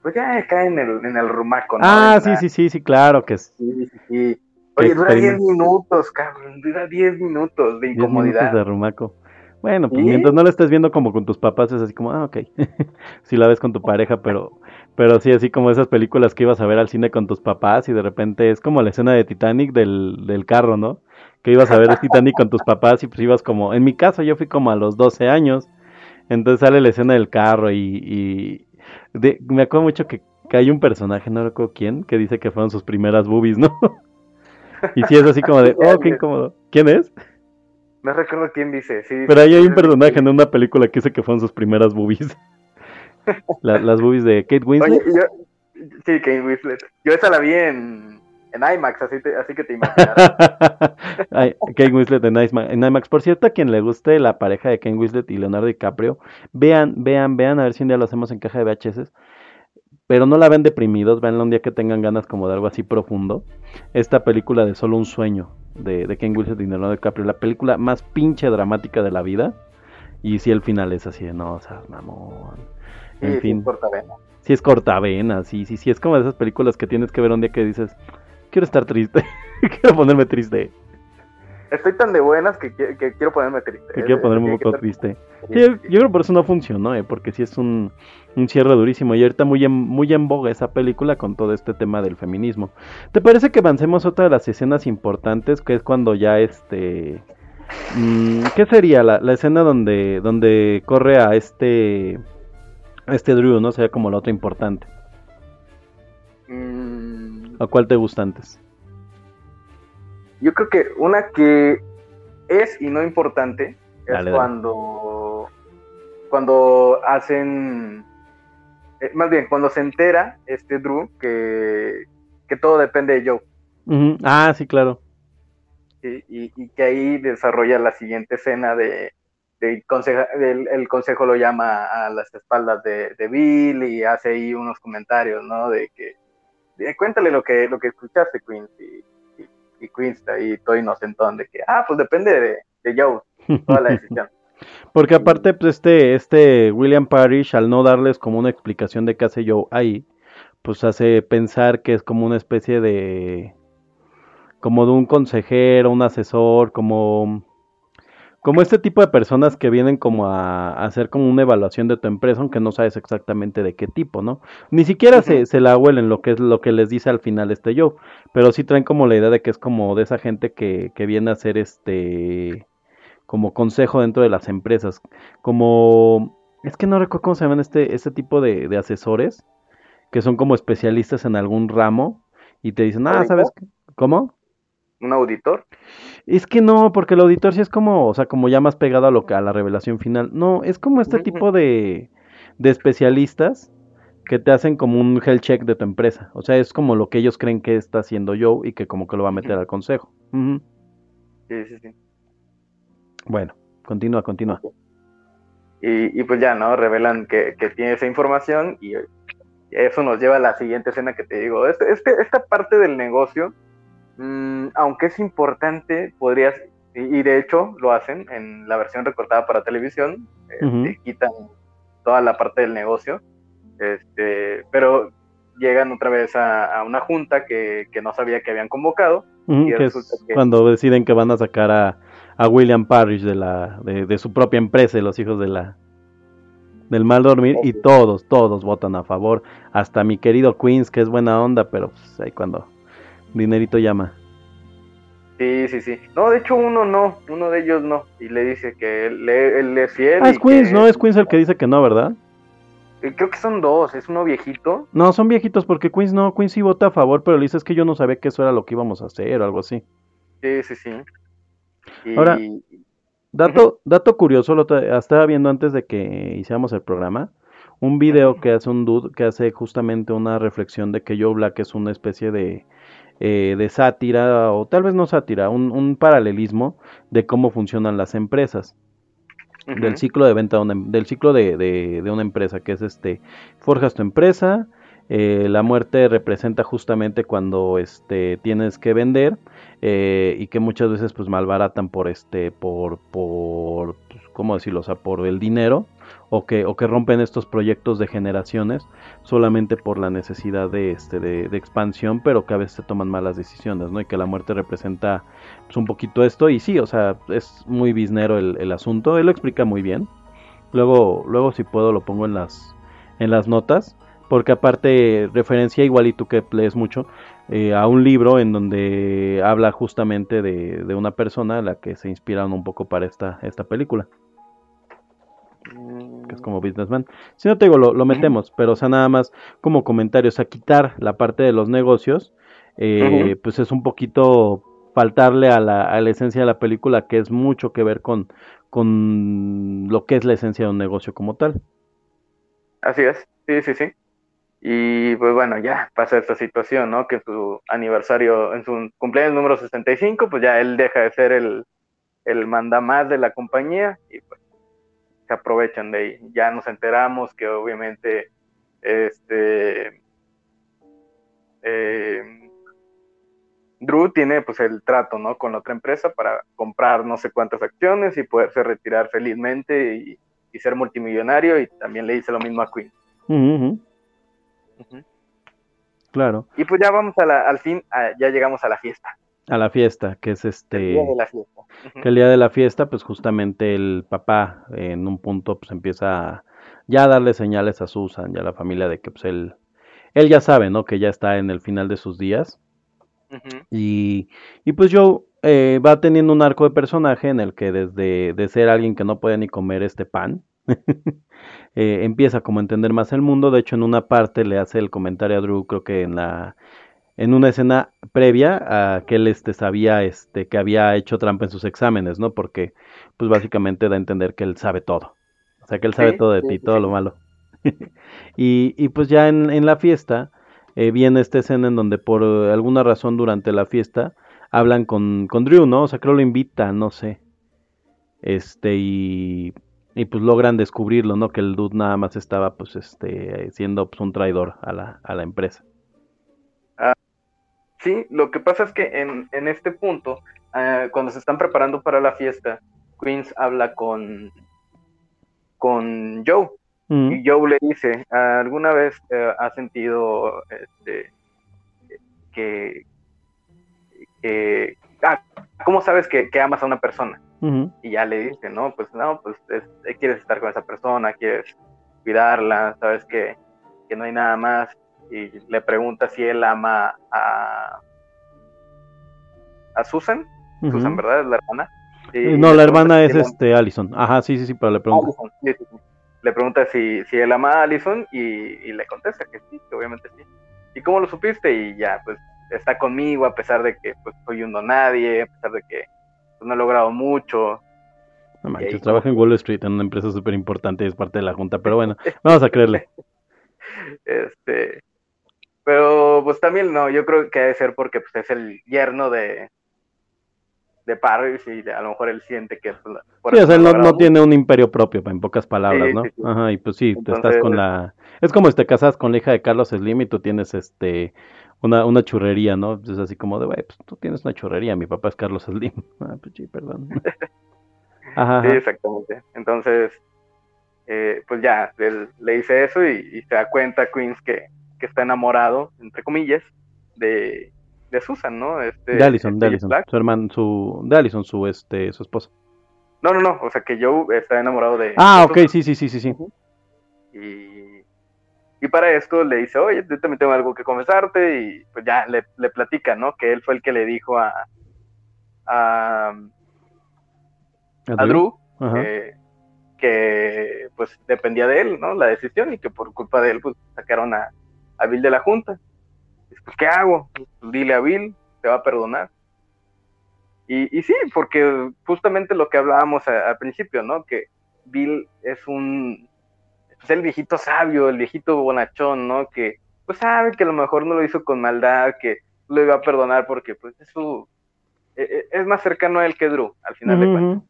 [SPEAKER 2] pues ya cae en el, en el rumaco, ¿no?
[SPEAKER 1] Ah, sí,
[SPEAKER 2] la-
[SPEAKER 1] sí, sí, sí, claro que es.
[SPEAKER 2] sí, sí, sí. Oye, dura 10
[SPEAKER 1] experimento.
[SPEAKER 2] minutos, cabrón, dura 10 minutos de
[SPEAKER 1] 10
[SPEAKER 2] incomodidad.
[SPEAKER 1] minutos de rumaco. Bueno, pues
[SPEAKER 2] Sí.
[SPEAKER 1] mientras no lo estés viendo como con tus papás, es así como, ah, ok. si la ves con tu pareja, pero, pero sí, así como esas películas que ibas a ver al cine con tus papás y de repente es como la escena de Titanic del, del carro, ¿no? Que ibas a ver el Titanic con tus papás y pues ibas como, en mi caso yo fui como a los 12 años, entonces sale la escena del carro y, y de- me acuerdo mucho que, que hay un personaje, no recuerdo quién, que dice que fueron sus primeras boobies, ¿no? y sí es así como de, oh, qué incómodo. ¿Quién es?
[SPEAKER 2] No recuerdo quién dice, sí.
[SPEAKER 1] Pero ahí hay un personaje en una película que dice que fueron sus primeras boobies. La- las boobies de Kate
[SPEAKER 2] Oye,
[SPEAKER 1] Winslet.
[SPEAKER 2] yo, sí, Kate Winslet. Yo esa la vi en, en IMAX, así, te- así que te imaginas.
[SPEAKER 1] Kate Winslet en IMAX, en IMAX. Por cierto, a quien le guste la pareja de Kate Winslet y Leonardo DiCaprio, vean, vean, vean, a ver si un día lo hacemos en caja de VHS. Pero no la ven deprimidos, veanla un día que tengan ganas como de algo así profundo. Esta película de Solo un sueño de, de Kate Winslet y Leonardo DiCaprio, la película más pinche dramática de la vida. Y si el final es así de no, seas mamón.
[SPEAKER 2] Sí,
[SPEAKER 1] En
[SPEAKER 2] sí,
[SPEAKER 1] fin.
[SPEAKER 2] cortavena.
[SPEAKER 1] Sí es cortavena, sí, sí, sí, es como de esas películas que tienes que ver un día que dices, quiero estar triste, quiero ponerme triste,
[SPEAKER 2] Estoy tan de buenas que, que quiero ponerme triste.
[SPEAKER 1] que quiero ponerme un poco triste.
[SPEAKER 2] sí,
[SPEAKER 1] yo, creo que por eso no funcionó, ¿eh? porque sí es un, un cierre durísimo y ahorita muy en, muy en boga esa película con todo este tema del feminismo. ¿Te parece que avancemos a otra de las escenas importantes, que es cuando ya este... mm, ¿Qué sería la, la escena donde, donde corre a este... a este Drew, ¿no? Sería como la otra importante.
[SPEAKER 2] Mm,
[SPEAKER 1] ¿A cuál te gusta antes?
[SPEAKER 2] yo creo que una que es y no importante es
[SPEAKER 1] Dale, dale.
[SPEAKER 2] cuando cuando hacen eh, más bien cuando se entera este Drew que, que todo depende de Joe
[SPEAKER 1] Ah, sí, claro.
[SPEAKER 2] y, y que ahí desarrolla la siguiente escena de, de conseja- del- el consejo lo llama a las espaldas de, de Bill y hace ahí unos comentarios no de que cuéntale lo que lo que escuchaste Queens y, y, está ahí todo inocentón de que ah pues depende de, de Joe toda la decisión.
[SPEAKER 1] Porque aparte, pues este, este William Parrish, al no darles como una explicación de qué hace Joe ahí, pues hace pensar que es como una especie de, como de un consejero, un asesor, como, como este tipo de personas que vienen como a, a hacer como una evaluación de tu empresa, aunque no sabes exactamente de qué tipo, ¿no? Ni siquiera se, se la huelen lo que es lo que les dice al final este Joe, pero sí traen como la idea de que es como de esa gente que, que viene a hacer este como consejo dentro de las empresas, como es que no recuerdo cómo se llaman este, este tipo de, de asesores, que son como especialistas en algún ramo y te dicen, ah. ¿sabes qué? ¿Cómo?
[SPEAKER 2] Un auditor
[SPEAKER 1] Es que no, porque el auditor sí es como, o sea, como ya más pegado a lo que a la revelación final. No, es como este tipo de, de especialistas que te hacen como un health check de tu empresa. O sea, es como lo que ellos creen que está haciendo Joe y que como que lo va a meter al consejo.
[SPEAKER 2] Sí sí sí
[SPEAKER 1] Bueno, continúa, continúa.
[SPEAKER 2] y, y pues ya no revelan que, que tiene esa información y eso nos lleva a la siguiente escena que te digo este, este- esta parte del negocio mm, aunque es importante podrías y, y de hecho lo hacen en la versión recortada para televisión
[SPEAKER 1] Ujú.
[SPEAKER 2] quitan toda la parte del negocio este pero llegan otra vez a, a una junta que, que no sabía que habían convocado Y
[SPEAKER 1] que es
[SPEAKER 2] que-
[SPEAKER 1] cuando deciden que van a sacar a, a William Parrish de la de, de su propia empresa, de los hijos de la del mal dormir y todos, todos votan a favor, hasta mi querido Queens que es buena onda, pero pues ahí cuando dinerito llama.
[SPEAKER 2] Sí, sí, sí. No, de hecho uno no, uno de ellos no. Y le dice que él, él es fiel.
[SPEAKER 1] Ah, es Queens,
[SPEAKER 2] que-
[SPEAKER 1] ¿no? Es Queens el que dice que no, ¿verdad?
[SPEAKER 2] eh, Creo que son dos, es uno viejito.
[SPEAKER 1] No, son viejitos porque Queens no, Queens sí vota a favor, pero le dice es que yo no sabía que eso era lo que íbamos a hacer o algo así.
[SPEAKER 2] Sí, sí, sí. Y,
[SPEAKER 1] Ahora- Dato, dato curioso, lo estaba viendo antes de que hiciéramos el programa, un video que hace un dude que hace justamente una reflexión de que Joe Black es una especie de, eh, de sátira, o tal vez no sátira, un, un paralelismo de cómo funcionan las empresas, del ciclo de venta, de una em- del ciclo de, de- de una empresa, que es este, forjas tu empresa, eh, la muerte representa justamente cuando este, tienes que vender, eh, y que muchas veces pues malbaratan por este por por pues, cómo decirlo o sea por el dinero o que, o que rompen estos proyectos de generaciones solamente por la necesidad de, este, de, de expansión, pero que a veces se toman malas decisiones, ¿no? Y que la muerte representa pues, un poquito esto, y sí, o sea, es muy biznero el, asunto, él lo explica muy bien. Luego, luego si puedo lo pongo en las, en las notas, porque aparte referencia igual y tú que lees mucho, eh, a un libro en donde habla justamente de, de una persona a la que se inspiraron un poco para esta, esta película que es como businessman. Si no te digo, lo, lo metemos, pero o sea, nada más como comentarios, a quitar la parte de los negocios, eh, pues es un poquito faltarle a la, a la esencia de la película, que es mucho que ver con, con lo que es la esencia de un negocio como tal.
[SPEAKER 2] Así es, sí, sí, sí. Y pues bueno, ya pasa esta situación, ¿no? Que en su aniversario, en su cumpleaños número 65, pues ya él deja de ser el, el mandamás de la compañía y pues se aprovechan de ahí. Ya nos enteramos que obviamente este eh, Drew tiene pues el trato, ¿no? Con la otra empresa para comprar no sé cuántas acciones y poderse retirar felizmente y, y ser multimillonario y también le dice lo mismo a Queen.
[SPEAKER 1] Claro,
[SPEAKER 2] Y pues ya vamos a la, al fin, a- ya llegamos a la fiesta.
[SPEAKER 1] A la fiesta, que es
[SPEAKER 2] El
[SPEAKER 1] este...
[SPEAKER 2] día de la fiesta.
[SPEAKER 1] Que el día de la fiesta, pues justamente el papá en un punto pues empieza a, ya a darle señales a Susan y a la familia de que pues él, él ya sabe, ¿no? Que ya está en el final de sus días y, y pues Joe eh, va teniendo un arco de personaje en el que desde de ser alguien que no puede ni comer este pan, eh, empieza como a entender más el mundo. De hecho, en una parte le hace el comentario a Drew, creo que en la en una escena previa a que él este sabía este que había hecho trampa en sus exámenes, ¿no? Porque pues básicamente da a entender que él sabe todo. O sea, que él sabe
[SPEAKER 2] Sí,
[SPEAKER 1] todo de
[SPEAKER 2] sí,
[SPEAKER 1] ti,
[SPEAKER 2] sí,
[SPEAKER 1] todo lo malo. y, y pues ya en, en la fiesta eh, viene esta escena en donde por eh, alguna razón durante la fiesta hablan con, con Drew, ¿no? O sea, creo lo invita, no sé. Este, y, y pues logran descubrirlo, ¿no? Que el dude nada más estaba pues este siendo pues, un traidor a la, a la empresa.
[SPEAKER 2] Sí, lo que pasa es que en, en este punto, ah, cuando se están preparando para la fiesta, Queens habla con, con Joe
[SPEAKER 1] Mm,
[SPEAKER 2] y Joe le dice, ¿alguna vez eh, has sentido este, que, que- ah, ¿cómo sabes que, que amas a una persona? Y ya le dice, no, pues no, pues es- eh, quieres estar con esa persona, quieres cuidarla, sabes que, que no hay nada más. Y le pregunta si él ama a, a Susan, Susan. ¿verdad? Es la hermana. Y
[SPEAKER 1] Eh, No, la
[SPEAKER 2] pregunta
[SPEAKER 1] hermana es este Allison. Ajá, sí, sí, sí, pero le pregunto.
[SPEAKER 2] Allison, sí, sí, sí. Le pregunta si, si él ama a Allison y, y le contesta que sí, que obviamente sí. ¿Y cómo lo supiste? Y ya, pues está conmigo a pesar de que pues soy un nadie, a pesar de que pues, no he logrado mucho.
[SPEAKER 1] No manches, trabaja en Wall Street en una empresa súper importante y es parte de la junta, pero bueno, vamos a creerle.
[SPEAKER 2] Este, pero pues también no, yo creo que debe ser porque pues, es el yerno de, de Paris y a lo mejor él siente que pues, la- por
[SPEAKER 1] Sí, o sea, él no, tiene un imperio propio, en pocas palabras,
[SPEAKER 2] Sí,
[SPEAKER 1] ¿no?
[SPEAKER 2] sí, sí.
[SPEAKER 1] Ajá, y pues sí, estás con la... Es como si te casas con la hija de Carlos Slim y tú tienes este una, una churrería, ¿no? Es así como de, güey, pues tú tienes una churrería, mi papá es Carlos Slim. Ah, pues sí, perdón. Ajá,
[SPEAKER 2] Sí, exactamente. Entonces, eh, pues ya, él le dice eso y, y se da cuenta Queens que, que está enamorado, entre comillas, de, de Susan, ¿no? Este,
[SPEAKER 1] De Allison, de
[SPEAKER 2] este
[SPEAKER 1] Allison,
[SPEAKER 2] Black.
[SPEAKER 1] su hermano, su... De Allison, su, este, su esposa.
[SPEAKER 2] No, no, no, o sea que Joe está enamorado de...
[SPEAKER 1] Ah,
[SPEAKER 2] de
[SPEAKER 1] ok, sí, sí, sí, sí, sí.
[SPEAKER 2] Y, y para esto le dice, oye, yo también tengo algo que confesarte y pues ya le, le platica, ¿no? Que él fue el que le dijo a, a, a Drew que, que, pues dependía de él, ¿no? La decisión y que por culpa de él pues sacaron a, a Bill de la junta. Pues, ¿qué hago? Pues, dile a Bill, te va a perdonar. Y, y sí, porque justamente lo que hablábamos a- al principio, ¿no? Que Bill es un, pues el viejito sabio, el viejito bonachón, ¿no? Que pues sabe que a lo mejor no lo hizo con maldad, que lo iba a perdonar porque pues es su, e- e- es más cercano a él que Drew, al final de cuentas.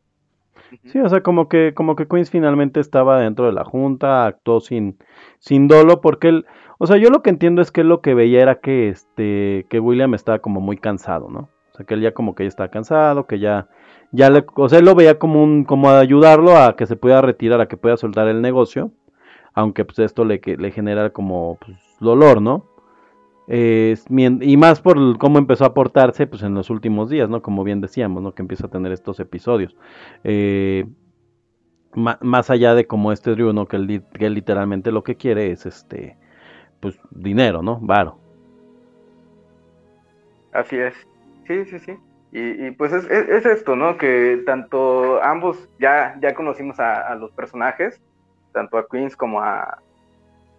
[SPEAKER 1] Sí, o sea, como que, como que Queens finalmente estaba dentro de la junta, actuó sin, sin dolo, porque él, o sea, yo lo que entiendo es que lo que veía era que este, que William estaba como muy cansado, ¿no? O sea, que él ya como que ya estaba cansado, que ya, ya le, o sea, él lo veía como un, como ayudarlo a que se pueda retirar, a que pueda soltar el negocio, aunque pues esto le, que- le genera como pues, dolor, ¿no? Mien- y más por cómo empezó a portarse pues en los últimos días, ¿no? Como bien decíamos, ¿no? Que empieza a tener estos episodios. Eh, más allá de como este Drew, ¿no? Que que él literalmente lo que quiere es este, pues dinero, ¿no? Varo.
[SPEAKER 2] Así es. Sí, sí, sí. Y, y, pues es, es- es esto, ¿no? Que tanto ambos ya, ya conocimos a, a los personajes, tanto a Queens como a,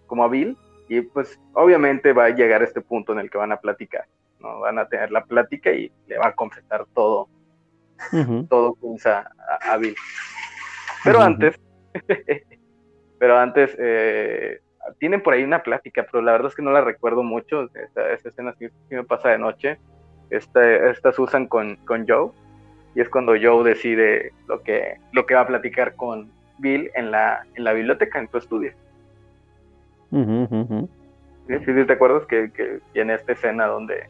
[SPEAKER 2] como a Bill, y pues obviamente va a llegar este punto en el que van a platicar, ¿no? Van a tener la plática y le va a confesar todo, todo Queens a, a- a Bill. Pero antes, pero antes, eh, tienen por ahí una plática, pero la verdad es que no la recuerdo mucho. Esta, esta escena sí, sí me pasa de noche. Esta, estas usan con, con Joe. Y es cuando Joe decide lo que, lo que va a platicar con Bill en la, en la biblioteca, en tu estudio.
[SPEAKER 1] Ujú, ujú.
[SPEAKER 2] ¿Sí? ¿Sí, sí te acuerdas que, que en esta escena donde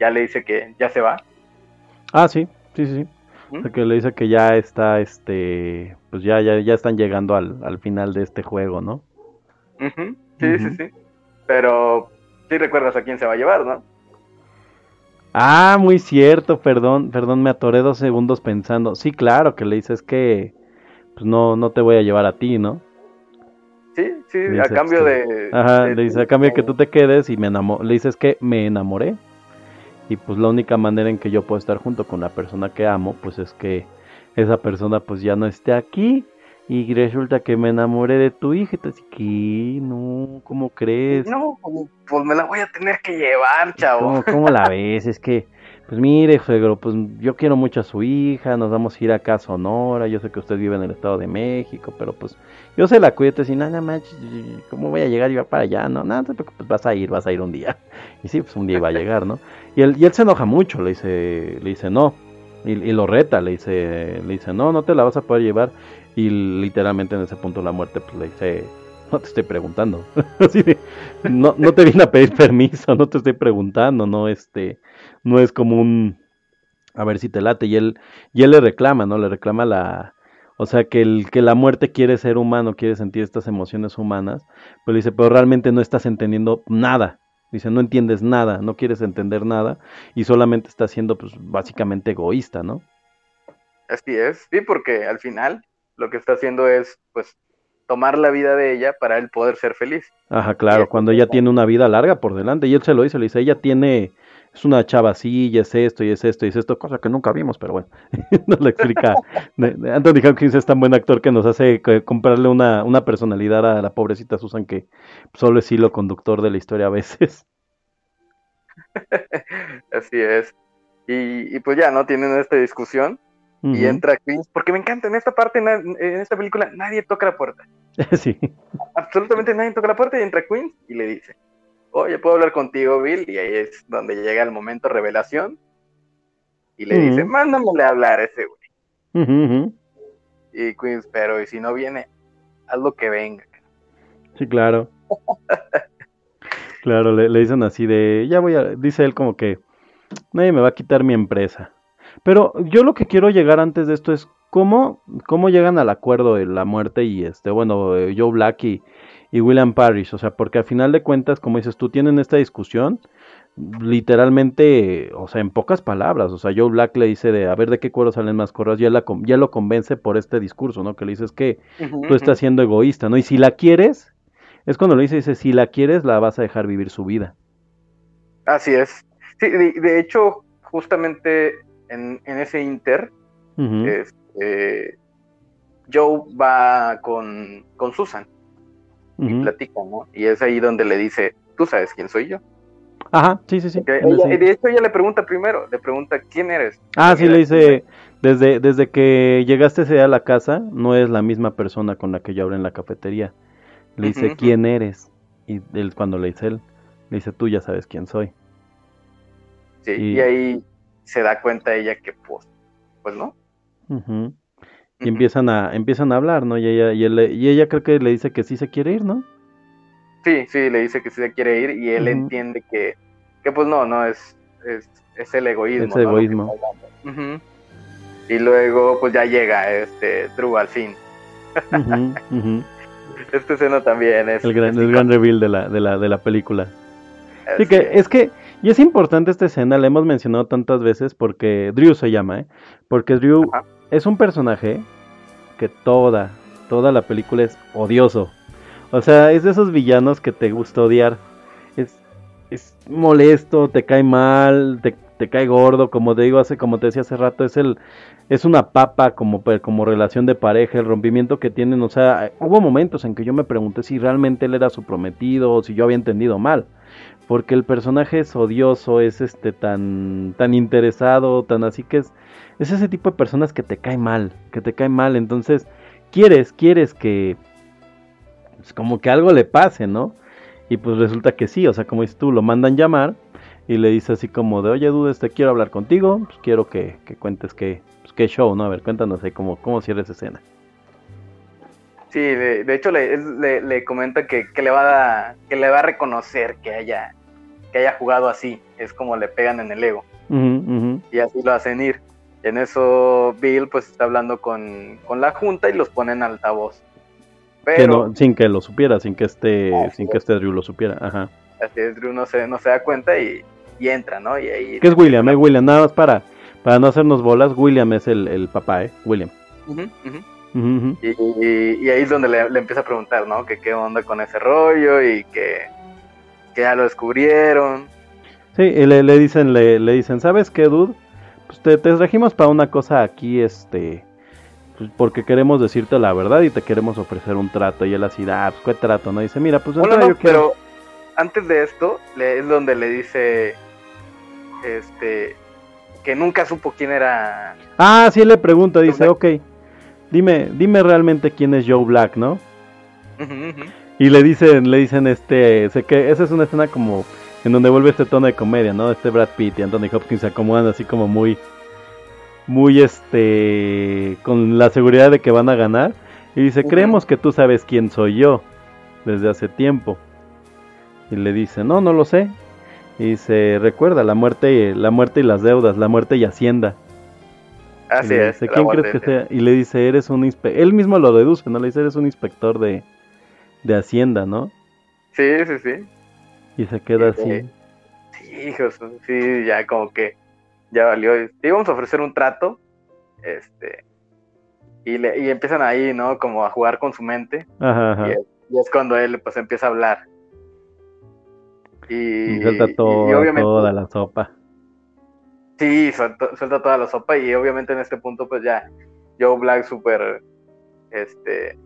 [SPEAKER 2] ya le dice que ya se va?
[SPEAKER 1] Ah, sí, sí, sí. sí.
[SPEAKER 2] ¿Mm?
[SPEAKER 1] O sea, que le dice que ya está, este, pues ya, ya, ya están llegando al, al final de este juego, ¿no?
[SPEAKER 2] Sí, sí, sí. Pero sí recuerdas a quién se va a llevar, ¿no?
[SPEAKER 1] Ah, muy cierto, perdón, perdón, me atoré dos segundos pensando. Sí, claro, que le dices que, pues no, no te voy a llevar a ti, ¿no?
[SPEAKER 2] Sí, sí,
[SPEAKER 1] Le
[SPEAKER 2] a
[SPEAKER 1] dices
[SPEAKER 2] cambio de...
[SPEAKER 1] Ajá,
[SPEAKER 2] de
[SPEAKER 1] le dice
[SPEAKER 2] tu-
[SPEAKER 1] a cambio de que tú te quedes y me enamo le dices que me enamoré. Y pues la única manera en que yo puedo estar junto con la persona que amo, pues es que esa persona pues ya no esté aquí. Y resulta que me enamoré de tu hija. Así que, no, ¿cómo crees?
[SPEAKER 2] No, pues me la voy a tener que llevar, chavo.
[SPEAKER 1] ¿Cómo, cómo la ves? Es que, pues mire, suegro, pues yo quiero mucho a su hija, nos vamos a ir acá a Sonora, yo sé que usted vive en el Estado de México, pero pues yo se la cuido, y nada más, ¿cómo voy a llegar yo para allá? No, nada, no preocupes, vas a ir, vas a ir un día. Y sí, pues un día iba a llegar, ¿no? Y él, y él se enoja mucho, le dice, le dice no, y, y lo reta, le dice, le dice, no, no te la vas a poder llevar. Y literalmente en ese punto la muerte, pues le dice, no te estoy preguntando. Así de, no, no te vine a pedir permiso, no te estoy preguntando, no este, no es como un a ver si te late. Y él, y él le reclama, ¿no? Le reclama la. O sea que el, que la muerte quiere ser humano, quiere sentir estas emociones humanas. Pero dice, pero realmente no estás entendiendo nada. Dice, no entiendes nada, no quieres entender nada. Y solamente estás siendo, pues, básicamente egoísta, ¿no?
[SPEAKER 2] Así es, sí, porque al final lo que está haciendo es, pues, tomar la vida de ella para él poder ser feliz.
[SPEAKER 1] Ajá, claro, cuando ella tiene una vida larga por delante. Y él se lo dice, le dice, ella tiene, es una chava así, y es esto, y es esto, y es esto, cosa que nunca vimos, pero bueno, nos lo explica. Anthony Hopkins es tan buen actor que nos hace comprarle una, una personalidad a la pobrecita Susan que solo es hilo conductor de la historia a veces.
[SPEAKER 2] Así es. Y, y pues ya, ¿no? Tienen esta discusión y entra Queens, porque me encanta, en esta parte, en esta película, nadie toca la puerta.
[SPEAKER 1] sí.
[SPEAKER 2] Absolutamente nadie toca la puerta y entra Queens y le dice, oye, ¿puedo hablar contigo, Bill? Y ahí es donde llega el momento revelación. Y le dice, mándamele a hablar a ese güey. Y Queens, pero y si no viene, haz lo que venga.
[SPEAKER 1] Sí, claro. Claro, le, le dicen así de, ya voy a, dice él como que nadie me va a quitar mi empresa. Pero yo lo que quiero llegar antes de esto es cómo, cómo llegan al acuerdo de la muerte y este, bueno, eh, Joe Black y, y William Parrish, o sea, porque al final de cuentas, como dices tú, tienen esta discusión, literalmente, o sea, en pocas palabras, o sea, Joe Black le dice de, a ver de qué cuero salen más correos, ya, la, ya lo convence por este discurso, ¿no? Que le dices que tú estás siendo egoísta, ¿no? Y si la quieres, es cuando le dice, dice, si la quieres, la vas a dejar vivir su vida.
[SPEAKER 2] Así es. Sí, de, de hecho, justamente en, en ese inter, este, Joe va con, con Susan y
[SPEAKER 1] Ujú.
[SPEAKER 2] platican, ¿no? Y es ahí donde le dice, tú sabes quién soy yo.
[SPEAKER 1] Ajá, sí, sí, sí.
[SPEAKER 2] Ella- de hecho, ella le pregunta primero, le pregunta, ¿quién eres?
[SPEAKER 1] Ah,
[SPEAKER 2] ¿Quién
[SPEAKER 1] sí, le dice, desde, desde que llegaste a la casa, no es la misma persona con la que yo hablé en la cafetería. Le dice, ¿quién eres? Y él, cuando le dice él, le dice, tú ya sabes quién soy.
[SPEAKER 2] Sí,
[SPEAKER 1] y-
[SPEAKER 2] y ahí se da cuenta ella que, pues, pues no.
[SPEAKER 1] Y empiezan a, empiezan a hablar, ¿no? Y ella, y, él y ella creo que le dice que sí se quiere ir, ¿no?
[SPEAKER 2] Sí, sí, le dice que sí se quiere ir y él entiende que, que pues no, no, es, es, es el egoísmo. Que
[SPEAKER 1] egoísmo.
[SPEAKER 2] Y luego, pues ya llega este Drew al fin.
[SPEAKER 1] Ujú.
[SPEAKER 2] Esta escena también es.
[SPEAKER 1] El gran,
[SPEAKER 2] es
[SPEAKER 1] el gran reveal de la, de la, de la película. Sí,
[SPEAKER 2] así
[SPEAKER 1] que es que, y es importante esta escena, la hemos mencionado tantas veces porque Drew se llama, ¿eh? Porque Drew
[SPEAKER 2] Ajá.
[SPEAKER 1] es un personaje que toda, toda la película es odioso. O sea, es de esos villanos que te gusta odiar. Es, es molesto, te cae mal, te, te cae gordo, como te digo hace, como te decía hace rato, es el, es una papa como, como relación de pareja, el rompimiento que tienen, o sea, hubo momentos en que yo me pregunté si realmente él era su prometido o si yo había entendido mal porque el personaje es odioso, es este tan tan interesado, tan así que es es ese tipo de personas que te cae mal, que te cae mal, entonces quieres quieres que pues, como que algo le pase, ¿no? Y pues resulta que sí, o sea, como dices tú, lo mandan llamar y le dice así como de, "Oye, Dudes, te quiero hablar contigo, pues quiero que, que cuentes qué pues, qué show, ¿no? A ver, cuéntanos ahí cómo cómo cierra esa escena."
[SPEAKER 2] Sí, de, de hecho le, le, le comenta que, que le va a, que le va a reconocer que haya, que haya jugado así. Es como le pegan en el ego. Y así lo hacen ir. Y en eso Bill pues está hablando con, con la junta y los pone en altavoz.
[SPEAKER 1] Que
[SPEAKER 2] Pero
[SPEAKER 1] no, sin que lo supiera, sin que este sin que este Drew lo supiera, ajá.
[SPEAKER 2] así es, Drew no se, no se da cuenta y, y entra, ¿no? Y ahí...
[SPEAKER 1] ¿Qué es William? ¿Eh? William, nada más para, para no hacernos bolas, William es el, el papá, ¿eh? William.
[SPEAKER 2] Ujú, ujú. Y, y- y ahí es donde le, le empieza a preguntar, ¿no? Que qué onda con ese rollo y que, que ya lo descubrieron.
[SPEAKER 1] Sí, y le, le dicen, le, le dicen, ¿sabes qué, dude? Pues te, te trajimos para una cosa aquí, este, pues porque queremos decirte la verdad y te queremos ofrecer un trato. Y él así, ah, pues qué trato, ¿no? Dice, mira, pues
[SPEAKER 2] Bueno, no,
[SPEAKER 1] yo quiero...
[SPEAKER 2] pero antes de esto le- es donde le dice este que nunca supo quién era.
[SPEAKER 1] Ah, sí, le pregunta, dice, ok, dime, dime realmente quién es Joe Black, ¿no? Y le dicen, le dicen este, sé que esa es una escena como en donde vuelve este tono de comedia, ¿no? Este Brad Pitt y Anthony Hopkins se acomodan así como muy, muy este, con la seguridad de que van a ganar. Y dice, creemos que tú sabes quién soy yo desde hace tiempo. Y le dice, no, no lo sé. Y dice, recuerda la muerte, la muerte y las deudas, la muerte y Hacienda. Y
[SPEAKER 2] Así es.
[SPEAKER 1] dice, ¿quién crees que sea? Y le dice, eres un inspector. Él mismo lo deduce, ¿no? Le dice, eres un inspector de, de Hacienda, ¿no?
[SPEAKER 2] Sí, sí, sí.
[SPEAKER 1] Y se queda
[SPEAKER 2] Sí,
[SPEAKER 1] así.
[SPEAKER 2] Sí, hijos, sí, ya como que ya valió. Te íbamos a ofrecer un trato, este, y, le, y empiezan ahí, ¿no? Como a jugar con su mente.
[SPEAKER 1] Ajá, ajá.
[SPEAKER 2] Y, es, y es cuando él pues empieza a hablar. Y,
[SPEAKER 1] Y
[SPEAKER 2] y-
[SPEAKER 1] todo,
[SPEAKER 2] y obviamente,
[SPEAKER 1] toda la sopa.
[SPEAKER 2] Sí, suelta, suelta toda la sopa y obviamente en este punto pues ya Joe Black súper este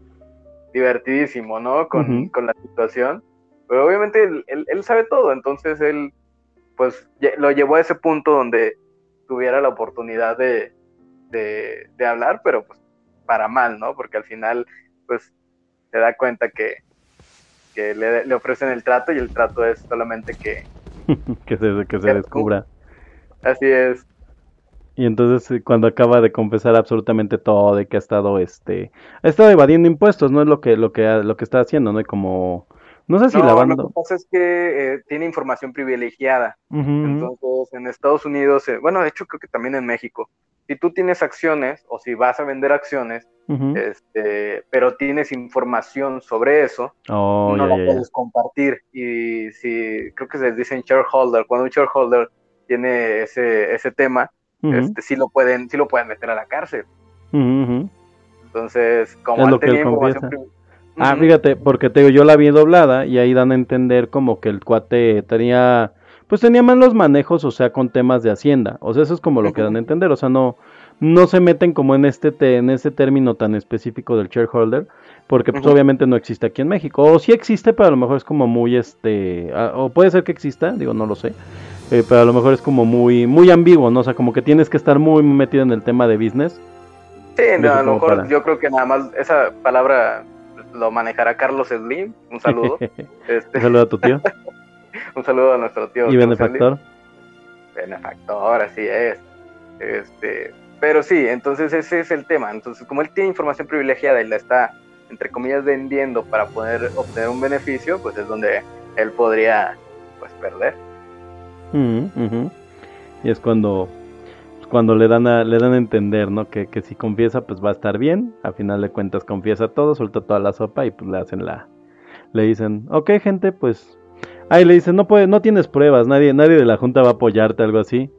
[SPEAKER 2] divertidísimo, ¿no? Con, con la situación. Pero obviamente él, él- él sabe todo, entonces él pues lo llevó a ese punto donde tuviera la oportunidad de, de, de hablar, pero pues para mal, ¿no? Porque al final pues se da cuenta que, que le, le ofrecen el trato y el trato es solamente que
[SPEAKER 1] que se, que se descubra.
[SPEAKER 2] Así es.
[SPEAKER 1] Y entonces eh, cuando acaba de confesar absolutamente todo de que ha estado este ha estado evadiendo impuestos, no es lo que lo que lo que está haciendo, no y como no sé si
[SPEAKER 2] No, lo
[SPEAKER 1] lavando.
[SPEAKER 2] que pasa es que eh, tiene información privilegiada. Entonces, en Estados Unidos, eh, bueno, de hecho creo que también en México, si tú tienes acciones o si vas a vender acciones, este, pero tienes información sobre eso,
[SPEAKER 1] Oh,
[SPEAKER 2] no
[SPEAKER 1] ya,
[SPEAKER 2] la puedes compartir. Y si creo que se dicen shareholder, cuando un shareholder tiene ese, ese tema,
[SPEAKER 1] Ujú,
[SPEAKER 2] este, sí lo pueden, sí lo pueden meter a la cárcel. Entonces, como
[SPEAKER 1] Es lo que él
[SPEAKER 2] información
[SPEAKER 1] Ah, fíjate, porque te digo, yo la vi doblada y ahí dan a entender como que el cuate tenía, pues tenía malos manejos, o sea, con temas de hacienda. O sea, eso es como lo que dan a entender, o sea, no, no se meten como en este, te- en ese término tan específico del shareholder, porque pues obviamente no existe aquí en México. O sí existe, pero a lo mejor es como muy, este, ah, o puede ser que exista, digo, no lo sé. Eh, pero a lo mejor es como muy, muy ambiguo, ¿no? O sea, como que tienes que estar muy metido en el tema de business.
[SPEAKER 2] Sí, no, a lo mejor
[SPEAKER 1] para-
[SPEAKER 2] yo creo que nada más esa palabra lo manejará Carlos Slim. Un saludo. Este,
[SPEAKER 1] Un saludo a tu tío
[SPEAKER 2] un saludo a nuestro tío.
[SPEAKER 1] y benefactor.
[SPEAKER 2] Benefactor, así es. Este, pero sí, entonces ese es el tema. Entonces, como él tiene información privilegiada y la está, entre comillas, vendiendo para poder obtener un beneficio, pues es donde él podría, pues, perder.
[SPEAKER 1] Y es cuando, cuando le dan a, le dan a entender, ¿no? Que, que si confiesa, pues va a estar bien. A final de cuentas confiesa todo, suelta toda la sopa y pues le hacen la, le dicen, ok gente, pues, ahí le dicen, no puede, no tienes pruebas, nadie, nadie de la junta va a apoyarte, algo así.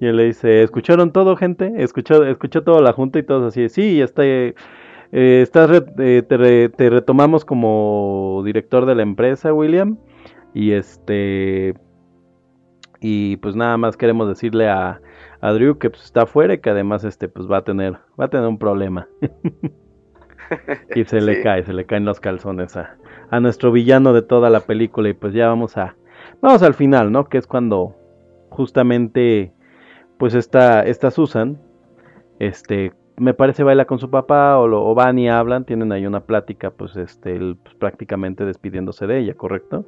[SPEAKER 1] Y él le dice, ¿escucharon todo, gente? ¿Escuchó, escuchó toda la junta y todos así? Sí, está, eh, estás re- eh, te, re- te retomamos como director de la empresa, William. Y este, y pues nada más queremos decirle a, a Drew que pues está afuera y que además este, pues va a tener, va a tener un problema. y se le
[SPEAKER 2] Sí.
[SPEAKER 1] cae, se le caen los calzones a, a nuestro villano de toda la película y pues ya vamos a vamos al final, ¿no? Que es cuando justamente pues está esta Susan este me parece baila con su papá o, lo, o van y hablan, tienen ahí una plática pues este él, pues, prácticamente despidiéndose de ella, ¿correcto?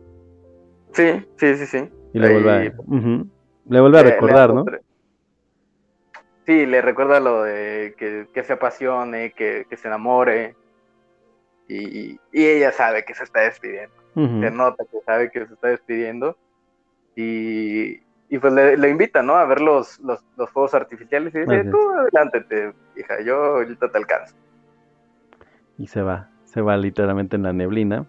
[SPEAKER 2] Sí, sí, sí, sí.
[SPEAKER 1] Y le vuelve a, le vuelve a
[SPEAKER 2] le- le
[SPEAKER 1] recordar,
[SPEAKER 2] da
[SPEAKER 1] ¿no?
[SPEAKER 2] Sí, le recuerda lo de que, que se apasione, que, que se enamore. Y, y ella sabe que se está despidiendo. Se nota que sabe que se está despidiendo. Y, y pues le, le invita, ¿no? A ver los, los, los fuegos artificiales. Y dice, tú adelántate, hija, yo ahorita te alcanzo.
[SPEAKER 1] Y se va, se va literalmente en la neblina.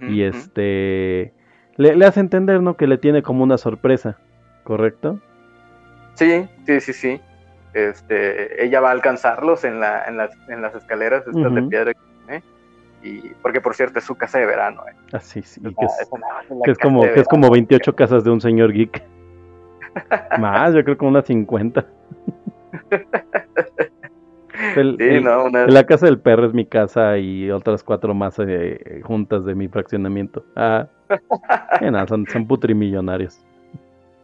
[SPEAKER 1] Y este le, le hace entender, ¿no? Que le tiene como una sorpresa, ¿correcto?
[SPEAKER 2] Sí, sí, sí, sí. Este, ella va a alcanzarlos en, la, en, las, en las escaleras estas de piedra que tiene. Y, porque por cierto es su casa de verano. ¿eh?
[SPEAKER 1] Así sí,
[SPEAKER 2] Es
[SPEAKER 1] que
[SPEAKER 2] la-
[SPEAKER 1] es,
[SPEAKER 2] es una- la
[SPEAKER 1] que es como que es como
[SPEAKER 2] verano.
[SPEAKER 1] 28 casas de un señor geek. Más, yo creo como unas 50. El-
[SPEAKER 2] Sí,
[SPEAKER 1] el-
[SPEAKER 2] no, una-
[SPEAKER 1] La casa del perro es mi casa y otras cuatro más eh, juntas de mi fraccionamiento. Ah, nada, son, son putrimillonarios.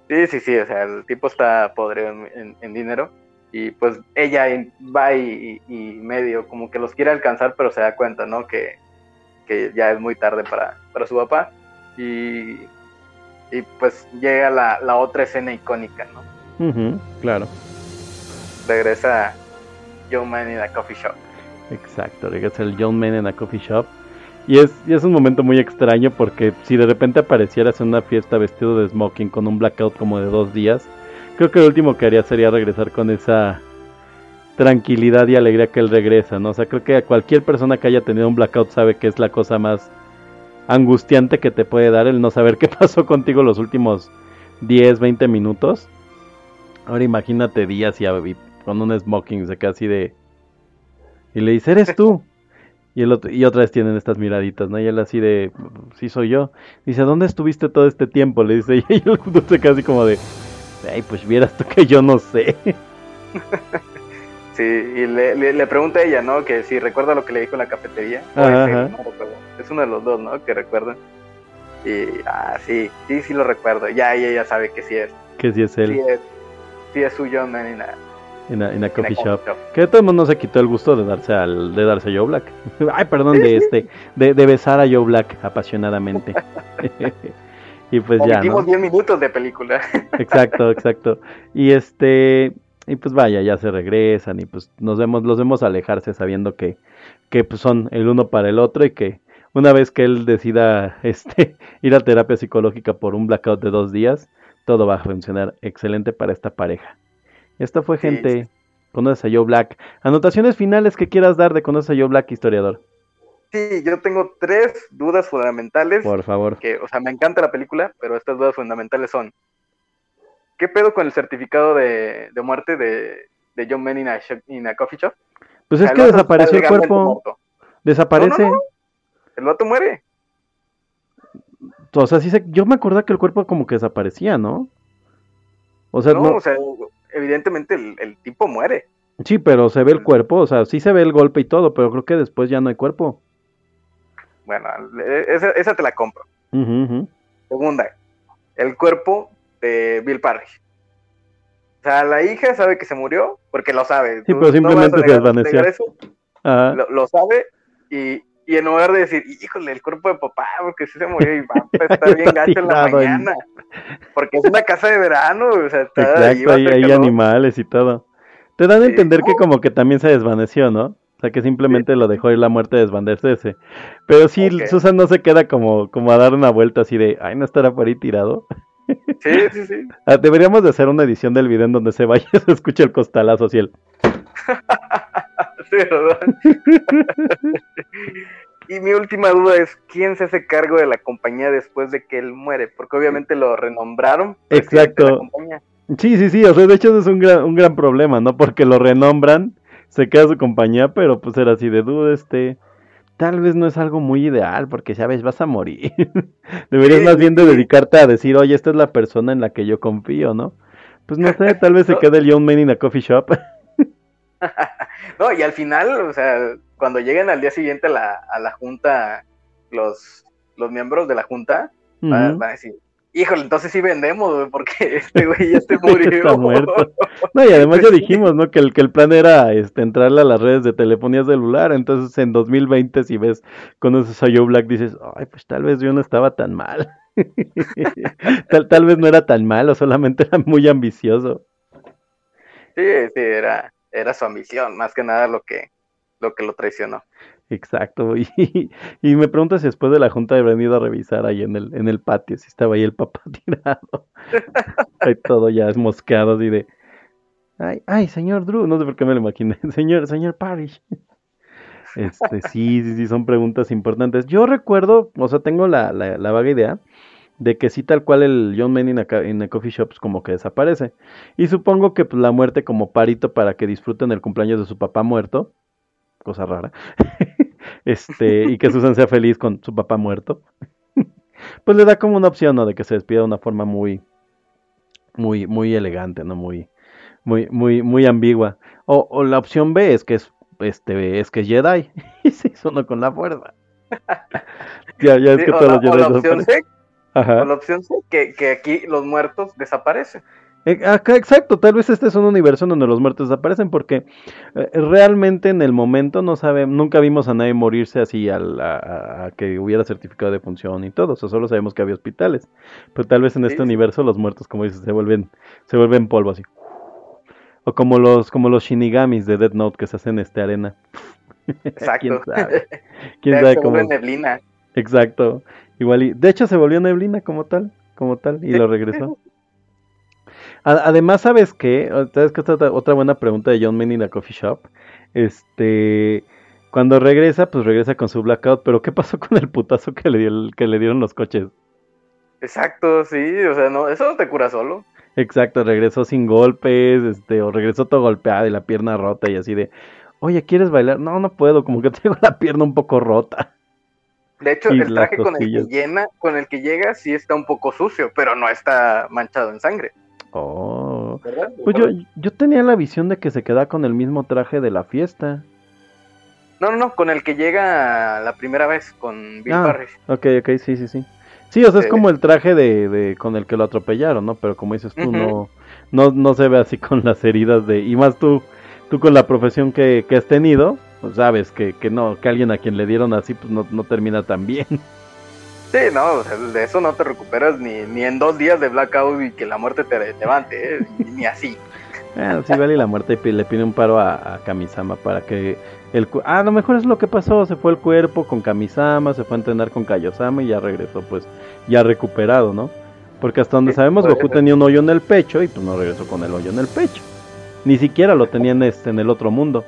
[SPEAKER 2] Sí, sí, sí, o sea, el tipo está podrido en, en- en dinero y pues ella va y, y medio como que los quiere alcanzar, pero se da cuenta, ¿no? Que, que ya es muy tarde para, para su papá y, y pues llega la, la otra escena icónica, ¿no?
[SPEAKER 1] Claro,
[SPEAKER 2] Regresa Joe Man in a coffee shop.
[SPEAKER 1] exacto. Regresa el John Man en a coffee shop. Y es, y es un momento muy extraño porque si de repente aparecieras en una fiesta vestido de smoking con un blackout como de dos días, creo que lo último que haría sería regresar con esa tranquilidad y alegría que él regresa, ¿no? O sea, creo que cualquier persona que haya tenido un blackout sabe que es la cosa más angustiante que te puede dar el no saber qué pasó contigo los últimos 10, 20 minutos. Ahora imagínate días y, a- y con un smoking, se queda así de... Y le dice, eres tú. Y, el otro, y otra vez tienen estas miraditas, ¿no? Y él así de, sí soy yo. Dice, ¿dónde estuviste todo este tiempo? Le dice, y él justo se queda así como de, ay, pues vieras tú que yo no sé.
[SPEAKER 2] Sí, y le, le, le pregunta a ella, ¿no? Que si recuerda lo que le dijo en la cafetería.
[SPEAKER 1] Ajá,
[SPEAKER 2] es no recuerdo. Es uno de los dos, ¿no? Que recuerdan. Y, ah, sí, sí, sí lo recuerdo. Ya, ella sabe que sí es.
[SPEAKER 1] que si es
[SPEAKER 2] Sí
[SPEAKER 1] él,
[SPEAKER 2] es, sí es su John Man in a,
[SPEAKER 1] en en
[SPEAKER 2] a
[SPEAKER 1] coffee shop. Que de todos modos no se quitó el gusto de darse al, de darse a Joe Black. Ay, perdón, de este, de, de besar a Joe Black apasionadamente. y pues ya, ¿no?
[SPEAKER 2] Omitimos 10 minutos de película.
[SPEAKER 1] Exacto, exacto. Y este, y pues vaya, ya se regresan y pues nos vemos, los vemos alejarse sabiendo que, que pues son el uno para el otro y que una vez que él decida este ir a terapia psicológica por un blackout de dos días, todo va a funcionar excelente para esta pareja. Esto fue
[SPEAKER 2] Sí,
[SPEAKER 1] gente, conoces a Joe Black. Anotaciones finales que quieras dar de conoces a Joe Black, historiador.
[SPEAKER 2] Sí, yo tengo tres dudas fundamentales.
[SPEAKER 1] Por favor.
[SPEAKER 2] Que, o sea, me encanta la película, pero estas dudas fundamentales son: ¿Qué pedo con el certificado de, de muerte de, de John Man in a, in a coffee shop?
[SPEAKER 1] Pues es que
[SPEAKER 2] el
[SPEAKER 1] desapareció el cuerpo, desaparece.
[SPEAKER 2] No, no, no. El vato muere.
[SPEAKER 1] O sea, sí se, yo me acordaba que el cuerpo como que desaparecía, ¿no? O sea,
[SPEAKER 2] no,
[SPEAKER 1] no,
[SPEAKER 2] o sea, evidentemente el, el tipo muere.
[SPEAKER 1] sí, pero se ve el cuerpo, o sea, sí se ve el golpe y todo, pero creo que después ya no hay cuerpo.
[SPEAKER 2] Bueno, e- esa, esa te la compro. Segunda, el cuerpo de Bill Parrish. O sea, la hija sabe que se murió porque lo sabe.
[SPEAKER 1] Sí, pero simplemente se desvaneció.
[SPEAKER 2] lo, lo sabe y, y en lugar de decir, híjole, el cuerpo de papá, porque sí se murió y va a estar bien gacho en la mañana. Porque es una casa de verano, o sea, está ahí
[SPEAKER 1] Exacto,
[SPEAKER 2] va a
[SPEAKER 1] hay, animales y todo. Te dan a
[SPEAKER 2] Sí,
[SPEAKER 1] entender que como que también se desvaneció, ¿no? O sea, que simplemente lo dejó ir la muerte de desvanecerse. Pero sí. Susan no se queda como, como a dar una vuelta así de, ay, no estará por ahí tirado.
[SPEAKER 2] Sí, sí, sí.
[SPEAKER 1] Ah, Deberíamos de hacer una edición del video en donde se vaya y se escucha el costalazo así el...
[SPEAKER 2] Sí, ¿verdad? y mi última duda es, ¿quién se hace cargo de la compañía después de que él muere? Porque obviamente lo renombraron.
[SPEAKER 1] Exacto. Sí, sí, sí, o sea, de hecho eso es un gran, un gran problema, ¿no? Porque lo renombran, se queda su compañía, pero pues era así de duda, este... Tal vez no es algo muy ideal, porque sabes, vas a morir. Deberías más bien de dedicarte a decir, oye, esta es la persona en la que yo confío, ¿no? Pues no sé, tal vez se quede el Young Man in a coffee shop.
[SPEAKER 2] No, y al final, o sea, cuando lleguen al día siguiente a la, a la junta, los, los miembros de la junta van,
[SPEAKER 1] Ujú.
[SPEAKER 2] van a decir, híjole, entonces sí vendemos, porque este güey ya se
[SPEAKER 1] Está
[SPEAKER 2] murió.
[SPEAKER 1] muerto. No, y además ya dijimos, ¿no? Que el, que el plan era este, entrarle a las redes de telefonía celular. Entonces, en 2020, si ves, conoces a Joe Black, dices, ay, pues tal vez yo no estaba tan mal. tal, tal vez no era tan malo, solamente era muy ambicioso.
[SPEAKER 2] Sí, sí, era, era su ambición, más que nada lo que, lo que lo traicionó.
[SPEAKER 1] Exacto. Y, me pregunto si después de la junta he venido a revisar ahí en el, en el patio, si estaba ahí el papá tirado. Ahí todo ya es mosqueado así de. Ay, ay, señor Drew, no sé por qué me lo imaginé. Señor, señor Parrish. Este, sí, sí, sí, son preguntas importantes. Yo recuerdo, o sea, tengo la, la, la vaga idea de que sí, tal cual el John Man in a, ca- in a Coffee Shop, pues, como que desaparece. Y supongo que pues, la muerte como parito para que disfruten el cumpleaños de su papá muerto, cosa rara, este, y que Susan sea feliz con su papá muerto, pues le da como una opción, ¿no? De que se despida de una forma muy, muy, muy elegante, ¿no? Muy, muy, muy, muy ambigua. O, o la opción B es que es, este, es que es Jedi y se hizo uno con la fuerza. ya, ya es
[SPEAKER 2] Sí,
[SPEAKER 1] que todos los Jedi Ajá.
[SPEAKER 2] o la opción C, que, que aquí los muertos desaparecen.
[SPEAKER 1] Eh, acá, exacto, tal vez este es un universo donde los muertos desaparecen porque eh, realmente en el momento no sabemos, nunca vimos a nadie morirse así al- a, a- que hubiera certificado de función y todo, o sea, solo sabemos que había hospitales, pero tal vez en este
[SPEAKER 2] sí.
[SPEAKER 1] universo los muertos, como dices, se vuelven, se vuelven polvo así, o como los, como los shinigamis de Death Note que se hacen este arena,
[SPEAKER 2] Exacto.
[SPEAKER 1] quién sabe, quién sabe cómo,
[SPEAKER 2] neblina.
[SPEAKER 1] exacto, igual y, de hecho se volvió neblina como tal, como tal, y lo regresó. Además, ¿sabes qué? ¿Sabes qué? Otra, otra buena pregunta de John Manning in la Coffee Shop. Este, cuando regresa, pues regresa con su blackout, pero ¿qué pasó con el putazo que le dio que le dieron los coches?
[SPEAKER 2] Exacto, sí, o sea, no, eso no te cura solo.
[SPEAKER 1] Exacto, regresó sin golpes, este, o regresó todo golpeado y la pierna rota y así de, oye, ¿quieres bailar? No, no puedo, como que tengo la pierna un poco rota.
[SPEAKER 2] De hecho,
[SPEAKER 1] Y
[SPEAKER 2] el traje con el que llena, con el que llega, sí está un poco sucio, pero no está manchado en sangre.
[SPEAKER 1] Oh,
[SPEAKER 2] ¿Verdad?
[SPEAKER 1] pues yo, yo tenía la visión de que se queda con el mismo traje de la fiesta.
[SPEAKER 2] No, no, no, con el que llega la primera vez, con Bill
[SPEAKER 1] Ah.
[SPEAKER 2] Parrish.
[SPEAKER 1] Ok, ok, sí, sí, sí. Sí, o sea, es como el traje de, de con el que lo atropellaron, ¿no? Pero como dices tú, no, no, no se ve así con las heridas de, y más tú, tú con la profesión que, que has tenido, pues sabes que, que no, que alguien a quien le dieron así, pues no, no termina tan bien.
[SPEAKER 2] Sí, no, o sea, de eso no te recuperas ni, ni en dos días de blackout y que la muerte te levante, ¿eh? ni, ni así.
[SPEAKER 1] Bueno, sí, vale la muerte y le pide un paro a, a Kamisama para que el ah, a lo mejor es lo que pasó, se fue el cuerpo con Kamisama, se fue a entrenar con Kaiosama y ya regresó pues ya recuperado, ¿no? Porque hasta donde
[SPEAKER 2] Sí,
[SPEAKER 1] sabemos Goku
[SPEAKER 2] ser.
[SPEAKER 1] tenía un hoyo en el pecho y pues no regresó con el hoyo en el pecho. Ni siquiera lo tenía en este en el otro mundo.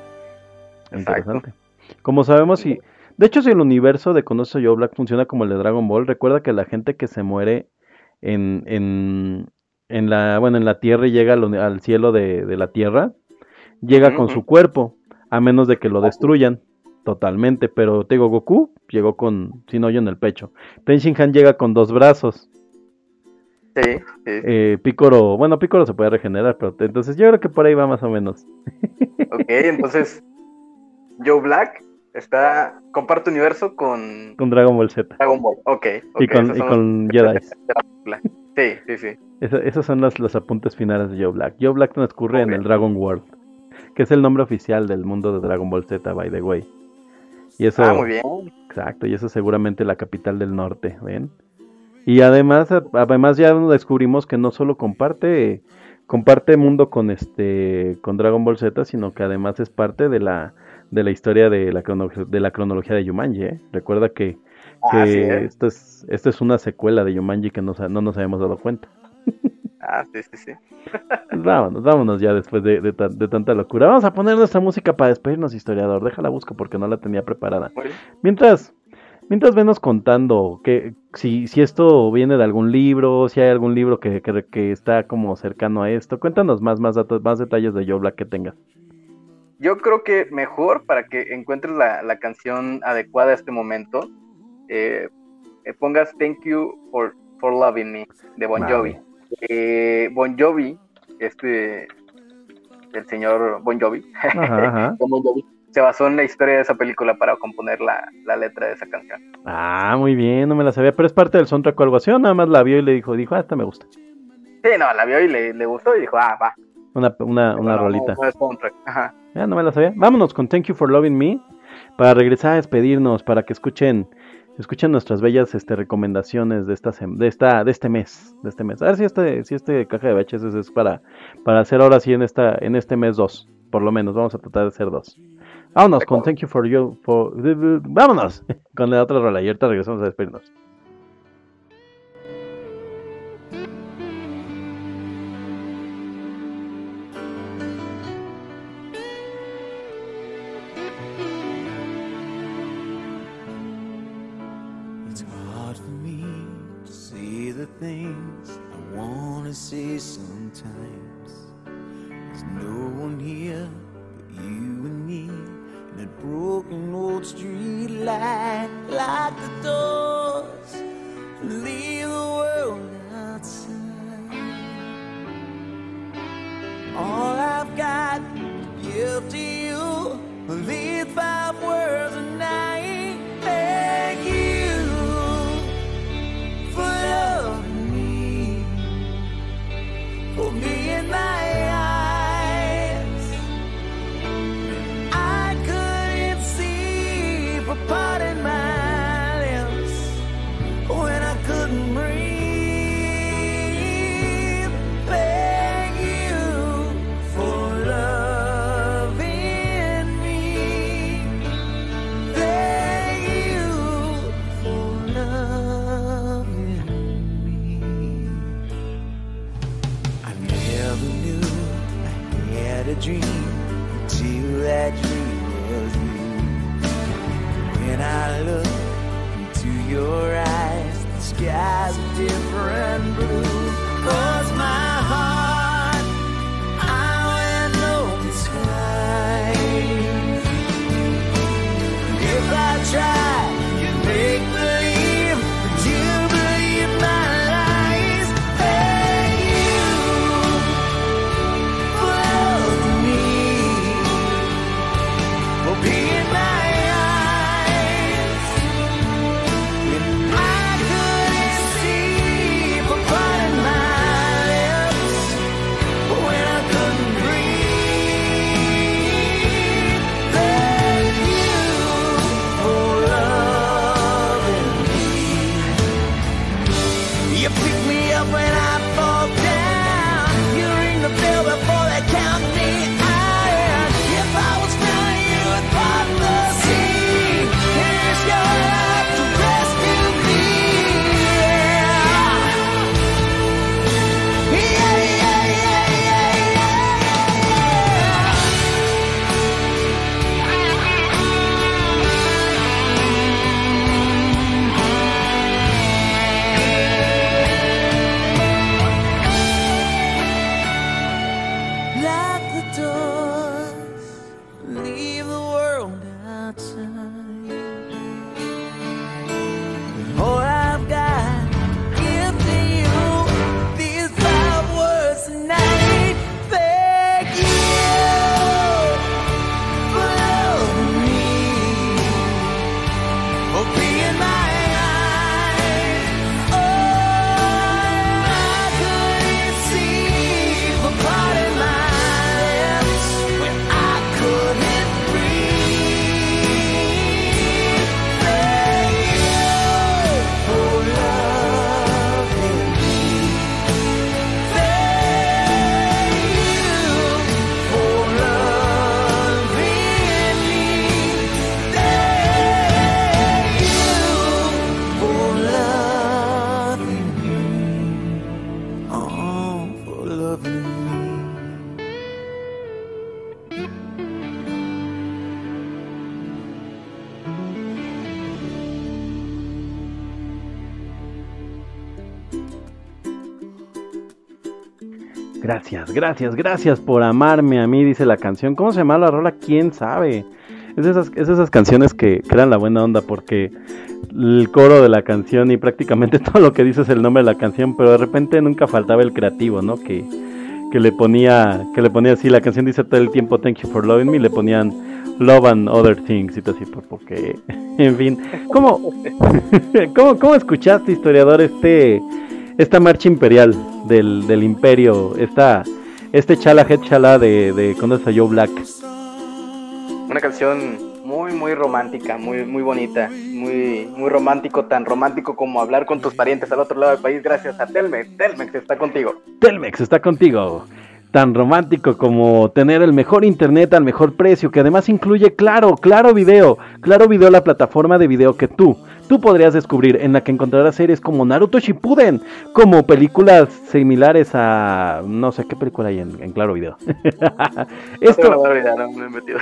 [SPEAKER 1] Interesante. Como sabemos si de hecho si el universo de Conoce Joe Black funciona como el de Dragon Ball, recuerda que la gente que se muere en, en, en la bueno en la tierra y llega al, cielo de, de la tierra, llega con su cuerpo, a menos de que lo destruyan totalmente, pero te digo, Goku llegó con sin hoyo en el pecho. Ten Shin Han llega con dos brazos.
[SPEAKER 2] Sí, sí.
[SPEAKER 1] Eh, Picoro, bueno, Picoro se puede regenerar, pero entonces yo creo que por ahí va más o menos.
[SPEAKER 2] Ok, entonces Joe Black está, comparte universo con
[SPEAKER 1] Con Dragon Ball Z
[SPEAKER 2] Dragon Ball. Ok, ok.
[SPEAKER 1] y con, y con Jedi.
[SPEAKER 2] Sí, sí, sí.
[SPEAKER 1] Esos son los, los apuntes finales de Joe Black. Joe Black transcurre en el Dragon World, que es el nombre oficial del mundo de Dragon Ball Z, by the way. Y eso,
[SPEAKER 2] Ah, muy bien.
[SPEAKER 1] exacto, y eso es seguramente la capital del norte, ¿ven? Y además, además ya descubrimos que no solo comparte, comparte mundo con este, con Dragon Ball Z, sino que además es parte de la, de la historia de la, crono- de la cronología de Yumanji, ¿eh? Recuerda que, que
[SPEAKER 2] Así es.
[SPEAKER 1] esto es, esto es una secuela de Yumanji que no, no nos habíamos dado cuenta.
[SPEAKER 2] Ah, sí, sí, sí.
[SPEAKER 1] Pues vámonos, vámonos ya después de, de tan- de tanta locura. Vamos a poner nuestra música para despedirnos, historiador. Déjala busco porque no la tenía preparada. Mientras, mientras venos contando que si, si esto viene de algún libro, si hay algún libro que, que, que está como cercano a esto, cuéntanos más, más datos, más detalles de Joe Black que tengas.
[SPEAKER 2] Yo creo que mejor para que encuentres la, la canción adecuada a este momento, eh, eh, pongas Thank You for, for Loving Me de Bon. Jovi. Eh, bon Jovi, este, el señor Bon Jovi,
[SPEAKER 1] Ajá, ajá.
[SPEAKER 2] Bon Jovi, se basó en la historia de esa película para componer la, la letra de esa canción.
[SPEAKER 1] Ah, muy bien, no me la sabía, pero es parte del soundtrack o algo así, o nada más la vio y le dijo, dijo, ah, esta me gusta.
[SPEAKER 2] Sí, no, la vio y le, le gustó y dijo, ah, va.
[SPEAKER 1] Una, una, una rolita.
[SPEAKER 2] no es soundtrack. Ajá.
[SPEAKER 1] Ya no me la sabía. Vámonos con Thank You for Loving Me para regresar a despedirnos, para que escuchen, escuchen nuestras bellas este, recomendaciones de esta, de esta, de este mes, de este mes. A ver si este, si este caja de VHS es para, para hacer ahora sí en esta, en este mes dos, por lo menos. Vamos a tratar de hacer dos. Vámonos con Thank You for You, for, vámonos con la otra rola y ahorita regresamos a despedirnos.
[SPEAKER 6] Things I want to say sometimes. There's no one here but you and me. And that broken old street light, lock the doors, and leave the world outside. All I've got to give to you these five words a night.
[SPEAKER 1] Gracias, gracias, gracias por amarme a mí, dice la canción. ¿Cómo se llama la rola? ¿Quién sabe? Es esas, esas canciones que crean la buena onda porque el coro de la canción y prácticamente todo lo que dice es el nombre de la canción, pero de repente nunca faltaba el creativo, ¿no? Que, que le ponía, que le ponía así, la canción dice todo el tiempo Thank you for loving me, le ponían Love and Other Things y todo así, por- porque, en fin, ¿cómo, cómo, cómo escuchaste, historiador, este, esta marcha imperial del, del imperio, esta, este chala head chala de, de ¿conoces a Joe Black?
[SPEAKER 2] Una canción muy, muy romántica, muy, muy bonita, muy, muy romántico, tan romántico como hablar con tus parientes al otro lado del país gracias a Telmex. Telmex está contigo.
[SPEAKER 1] Telmex está contigo. Tan romántico como tener el mejor internet al mejor precio, que además incluye Claro, Claro Video. Claro Video, la plataforma de video que tú, tú podrías descubrir, en la que encontrarás series como Naruto Shippuden, como películas similares a... no sé qué película hay en, Claro Video.
[SPEAKER 2] Esto no me me he metido.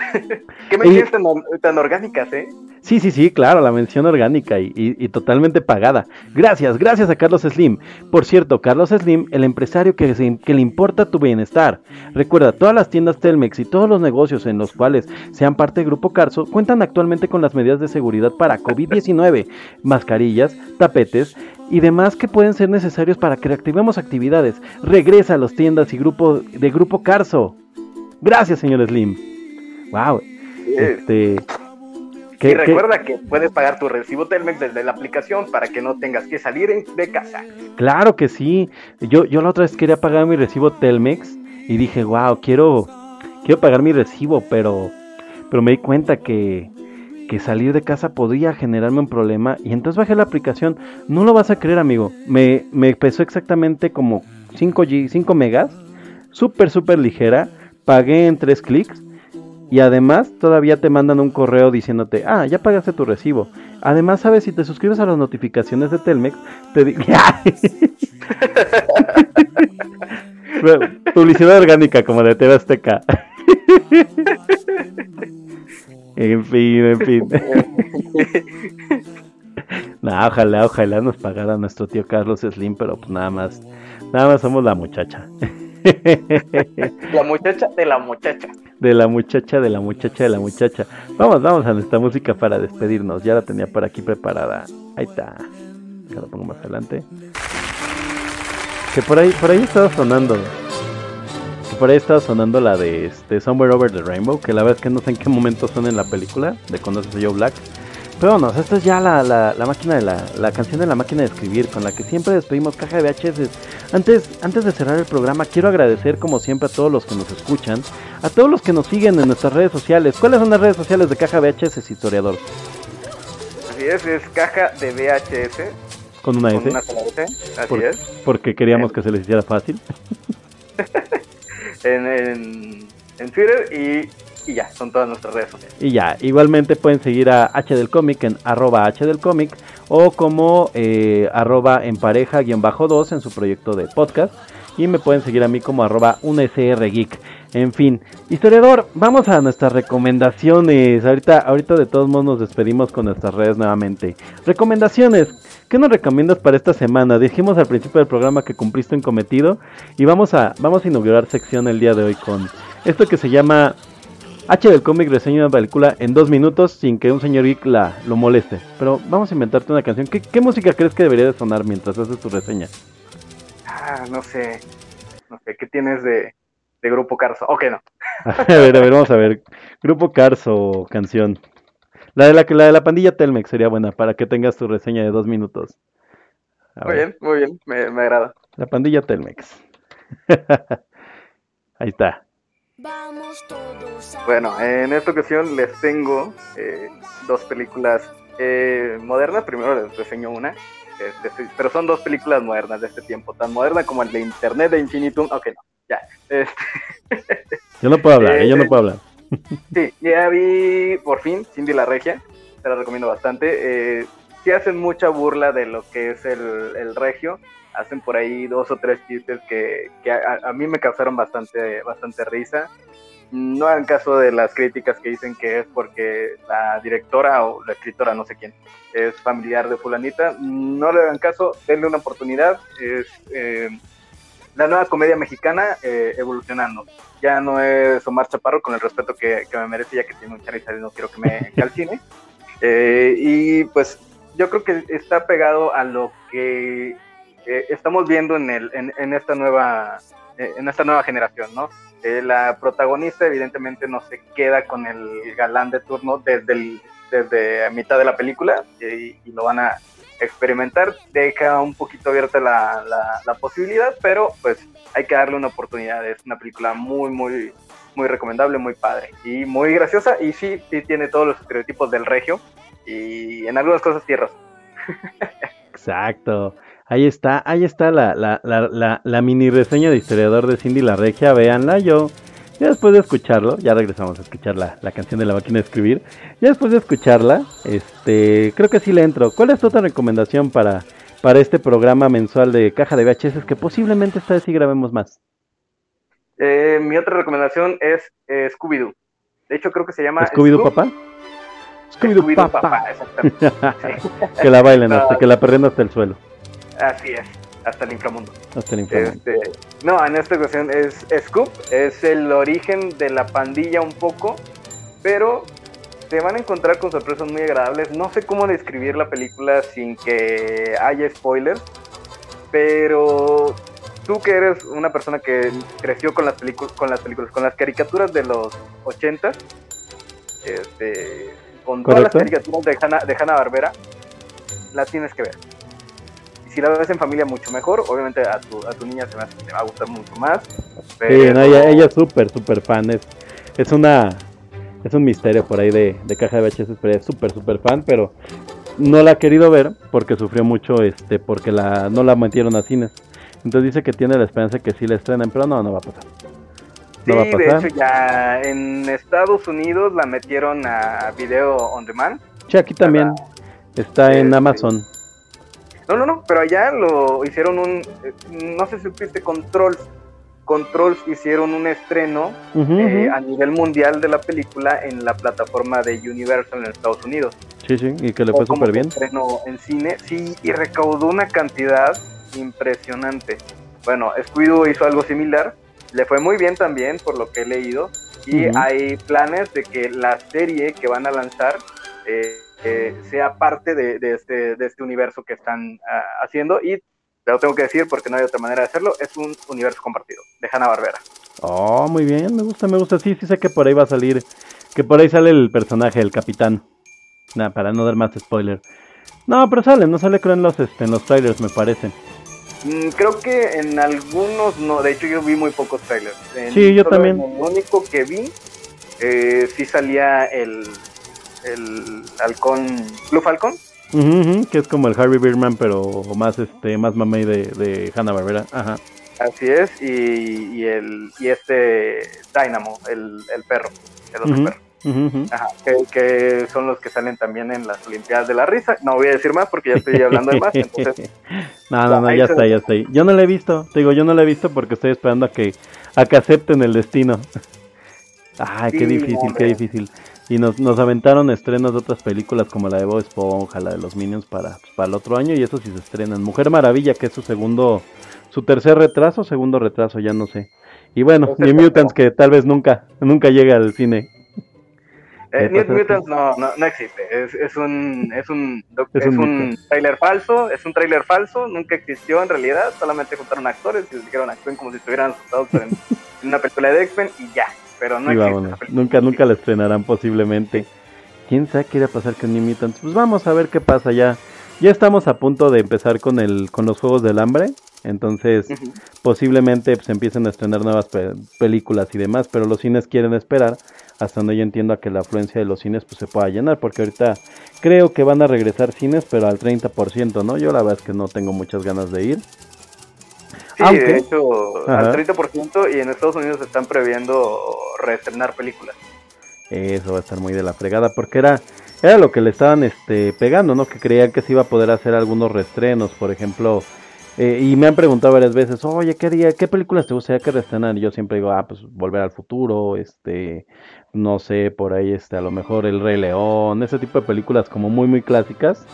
[SPEAKER 2] ¿Qué menciones tan, tan orgánicas, eh?
[SPEAKER 1] Sí, sí, sí, claro, la mención orgánica y, y- y totalmente pagada. Gracias, gracias a Carlos Slim. Por cierto, Carlos Slim, el empresario que, se- que le importa tu bienestar. Recuerda, todas las tiendas Telmex y todos los negocios en los cuales sean parte del Grupo Carso cuentan actualmente con las medidas de seguridad para COVID-19, mascarillas, tapetes y demás que pueden ser necesarios para que reactivemos actividades. Regresa a las tiendas y grupo de Grupo Carso. Gracias, señor Slim. Wow. Este,
[SPEAKER 2] y
[SPEAKER 1] ¿qué- qué-
[SPEAKER 2] recuerda que puedes pagar tu recibo Telmex desde la aplicación para que no tengas que salir de casa.
[SPEAKER 1] Claro que sí. Yo, yo la otra vez quería pagar mi recibo Telmex y dije, wow, quiero, quiero pagar mi recibo, pero, pero me di cuenta que, que salir de casa podría generarme un problema y entonces bajé la aplicación. No lo vas a creer, amigo. Me, me pesó exactamente como 5 G, 5 megas, súper, súper ligera. Pagué en 3 clics. Y además todavía te mandan un correo diciéndote, ah, ya pagaste tu recibo. Además, sabes, si te suscribes a las notificaciones de Telmex, te digo... Publicidad orgánica como de TV Azteca. en fin, en fin. nah, ojalá, ojalá nos pagara nuestro tío Carlos Slim, pero pues nada más, nada más somos la muchacha.
[SPEAKER 2] La muchacha de la muchacha.
[SPEAKER 1] De la muchacha, de la muchacha, de la muchacha. Vamos, vamos a nuestra música para despedirnos. Ya la tenía por aquí preparada. Ahí está. Ya la pongo más adelante. Que por ahí, por ahí estaba sonando. Que por ahí estaba sonando la de este Somewhere Over the Rainbow. Que la verdad es que no sé en qué momento suena en la película. De cuando se Joe Black. Pero bueno, esta es ya la, la, la máquina de la, la canción de la máquina de escribir. Con la que siempre despedimos caja de VHS. Antes, antes de cerrar el programa, quiero agradecer como siempre a todos los que nos escuchan, a todos los que nos siguen en nuestras redes sociales. ¿Cuáles son las redes sociales de Caja VHS, historiador?
[SPEAKER 2] Así es, es caja de VHS
[SPEAKER 1] Con una
[SPEAKER 2] con
[SPEAKER 1] S,
[SPEAKER 2] una sola S. Así
[SPEAKER 1] Por-
[SPEAKER 2] es.
[SPEAKER 1] porque queríamos que se les hiciera fácil.
[SPEAKER 2] En, en, en Twitter y, y ya, son todas nuestras redes sociales.
[SPEAKER 1] Y ya, igualmente pueden seguir a H del Cómic en arroba H del Cómic o como eh, arroba en pareja guion bajo 2 en su proyecto de podcast. Y me pueden seguir a mí como arroba un SR Geek. En fin, historiador, vamos a nuestras recomendaciones. Ahorita, ahorita de todos modos nos despedimos con nuestras redes nuevamente. Recomendaciones. ¿Qué nos recomiendas para esta semana? Dijimos al principio del programa que cumpliste un cometido y vamos a, vamos a inaugurar sección el día de hoy con esto que se llama H del cómic reseña una película en dos minutos sin que un señor geek la, lo moleste. Pero vamos a inventarte una canción. ¿Qué, qué música crees que debería de sonar mientras haces tu reseña?
[SPEAKER 2] Ah, no sé. No sé, ¿qué tienes de, de Grupo Carso? Ok, no.
[SPEAKER 1] A ver, a ver, vamos a ver. Grupo Cars o canción. La de la, la de la pandilla Telmex sería buena para que tengas tu reseña de dos minutos. A
[SPEAKER 2] Muy
[SPEAKER 1] ver,
[SPEAKER 2] bien, muy bien, me, me agrada.
[SPEAKER 1] La pandilla Telmex. Ahí está.
[SPEAKER 4] Vamos todos a
[SPEAKER 2] Bueno, en esta ocasión les tengo eh, dos películas eh, modernas. Primero les reseño una, este, pero son dos películas modernas de este tiempo, tan moderna como el de Internet de Infinitum. Ok, no, ya. Este,
[SPEAKER 1] Yo no puedo hablar,
[SPEAKER 2] Eh,
[SPEAKER 1] eh, yo no puedo hablar.
[SPEAKER 2] Sí, ya vi por fin Cindy la Regia, te la recomiendo bastante. Eh, sí hacen mucha burla de lo que es el, el regio, hacen por ahí dos o tres chistes que, que a, a mí me causaron bastante, bastante risa. No hagan caso de las críticas que dicen que es porque la directora o la escritora, no sé quién, es familiar de fulanita. No le hagan caso, denle una oportunidad. Es, eh, la nueva comedia mexicana eh, evolucionando. Ya no es Omar Chaparro con el respeto que, que me merece, ya que tiene un charizard y no quiero que me calcine. Eh, y pues yo creo que está pegado a lo que eh, estamos viendo en, el, en, en esta nueva eh, en esta nueva generación, ¿no? Eh, la protagonista evidentemente no se queda con el galán de turno desde, el, desde mitad de la película y, y lo van a experimentar, deja un poquito abierta la, la, la posibilidad, pero pues hay que darle una oportunidad, es una película muy, muy, muy recomendable, muy padre y muy graciosa y sí, sí tiene todos los estereotipos del regio y en algunas cosas tierras.
[SPEAKER 1] Exacto. Ahí está, ahí está la, la, la, la, la mini reseña de historiador de Cindy la Regia, véanla, yo ya después de escucharlo, ya regresamos a escuchar la, la canción de la máquina de escribir, ya después de escucharla, este, creo que sí le entro. ¿Cuál es tu otra recomendación para, para este programa mensual de caja de VHS que posiblemente esta vez sí grabemos más?
[SPEAKER 2] Eh, mi otra recomendación es eh, Scooby-Doo. De hecho, creo que se llama
[SPEAKER 1] ¿Scooby-Doo
[SPEAKER 2] Scoob-
[SPEAKER 1] papá? Scooby-Doo papá.
[SPEAKER 2] papá, exactamente. Sí.
[SPEAKER 1] Que la bailen hasta que la perren hasta el suelo,
[SPEAKER 2] Así es, hasta el inframundo.
[SPEAKER 1] hasta el infierno.
[SPEAKER 2] Este, no, en esta ocasión es Scoop, es el origen de la pandilla un poco, pero se van a encontrar con sorpresas muy agradables. No sé cómo describir la película sin que haya spoilers, pero tú que eres una persona que creció con las películas, con las películas, con las caricaturas de los 80, este, con todas las caricaturas de Hanna, de Hanna Barbera, la tienes que ver. Si la ves en familia mucho mejor, obviamente a tu, a tu niña se me hace que te va a gustar mucho más.
[SPEAKER 1] Sí,
[SPEAKER 2] pero-
[SPEAKER 1] no, ella, ella es súper, súper fan. Es, es una. Es un misterio por ahí de, de caja de VHS, pero ella es súper, súper fan. Pero no la ha querido ver porque sufrió mucho, este, porque la, no la metieron a cines. Entonces dice que tiene la esperanza que sí la estrenen, pero no, no va a pasar. No va a
[SPEAKER 2] Sí, de
[SPEAKER 1] pasar.
[SPEAKER 2] hecho ya en Estados Unidos la metieron a video on demand.
[SPEAKER 1] Sí, aquí también está en
[SPEAKER 2] Este,
[SPEAKER 1] Amazon.
[SPEAKER 2] No, no, no, pero allá lo hicieron un, eh, no sé si supiste, Controls. Controls hicieron un estreno
[SPEAKER 1] Ujú,
[SPEAKER 2] eh,
[SPEAKER 1] ujú.
[SPEAKER 2] a nivel mundial de la película en la plataforma de Universal en Estados Unidos.
[SPEAKER 1] Sí, sí, y que le fue súper bien.
[SPEAKER 2] estrenó en cine, sí, y recaudó una cantidad impresionante. Bueno, Scooby-Doo hizo algo similar, le fue muy bien también, por lo que he leído, y
[SPEAKER 1] Ujú.
[SPEAKER 2] hay planes de que la serie que van a lanzar eh, eh, sea parte de, de este, de este universo que están ah, haciendo, y te lo tengo que decir porque no hay otra manera de hacerlo, es un universo compartido, de Hanna-Barbera.
[SPEAKER 1] Oh, muy bien, me gusta, me gusta. Sí, sí sé que por ahí va a salir, que por ahí sale el personaje, el capitán. Nada, para no dar más spoiler. No, pero sale, no sale creo en los, este, en los trailers, me parece.
[SPEAKER 2] Mm, Creo que en algunos no, de hecho yo vi muy pocos trailers. En-
[SPEAKER 1] Sí, yo también.
[SPEAKER 2] el único que vi, eh, sí salía el, el halcón, Blue Falcon.
[SPEAKER 1] Que es como el Harvey Birdman, pero más este, más mamey de, de Hanna Barbera. Ajá.
[SPEAKER 2] Así es, y, y el y este Dynamo, el, el perro, el otro perro. Ajá, que, que son los que salen también en las Olimpiadas de la Risa. No voy a decir más porque ya estoy hablando de más. Entonces,
[SPEAKER 1] no, no, no, ya
[SPEAKER 2] se
[SPEAKER 1] está, ya está. Yo no la he visto, te digo, yo no la he visto porque estoy esperando a que, a que acepten el destino. Ay, qué
[SPEAKER 2] Sí,
[SPEAKER 1] difícil, qué
[SPEAKER 2] hombre.
[SPEAKER 1] difícil. Y nos, nos aventaron estrenos de otras películas como la de Bob Esponja, la de los Minions para, pues, para el otro año y eso sí se estrenan. Mujer Maravilla, que es su segundo, su tercer retraso, segundo retraso, ya no sé. Y bueno,
[SPEAKER 2] Tercer
[SPEAKER 1] New. Mutants que tal vez nunca, nunca llega al cine.
[SPEAKER 2] Eh,
[SPEAKER 1] ¿Qué
[SPEAKER 2] New
[SPEAKER 1] pasa?
[SPEAKER 2] Mutants no, no, no existe. Es, es un es un
[SPEAKER 1] Es
[SPEAKER 2] es,
[SPEAKER 1] un
[SPEAKER 2] un, trailer falso. Es un trailer falso. Nunca existió en realidad. Solamente juntaron actores y les dijeron actúen como si estuvieran asustados en, en una película de X-Men y ya. Pero no existe.
[SPEAKER 1] vámonos. Nunca, nunca la estrenarán posiblemente. ¿Quién sabe qué irá a pasar con New Mutants? Pues vamos a ver qué pasa ya. Ya estamos a punto de empezar con el, con los Juegos del Hambre. Entonces, posiblemente se empiecen a estrenar nuevas pe- películas y demás, pero los cines quieren esperar hasta donde yo entiendo que la afluencia de los cines pues se pueda llenar, porque ahorita creo que van a regresar cines, pero al 30%, ¿no? Yo la verdad es que no tengo muchas ganas de ir.
[SPEAKER 2] Sí,
[SPEAKER 1] Aunque-
[SPEAKER 2] de hecho,
[SPEAKER 1] Ajá.
[SPEAKER 2] al 30% y en Estados Unidos están previendo reestrenar películas.
[SPEAKER 1] Eso va a estar muy de la fregada, porque era, era lo que le estaban este, pegando, ¿no? Que creían que se iba a poder hacer algunos reestrenos, por ejemplo. eh, y me han preguntado varias veces, oye, ¿qué, día, ¿qué películas te gustaría que reestrenar? Y yo siempre digo, ah, pues Volver al Futuro, este, no sé, por ahí, este, a lo mejor El Rey León, ese tipo de películas como muy, muy clásicas.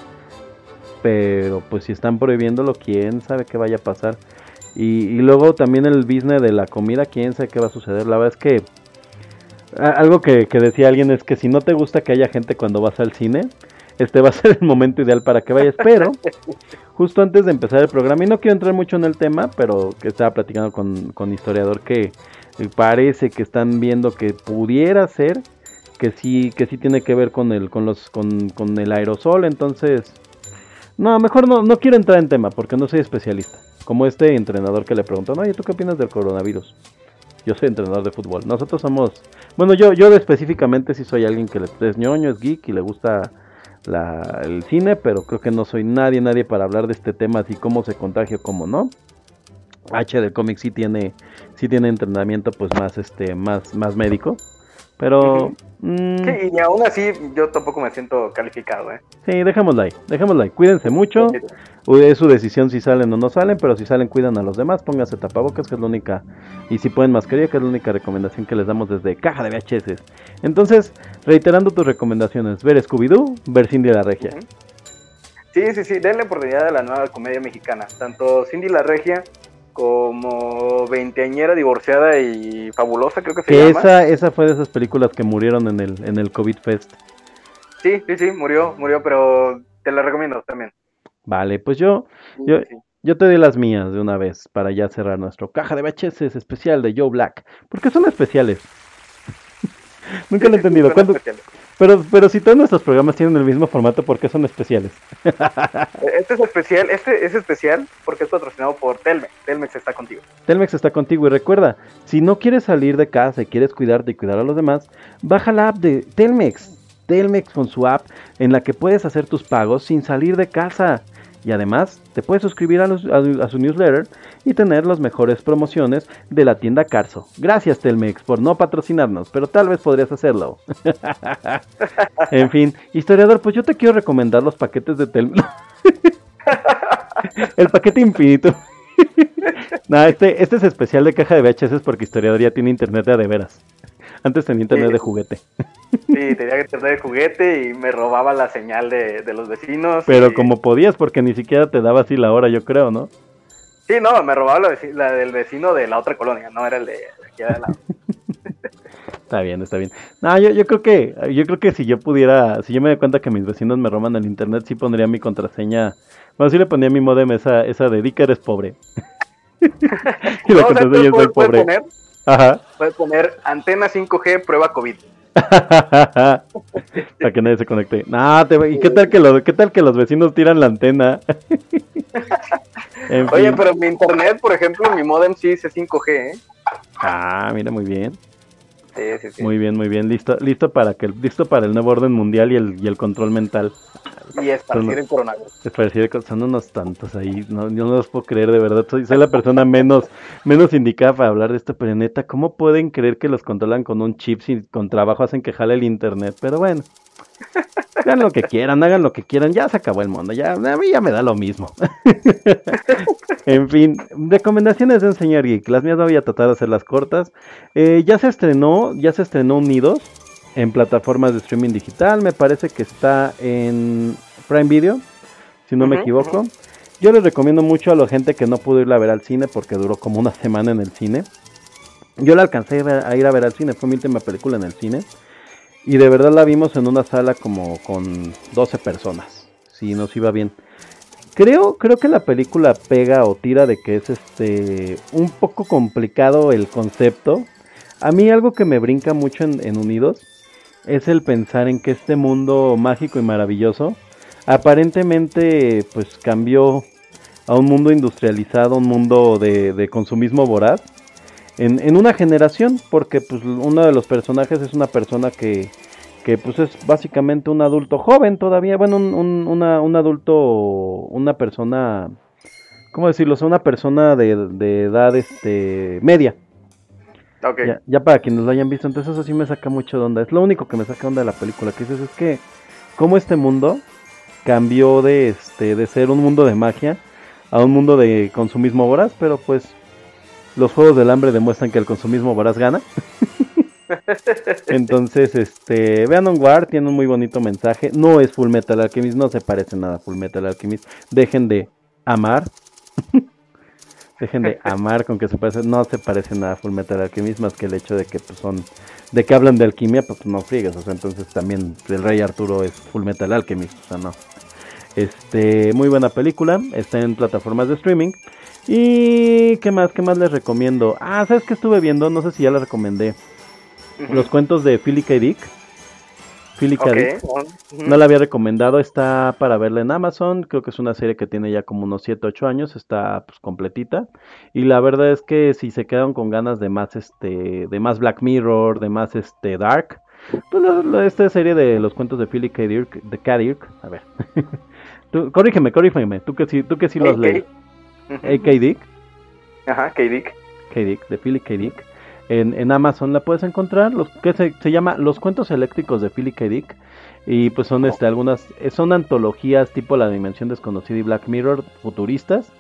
[SPEAKER 1] Pero pues si están prohibiéndolo, quién sabe qué vaya a pasar. Y, y luego también el business de la comida, quién sabe qué va a suceder. La verdad es que algo que, que decía alguien es que si no te gusta que haya gente cuando vas al cine, este va a ser el momento ideal para que vayas. Pero justo antes de empezar el programa, y no quiero entrar mucho en el tema, pero que estaba platicando con, con historiador que eh, parece que están viendo que pudiera ser que sí, que sí tiene que ver con el, con los, con, con el aerosol, entonces no, mejor no, no quiero entrar en tema porque no soy especialista. Como este entrenador que le preguntó, oye, ¿tú qué opinas del coronavirus? Yo soy entrenador de fútbol. Nosotros somos, bueno, yo, yo específicamente sí soy alguien que le- es ñoño, es geek y le gusta la- el cine, pero creo que no soy nadie, nadie para hablar de este tema, así cómo se contagia, cómo no. H del cómic sí tiene, sí tiene entrenamiento pues más, este, más, más médico, pero
[SPEAKER 2] Ujú.
[SPEAKER 1] mm,
[SPEAKER 2] Sí, y aún así yo tampoco me siento calificado, ¿eh?
[SPEAKER 1] sí, dejémosla ahí, dejémosla ahí. Cuídense mucho. Es su decisión si salen o no salen, pero si salen cuidan a los demás, pónganse tapabocas, que es la única, y si pueden mascarilla, que es la única recomendación que les damos desde Caja de VHS. Entonces, reiterando tus recomendaciones, ver Scooby-Doo, ver Cindy la Regia.
[SPEAKER 2] Sí, sí, sí, denle oportunidad a la nueva comedia mexicana. Tanto Cindy la Regia como Veinteañera Divorciada y Fabulosa, creo que se
[SPEAKER 1] Que
[SPEAKER 2] llama.
[SPEAKER 1] esa, esa fue de esas películas que murieron en el, en el COVID Fest.
[SPEAKER 2] Sí, sí, sí, murió, murió, pero te la recomiendo también.
[SPEAKER 1] Vale, pues yo,
[SPEAKER 2] Sí,
[SPEAKER 1] Yo-
[SPEAKER 2] sí.
[SPEAKER 1] yo te doy las mías de una vez para ya cerrar nuestro Caja de VHS especial de Joe Black. ¿Por qué son especiales? Nunca lo he entendido.
[SPEAKER 2] Son
[SPEAKER 1] ¿Cuándo-
[SPEAKER 2] especiales.
[SPEAKER 1] Pero, pero si todos nuestros programas tienen el mismo formato, ¿por qué son especiales?
[SPEAKER 2] Este es especial, este es especial porque es patrocinado por Telmex. Telmex está contigo.
[SPEAKER 1] Telmex está contigo y recuerda, si no quieres salir de casa y quieres cuidarte y cuidar a los demás, baja la app de Telmex. Telmex con su app en la que puedes hacer tus pagos sin salir de casa. Y además te puedes suscribir a, su newsletter y tener las mejores promociones de la tienda Carso. Gracias Telmex por no patrocinarnos, pero tal vez podrías hacerlo. en fin, historiador, pues yo te quiero recomendar los paquetes de Telmex. El paquete infinito. No, este, este es especial de caja de VHS porque historiador ya tiene internet de de veras. Antes tenía internet
[SPEAKER 2] Sí.
[SPEAKER 1] de juguete.
[SPEAKER 2] Sí, tenía tener de juguete y me robaba la señal de, de los vecinos.
[SPEAKER 1] Pero
[SPEAKER 2] y-
[SPEAKER 1] como podías, porque ni siquiera te daba así la hora, yo creo, ¿no?
[SPEAKER 2] Sí, no, me robaba la, del vecino de la otra colonia, no era el de aquí de al lado.
[SPEAKER 1] Está bien, está bien. No, yo, yo creo que, yo creo que si yo pudiera, si yo me doy cuenta que mis vecinos me roban el internet, sí pondría mi contraseña. Bueno, sí le pondría mi modem esa, esa de di que eres pobre. y la
[SPEAKER 2] No, o sea,
[SPEAKER 1] contraseña
[SPEAKER 2] tú
[SPEAKER 1] soy pobre.
[SPEAKER 2] poner,
[SPEAKER 1] Ajá.
[SPEAKER 2] puedes poner antena 5G prueba COVID.
[SPEAKER 1] Para que nadie se conecte. Te- ¿y qué tal que los, qué tal que los vecinos tiran la antena? En
[SPEAKER 2] Oye, pero mi internet, por ejemplo, mi modem sí dice 5G, ¿eh?
[SPEAKER 1] Ah, mira, muy bien.
[SPEAKER 2] Sí, sí, sí.
[SPEAKER 1] Muy bien, muy bien. Listo, listo para que listo para el nuevo orden mundial y el, y el control mental.
[SPEAKER 2] Y esparcir
[SPEAKER 1] Son-
[SPEAKER 2] el coronavirus.
[SPEAKER 1] Es parecido que son unos tantos ahí. No, yo no los puedo creer, de verdad. Soy, soy la persona menos, menos indicada para hablar de esto, pero neta, ¿cómo pueden creer que los controlan con un chip si con trabajo hacen que jale el internet? Pero bueno. Hagan lo que quieran, hagan lo que quieran, ya se acabó el mundo, ya, a mí ya me da lo mismo. en fin, recomendaciones de un señor geek, las mías no voy a tratar de hacerlas cortas. Eh, ya se estrenó, ya se estrenó Unidos en plataformas de streaming digital, me parece que está en Prime Video, si no me equivoco. Yo les recomiendo mucho a la gente que no pudo irla a ver al cine porque duró como una semana en el cine. Yo la alcancé a ir a ver al cine, fue mi última película en el cine. Y de verdad la vimos en una sala como con 12 personas. Sí, nos iba bien. Creo, creo que la película pega o tira de que es este un poco complicado el concepto. A mí algo que me brinca mucho en, en Unidos es el pensar en que este mundo mágico y maravilloso aparentemente pues cambió a un mundo industrializado, un mundo de, de consumismo voraz en, en una generación, porque pues uno de los personajes es una persona que, que pues es básicamente un adulto joven todavía, bueno, un, un, una- un adulto, una persona, ¿cómo decirlo? O sea, una persona de, de edad este media. Ya para quienes lo hayan visto, entonces eso sí me saca mucho de onda. Es lo único que me saca de onda de la película, que dices es que cómo este mundo cambió de este de ser un mundo de magia a un mundo de consumismo voraz, pero pues los juegos del hambre demuestran que el consumismo voraz gana. Entonces, este, vean Onward, tiene un muy bonito mensaje. No es Full Metal Alchemist, no se parece nada a Full Metal Alchemist. Dejen de amar. Dejen de amar con que se parece, no se parece nada a Full Metal Alchemist más que el hecho de que pues, son, de que hablan de alquimia, pues no friegues, o sea, entonces también el Rey Arturo es Full Metal Alchemist, o sea, no. Este, muy buena película, está en plataformas de streaming. Y qué más, qué más les recomiendo. Ah, ¿sabes qué estuve viendo? No sé si ya la recomendé. Los cuentos de Philly K. Dick. Philly K. Dick.
[SPEAKER 2] ujú.
[SPEAKER 1] No la había recomendado, está para verla en Amazon. Creo que es una serie que tiene ya como unos 7, 8 años, está pues completita. Y la verdad es que si se quedaron con ganas de más este de más Black Mirror, de más este Dark, pues la- la- esta serie de los cuentos de Philly K. Dick, de K. Dick, a ver. tú, corrígeme, corrígeme, tú que sí, tú que sí los lees. AK Dick,
[SPEAKER 2] Ajá, K-Dick.
[SPEAKER 1] K. Dick, de Philly K. Dick. En, en Amazon la puedes encontrar, los que se, se llama Los cuentos eléctricos de Philly K. Dick. Y pues son este algunas eh, son antologías tipo La Dimensión Desconocida y Black Mirror futuristas.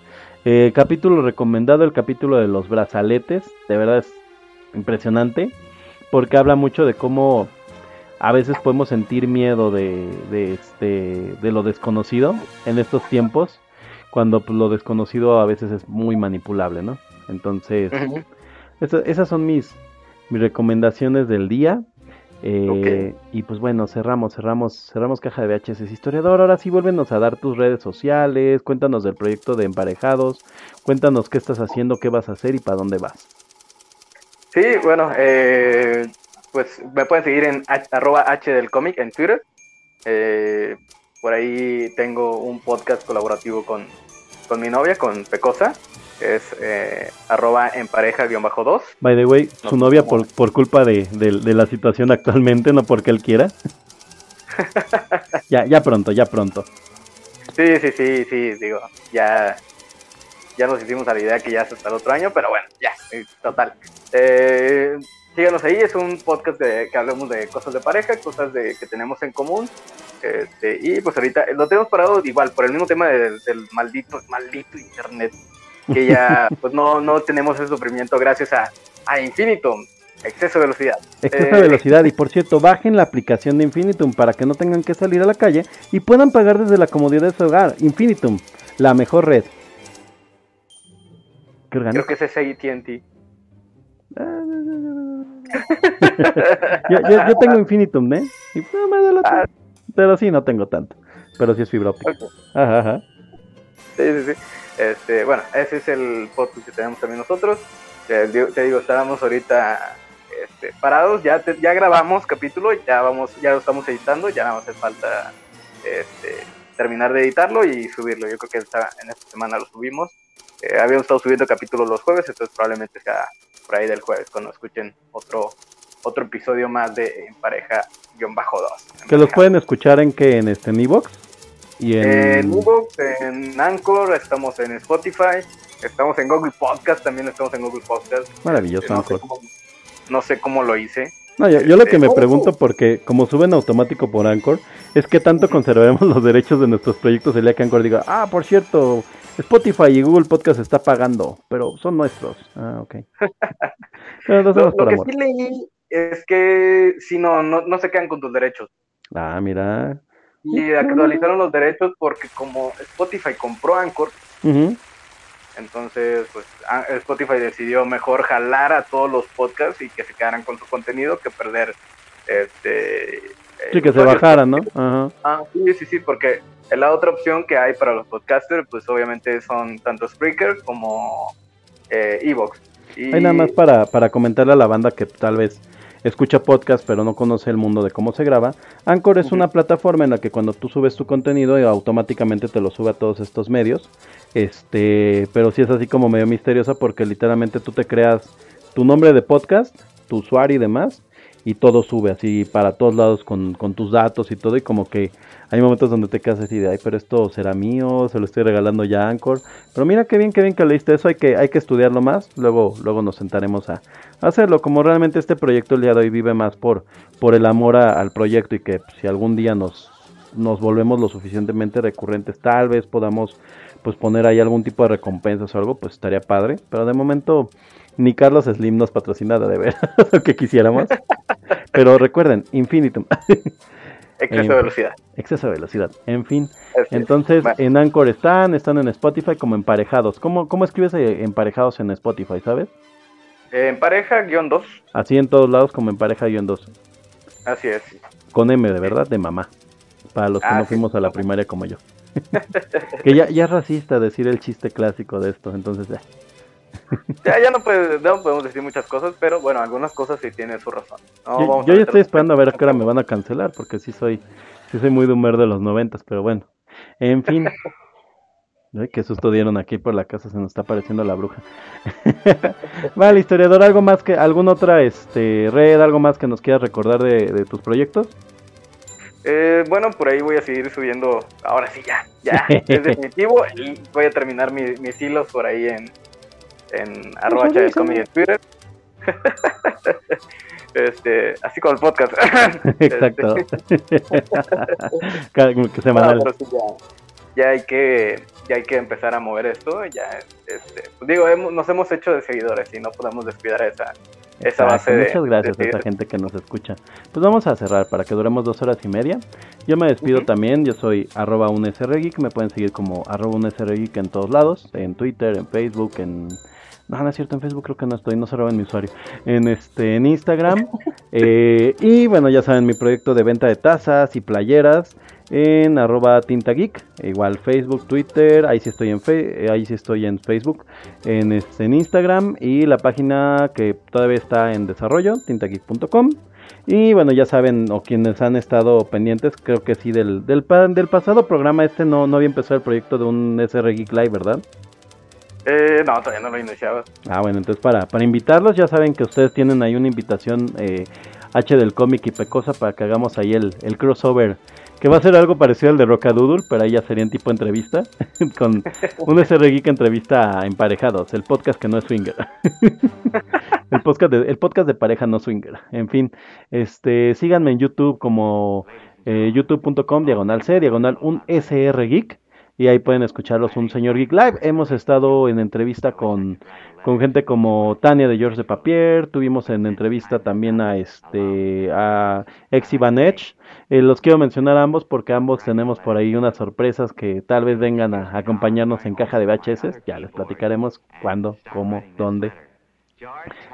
[SPEAKER 1] Eh, capítulo recomendado, el capítulo de los brazaletes, de verdad es impresionante porque habla mucho de cómo a veces podemos sentir miedo de, de, este, de lo desconocido en estos tiempos, cuando pues, lo desconocido a veces es muy manipulable, ¿no? Entonces, esas son mis, mis recomendaciones del día. Eh, Y pues bueno, cerramos, cerramos, cerramos caja de VHS. Historiador, ahora sí vuélvenos a dar tus redes sociales, cuéntanos del proyecto de Emparejados, cuéntanos qué estás haciendo, qué vas a hacer y para dónde vas.
[SPEAKER 2] Sí, bueno, eh, pues me pueden seguir en arroba H del cómic en Twitter. Eh, por ahí tengo un podcast colaborativo con, con mi novia, con Pecosa, que es eh, arroba en pareja-2.
[SPEAKER 1] By the way, su
[SPEAKER 2] No,
[SPEAKER 1] novia por, por culpa de, de- de la situación actualmente, no porque él quiera. ya, ya pronto, ya pronto.
[SPEAKER 2] Sí, sí, sí, sí, digo, ya, ya nos hicimos a la idea que ya es hasta el otro año, pero bueno, ya, eh, total. Eh, síganos ahí, es un podcast de, que hablamos de cosas de pareja, cosas de, que tenemos en común. Este, y pues ahorita lo tenemos parado igual por el mismo tema del, del maldito, maldito internet, que ya pues no, no tenemos ese sufrimiento gracias a, a Infinitum, exceso de velocidad.
[SPEAKER 1] Exceso
[SPEAKER 2] Eh,
[SPEAKER 1] de velocidad y por cierto, bajen la aplicación de Infinitum para que no tengan que salir a la calle y puedan pagar desde la comodidad de su hogar. Infinitum, la mejor red.
[SPEAKER 2] Creo que ese es AT&T.
[SPEAKER 1] yo, yo, yo tengo Infinitum, ¿eh? Y, no, me da la-. Pero sí, no tengo tanto. Pero sí es fibra óptica. Ajá, ajá.
[SPEAKER 2] Sí, sí, sí. Este, bueno, ese es el podcast que tenemos también nosotros. Te, digo- te digo, estábamos ahorita este, parados, ya, te- ya grabamos capítulo, ya vamos, ya lo estamos editando, ya nada más hace falta este, terminar de editarlo y subirlo. Yo creo que esta, en esta semana lo subimos. Eh, habíamos estado subiendo capítulos los jueves, entonces probablemente sea por ahí del jueves cuando escuchen otro otro episodio más de En Pareja-2.
[SPEAKER 1] Que los pueden escuchar en que en este en Evox y en,
[SPEAKER 2] En Evox, en Anchor, estamos en Spotify, estamos en Google Podcast, también estamos en Google Podcast.
[SPEAKER 1] Maravilloso,
[SPEAKER 2] no, sé
[SPEAKER 1] Anchor.
[SPEAKER 2] cómo, no sé cómo lo hice.
[SPEAKER 1] No, yo, yo lo que me
[SPEAKER 2] Este,
[SPEAKER 1] pregunto, porque como suben automático por Anchor, es que tanto conservaremos los derechos de nuestros proyectos el día que Anchor diga, ah, por cierto, Spotify y Google Podcast está pagando, pero son nuestros. Ah, ok. Lo
[SPEAKER 2] que
[SPEAKER 1] amor.
[SPEAKER 2] sí leí es que si no, no, no se quedan con tus derechos.
[SPEAKER 1] Ah, mira.
[SPEAKER 2] Y actualizaron los derechos porque como Spotify compró Anchor, entonces pues Spotify decidió mejor jalar a todos los podcasts y que se quedaran con su contenido que perder este
[SPEAKER 1] Sí, que se bajaran, ¿no? Ajá.
[SPEAKER 2] Ah, sí, sí, sí, porque la otra opción que hay para los podcasters, pues obviamente son tanto Spreaker como eh, Evox. Y
[SPEAKER 1] Hay nada más para, para comentarle a la banda que tal vez escucha podcast pero no conoce el mundo de cómo se graba. Anchor es una plataforma en la que cuando tú subes tu contenido eh, automáticamente te lo sube a todos estos medios. Este, pero sí es así como medio misteriosa porque literalmente tú te creas tu nombre de podcast, tu usuario y demás y todo sube así para todos lados con, con tus datos y todo y como que hay momentos donde te quedas así de, ay, pero esto será mío, se lo estoy regalando ya a Anchor. Pero mira qué bien, qué bien que leíste eso, hay que, hay que estudiarlo más, luego, luego nos sentaremos a, hacerlo. Como realmente este proyecto el día de hoy vive más por, por el amor al proyecto y que si algún día nos, nos volvemos lo suficientemente recurrentes, tal vez podamos pues poner ahí algún tipo de recompensas o algo, pues estaría padre. Pero de momento ni Carlos Slim nos patrocina de veras, lo que quisiéramos. Pero recuerden, Infinitum.
[SPEAKER 2] Exceso de velocidad.
[SPEAKER 1] Exceso de velocidad. En fin.
[SPEAKER 2] Así.
[SPEAKER 1] Entonces, en Anchor están, están en Spotify como emparejados. ¿Cómo, cómo escribes eh, emparejados en Spotify, sabes?
[SPEAKER 2] en pareja, guion 2.
[SPEAKER 1] Así en todos lados como en pareja guion 2.
[SPEAKER 2] Así es.
[SPEAKER 1] Con M de verdad, de mamá. Para los que
[SPEAKER 2] Ah,
[SPEAKER 1] no
[SPEAKER 2] sí.
[SPEAKER 1] fuimos a la primaria como yo. que ya, ya es racista decir el chiste clásico de esto. Entonces, ya.
[SPEAKER 2] Ya, ya no, puede- no podemos decir muchas cosas, pero bueno, algunas cosas sí tienen su razón. No,
[SPEAKER 1] yo ya estoy esperando a ver a qué hora me van a cancelar. Porque sí soy, sí soy muy de humor de los noventas. Pero bueno. En fin. Ay, qué susto dieron aquí por la casa, se nos está apareciendo la bruja. vale, historiador, ¿algo más que, alguna otra este, red, algo más que nos quieras recordar de, de tus proyectos?
[SPEAKER 2] Eh, bueno, por ahí voy a seguir subiendo. Ahora sí, ya, ya, es definitivo. Y voy a terminar mi- mis hilos por ahí en, en arroba
[SPEAKER 1] eso.
[SPEAKER 2] Comic en Twitter. este, así como el podcast.
[SPEAKER 1] Exacto.
[SPEAKER 2] Este,
[SPEAKER 1] que
[SPEAKER 2] no,
[SPEAKER 1] semanal.
[SPEAKER 2] sí, ya, ya hay que ya hay que empezar a mover esto. Ya, este, pues digo, hemos- nos hemos hecho de seguidores y no podemos descuidar esa, esa
[SPEAKER 1] Exacto,
[SPEAKER 2] base de.
[SPEAKER 1] Muchas gracias
[SPEAKER 2] de
[SPEAKER 1] a esa
[SPEAKER 2] seguidores.
[SPEAKER 1] gente que nos escucha. Pues vamos a cerrar para que duremos dos horas y media. Yo me despido también, yo soy arroba un SRGeek, me pueden seguir como arroba un SRGeek en todos lados, en Twitter, en Facebook, en... No, no es cierto, en Facebook creo que no estoy, no se roben mi usuario. En este, en Instagram. eh, y bueno, ya saben, mi proyecto de venta de tazas y playeras en arroba tinta geek, igual Facebook, Twitter, ahí sí estoy en fe- eh, ahí sí estoy en Facebook, en, este, en Instagram y la página que todavía está en desarrollo, tintageek.com. Y bueno, ya saben, o quienes han estado pendientes, creo que sí, del, del, del pasado programa este no, no había empezado el proyecto de un SR Geek Live, ¿verdad?
[SPEAKER 2] Eh, no, todavía no lo iniciaba.
[SPEAKER 1] Ah, bueno, entonces para, para invitarlos, ya saben que ustedes tienen ahí una invitación eh, H del cómic y Pecosa para que hagamos ahí el, el crossover, que va a ser algo parecido al de Rocadoodle, pero ahí ya sería en tipo entrevista, con un SR Geek entrevista a emparejados, el podcast que no es swinger. el, podcast de, el podcast de pareja no swinger. En fin, este síganme en YouTube como eh, youtube.com diagonal C, diagonal un SR Geek. Y ahí pueden escucharlos un señor Geek Live. Hemos estado en entrevista con, con gente como Tania de George de Papier. Tuvimos en entrevista también a este a Ex Ivan Edge. Eh, los quiero mencionar a ambos porque ambos tenemos por ahí unas sorpresas que tal vez vengan a acompañarnos en caja de VHS. Ya les platicaremos cuándo, cómo, dónde.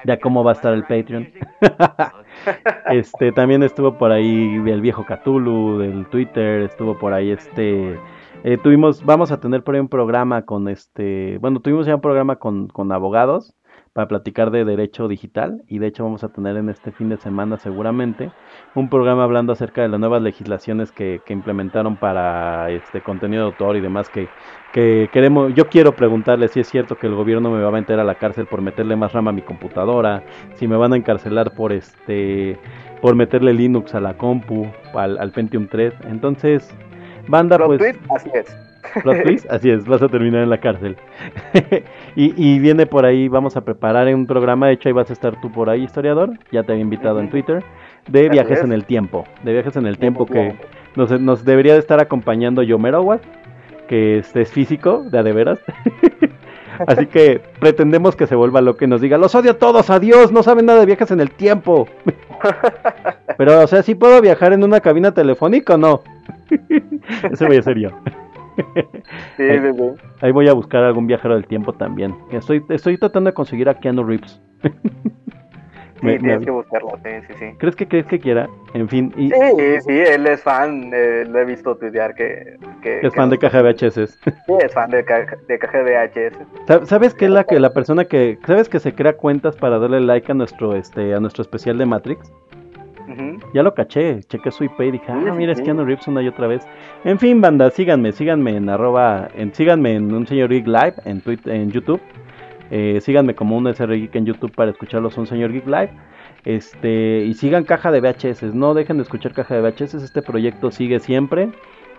[SPEAKER 1] Ya cómo va a estar el Patreon. este también estuvo por ahí el viejo Cthulhu del Twitter, estuvo por ahí este eh, tuvimos, vamos a tener por ahí un programa con este, bueno, tuvimos ya un programa con, con abogados para platicar de derecho digital y de hecho vamos a tener en este fin de semana seguramente un programa hablando acerca de las nuevas legislaciones que, que implementaron para este contenido de autor y demás que, que queremos, yo quiero preguntarle si es cierto que el gobierno me va a meter a la cárcel por meterle más RAM a mi computadora, si me van a encarcelar por este, por meterle Linux a la compu, al, al Pentium 3, entonces banda
[SPEAKER 2] Plot
[SPEAKER 1] pues
[SPEAKER 2] twist, así es.
[SPEAKER 1] Plot twist, así es, vas a terminar en la cárcel. y, y viene por ahí, vamos a preparar un programa, de hecho ahí vas a estar tú por ahí, historiador, ya te había invitado en. Twitter, de
[SPEAKER 2] Así
[SPEAKER 1] viajes
[SPEAKER 2] es.
[SPEAKER 1] en el tiempo, de viajes en el tiempo que nos, nos debería de estar acompañando Yomerowat, que este es físico, de a de veras. Así que pretendemos que se vuelva loco y nos diga, los odio a todos, adiós, no saben nada de viajes en el tiempo. Pero, o sea, ¿sí puedo viajar en una cabina telefónica o no? Ese voy a ser yo.
[SPEAKER 2] Sí, sí, sí.
[SPEAKER 1] Ahí voy a buscar algún viajero del tiempo también. Estoy, estoy tratando de conseguir a Keanu Reeves.
[SPEAKER 2] Sí,
[SPEAKER 1] Me- me
[SPEAKER 2] tienes
[SPEAKER 1] avi-
[SPEAKER 2] que buscarlo, sí, sí, sí.
[SPEAKER 1] ¿Crees que crees que quiera? En fin, y
[SPEAKER 2] Sí, sí, él es fan, eh, lo he visto tuitear que, que,
[SPEAKER 1] es
[SPEAKER 2] que
[SPEAKER 1] fan de caja VHS.
[SPEAKER 2] Sí, es fan de, ca- de caja VHS.
[SPEAKER 1] Sa- ¿Sabes qué es la que la persona que sabes que se crea cuentas para darle like a nuestro este a nuestro especial de Matrix? Ya lo caché, chequé su IP y dije, ah, mira, es. Keanu Reeves una y otra vez. En fin, banda, síganme, síganme en arroba, en, síganme en un señor geek live en Twitter, en YouTube. Eh, síganme como un SR Geek en YouTube para escucharlos un señor geek live. Este, y sigan caja de VHS, no dejen de escuchar caja de VHS, este proyecto sigue siempre,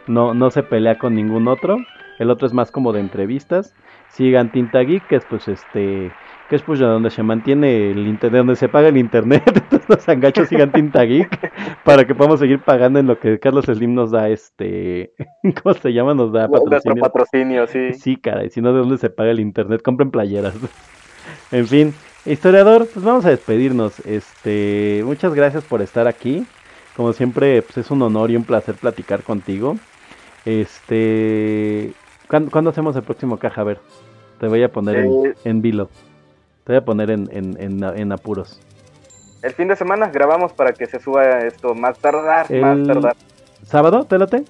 [SPEAKER 1] no, no se pelea con ningún otro, el otro es más como de entrevistas, sigan Tinta Geek, que es pues este, que es pues de donde se mantiene el internet, donde se paga el internet, entonces los angachos sigan Tinta Geek, para que podamos seguir pagando en lo que Carlos Slim nos da este, ¿cómo se llama? Nos da
[SPEAKER 2] Nuestro
[SPEAKER 1] patrocinio.
[SPEAKER 2] patrocinio, sí.
[SPEAKER 1] Sí, caray, si no, ¿de dónde se paga el internet? Compren playeras. en fin, historiador, pues vamos a despedirnos. Este, muchas gracias por estar aquí. Como siempre, pues es un honor y un placer platicar contigo. Este, ¿cuándo, cuándo hacemos el próximo caja? A ver, te voy a poner en,
[SPEAKER 2] Eh.
[SPEAKER 1] en vilo. Te voy a poner en, en, en, en apuros.
[SPEAKER 2] El fin de semana grabamos para que se suba esto más tardar,
[SPEAKER 1] El-
[SPEAKER 2] más tardar.
[SPEAKER 1] ¿Sábado? ¿Te late?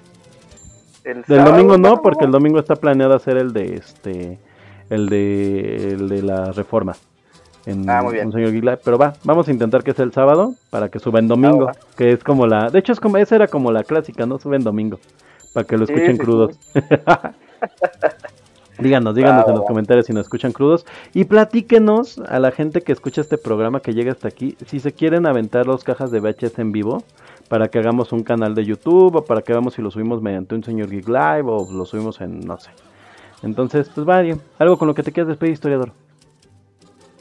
[SPEAKER 2] El
[SPEAKER 1] Del
[SPEAKER 2] sábado,
[SPEAKER 1] domingo no, porque el domingo está planeado hacer el de este, el de, el de la reforma. En
[SPEAKER 2] Ah, muy bien.
[SPEAKER 1] Aguilar. Pero va, vamos a intentar que sea el sábado para que suba en domingo,
[SPEAKER 2] va.
[SPEAKER 1] que es como la, de hecho es como, esa era como la clásica, ¿no? Sube en domingo, para que lo
[SPEAKER 2] Sí,
[SPEAKER 1] escuchen
[SPEAKER 2] sí,
[SPEAKER 1] crudos. díganos, díganos en los comentarios si nos escuchan crudos y platíquenos a la gente que escucha este programa que llega hasta aquí, si se quieren aventar las cajas de VHS en vivo para que hagamos un canal de YouTube o para que hagamos si lo subimos mediante un señor Geek Live o lo subimos en no sé. Entonces, pues vaya, algo con lo que te quieras despedir, historiador.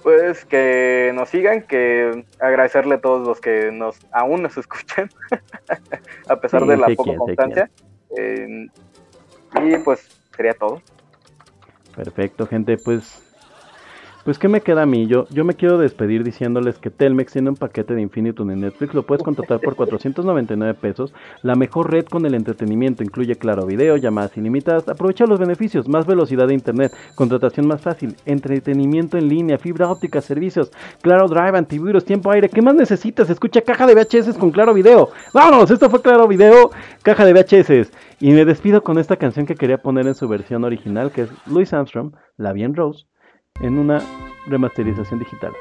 [SPEAKER 2] Pues que nos sigan, que agradecerle a todos los que nos aún nos escuchan, a pesar
[SPEAKER 1] Sí,
[SPEAKER 2] de la poca constancia. Eh, y pues sería todo.
[SPEAKER 1] Perfecto, gente, pues pues qué me queda a mí? Yo yo me quiero despedir diciéndoles que Telmex tiene un paquete de Infinitum en Netflix, lo puedes contratar por 499 pesos, la mejor red con el entretenimiento, incluye claro video, llamadas ilimitadas, aprovecha los beneficios, más velocidad de internet, contratación más fácil, entretenimiento en línea, fibra óptica, servicios, claro drive, antivirus, tiempo aire, ¿qué más necesitas? Escucha caja de VHS con claro video. Vámonos, esto fue claro video, caja de VHS. Y me despido con esta canción que quería poner en su versión original, que es Louis Armstrong, La Bien Rose, en una remasterización digital.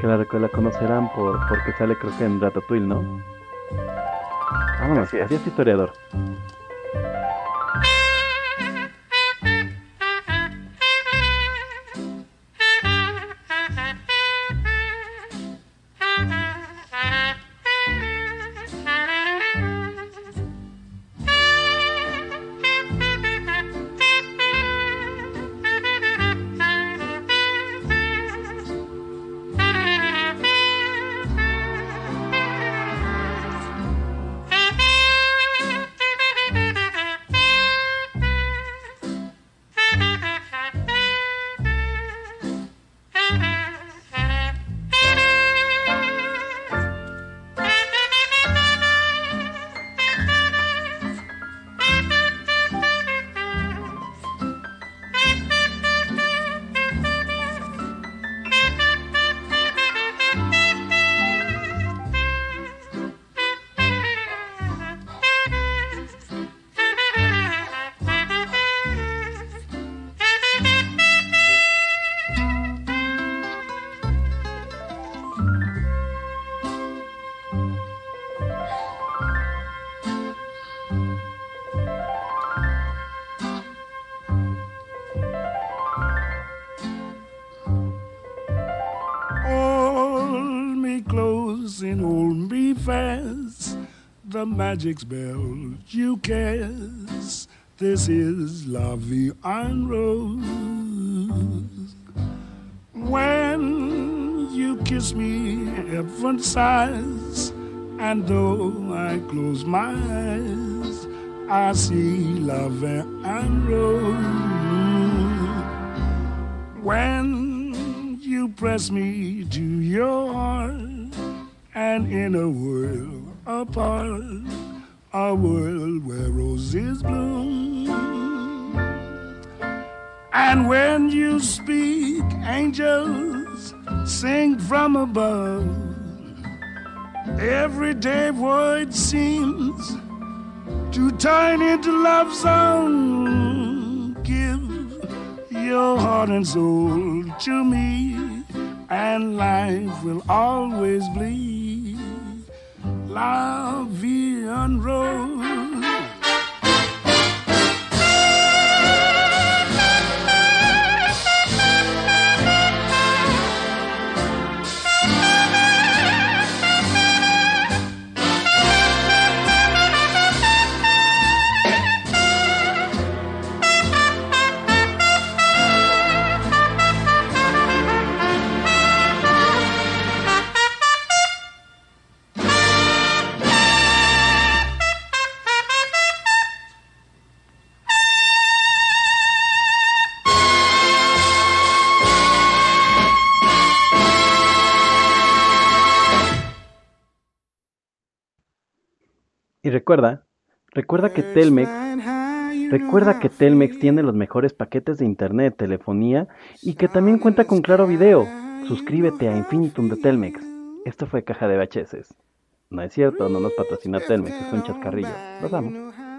[SPEAKER 1] Que la, la conocerán por, porque sale creo que en Ratatouille, ¿no? Vámonos,
[SPEAKER 2] Así es.
[SPEAKER 1] adiós historiador.
[SPEAKER 7] Magic spell you cast. This is La Vie en Rose. When you kiss me, heaven sighs. And though I close my eyes, I see Vie en Rose. When you press me to your heart, and in a world apart, a world where roses bloom. And when you speak, angels sing from above. Everyday word seems to turn into love song. Give your heart and soul to me, and life will always be La Vie
[SPEAKER 1] Y recuerda, recuerda que Telmex, recuerda que Telmex tiene los mejores paquetes de internet, telefonía y que también cuenta con Claro Video. Suscríbete a Infinitum de Telmex. Esto fue Caja de VHS. No es cierto, no nos patrocina Telmex, es un chascarrillo. Los amo.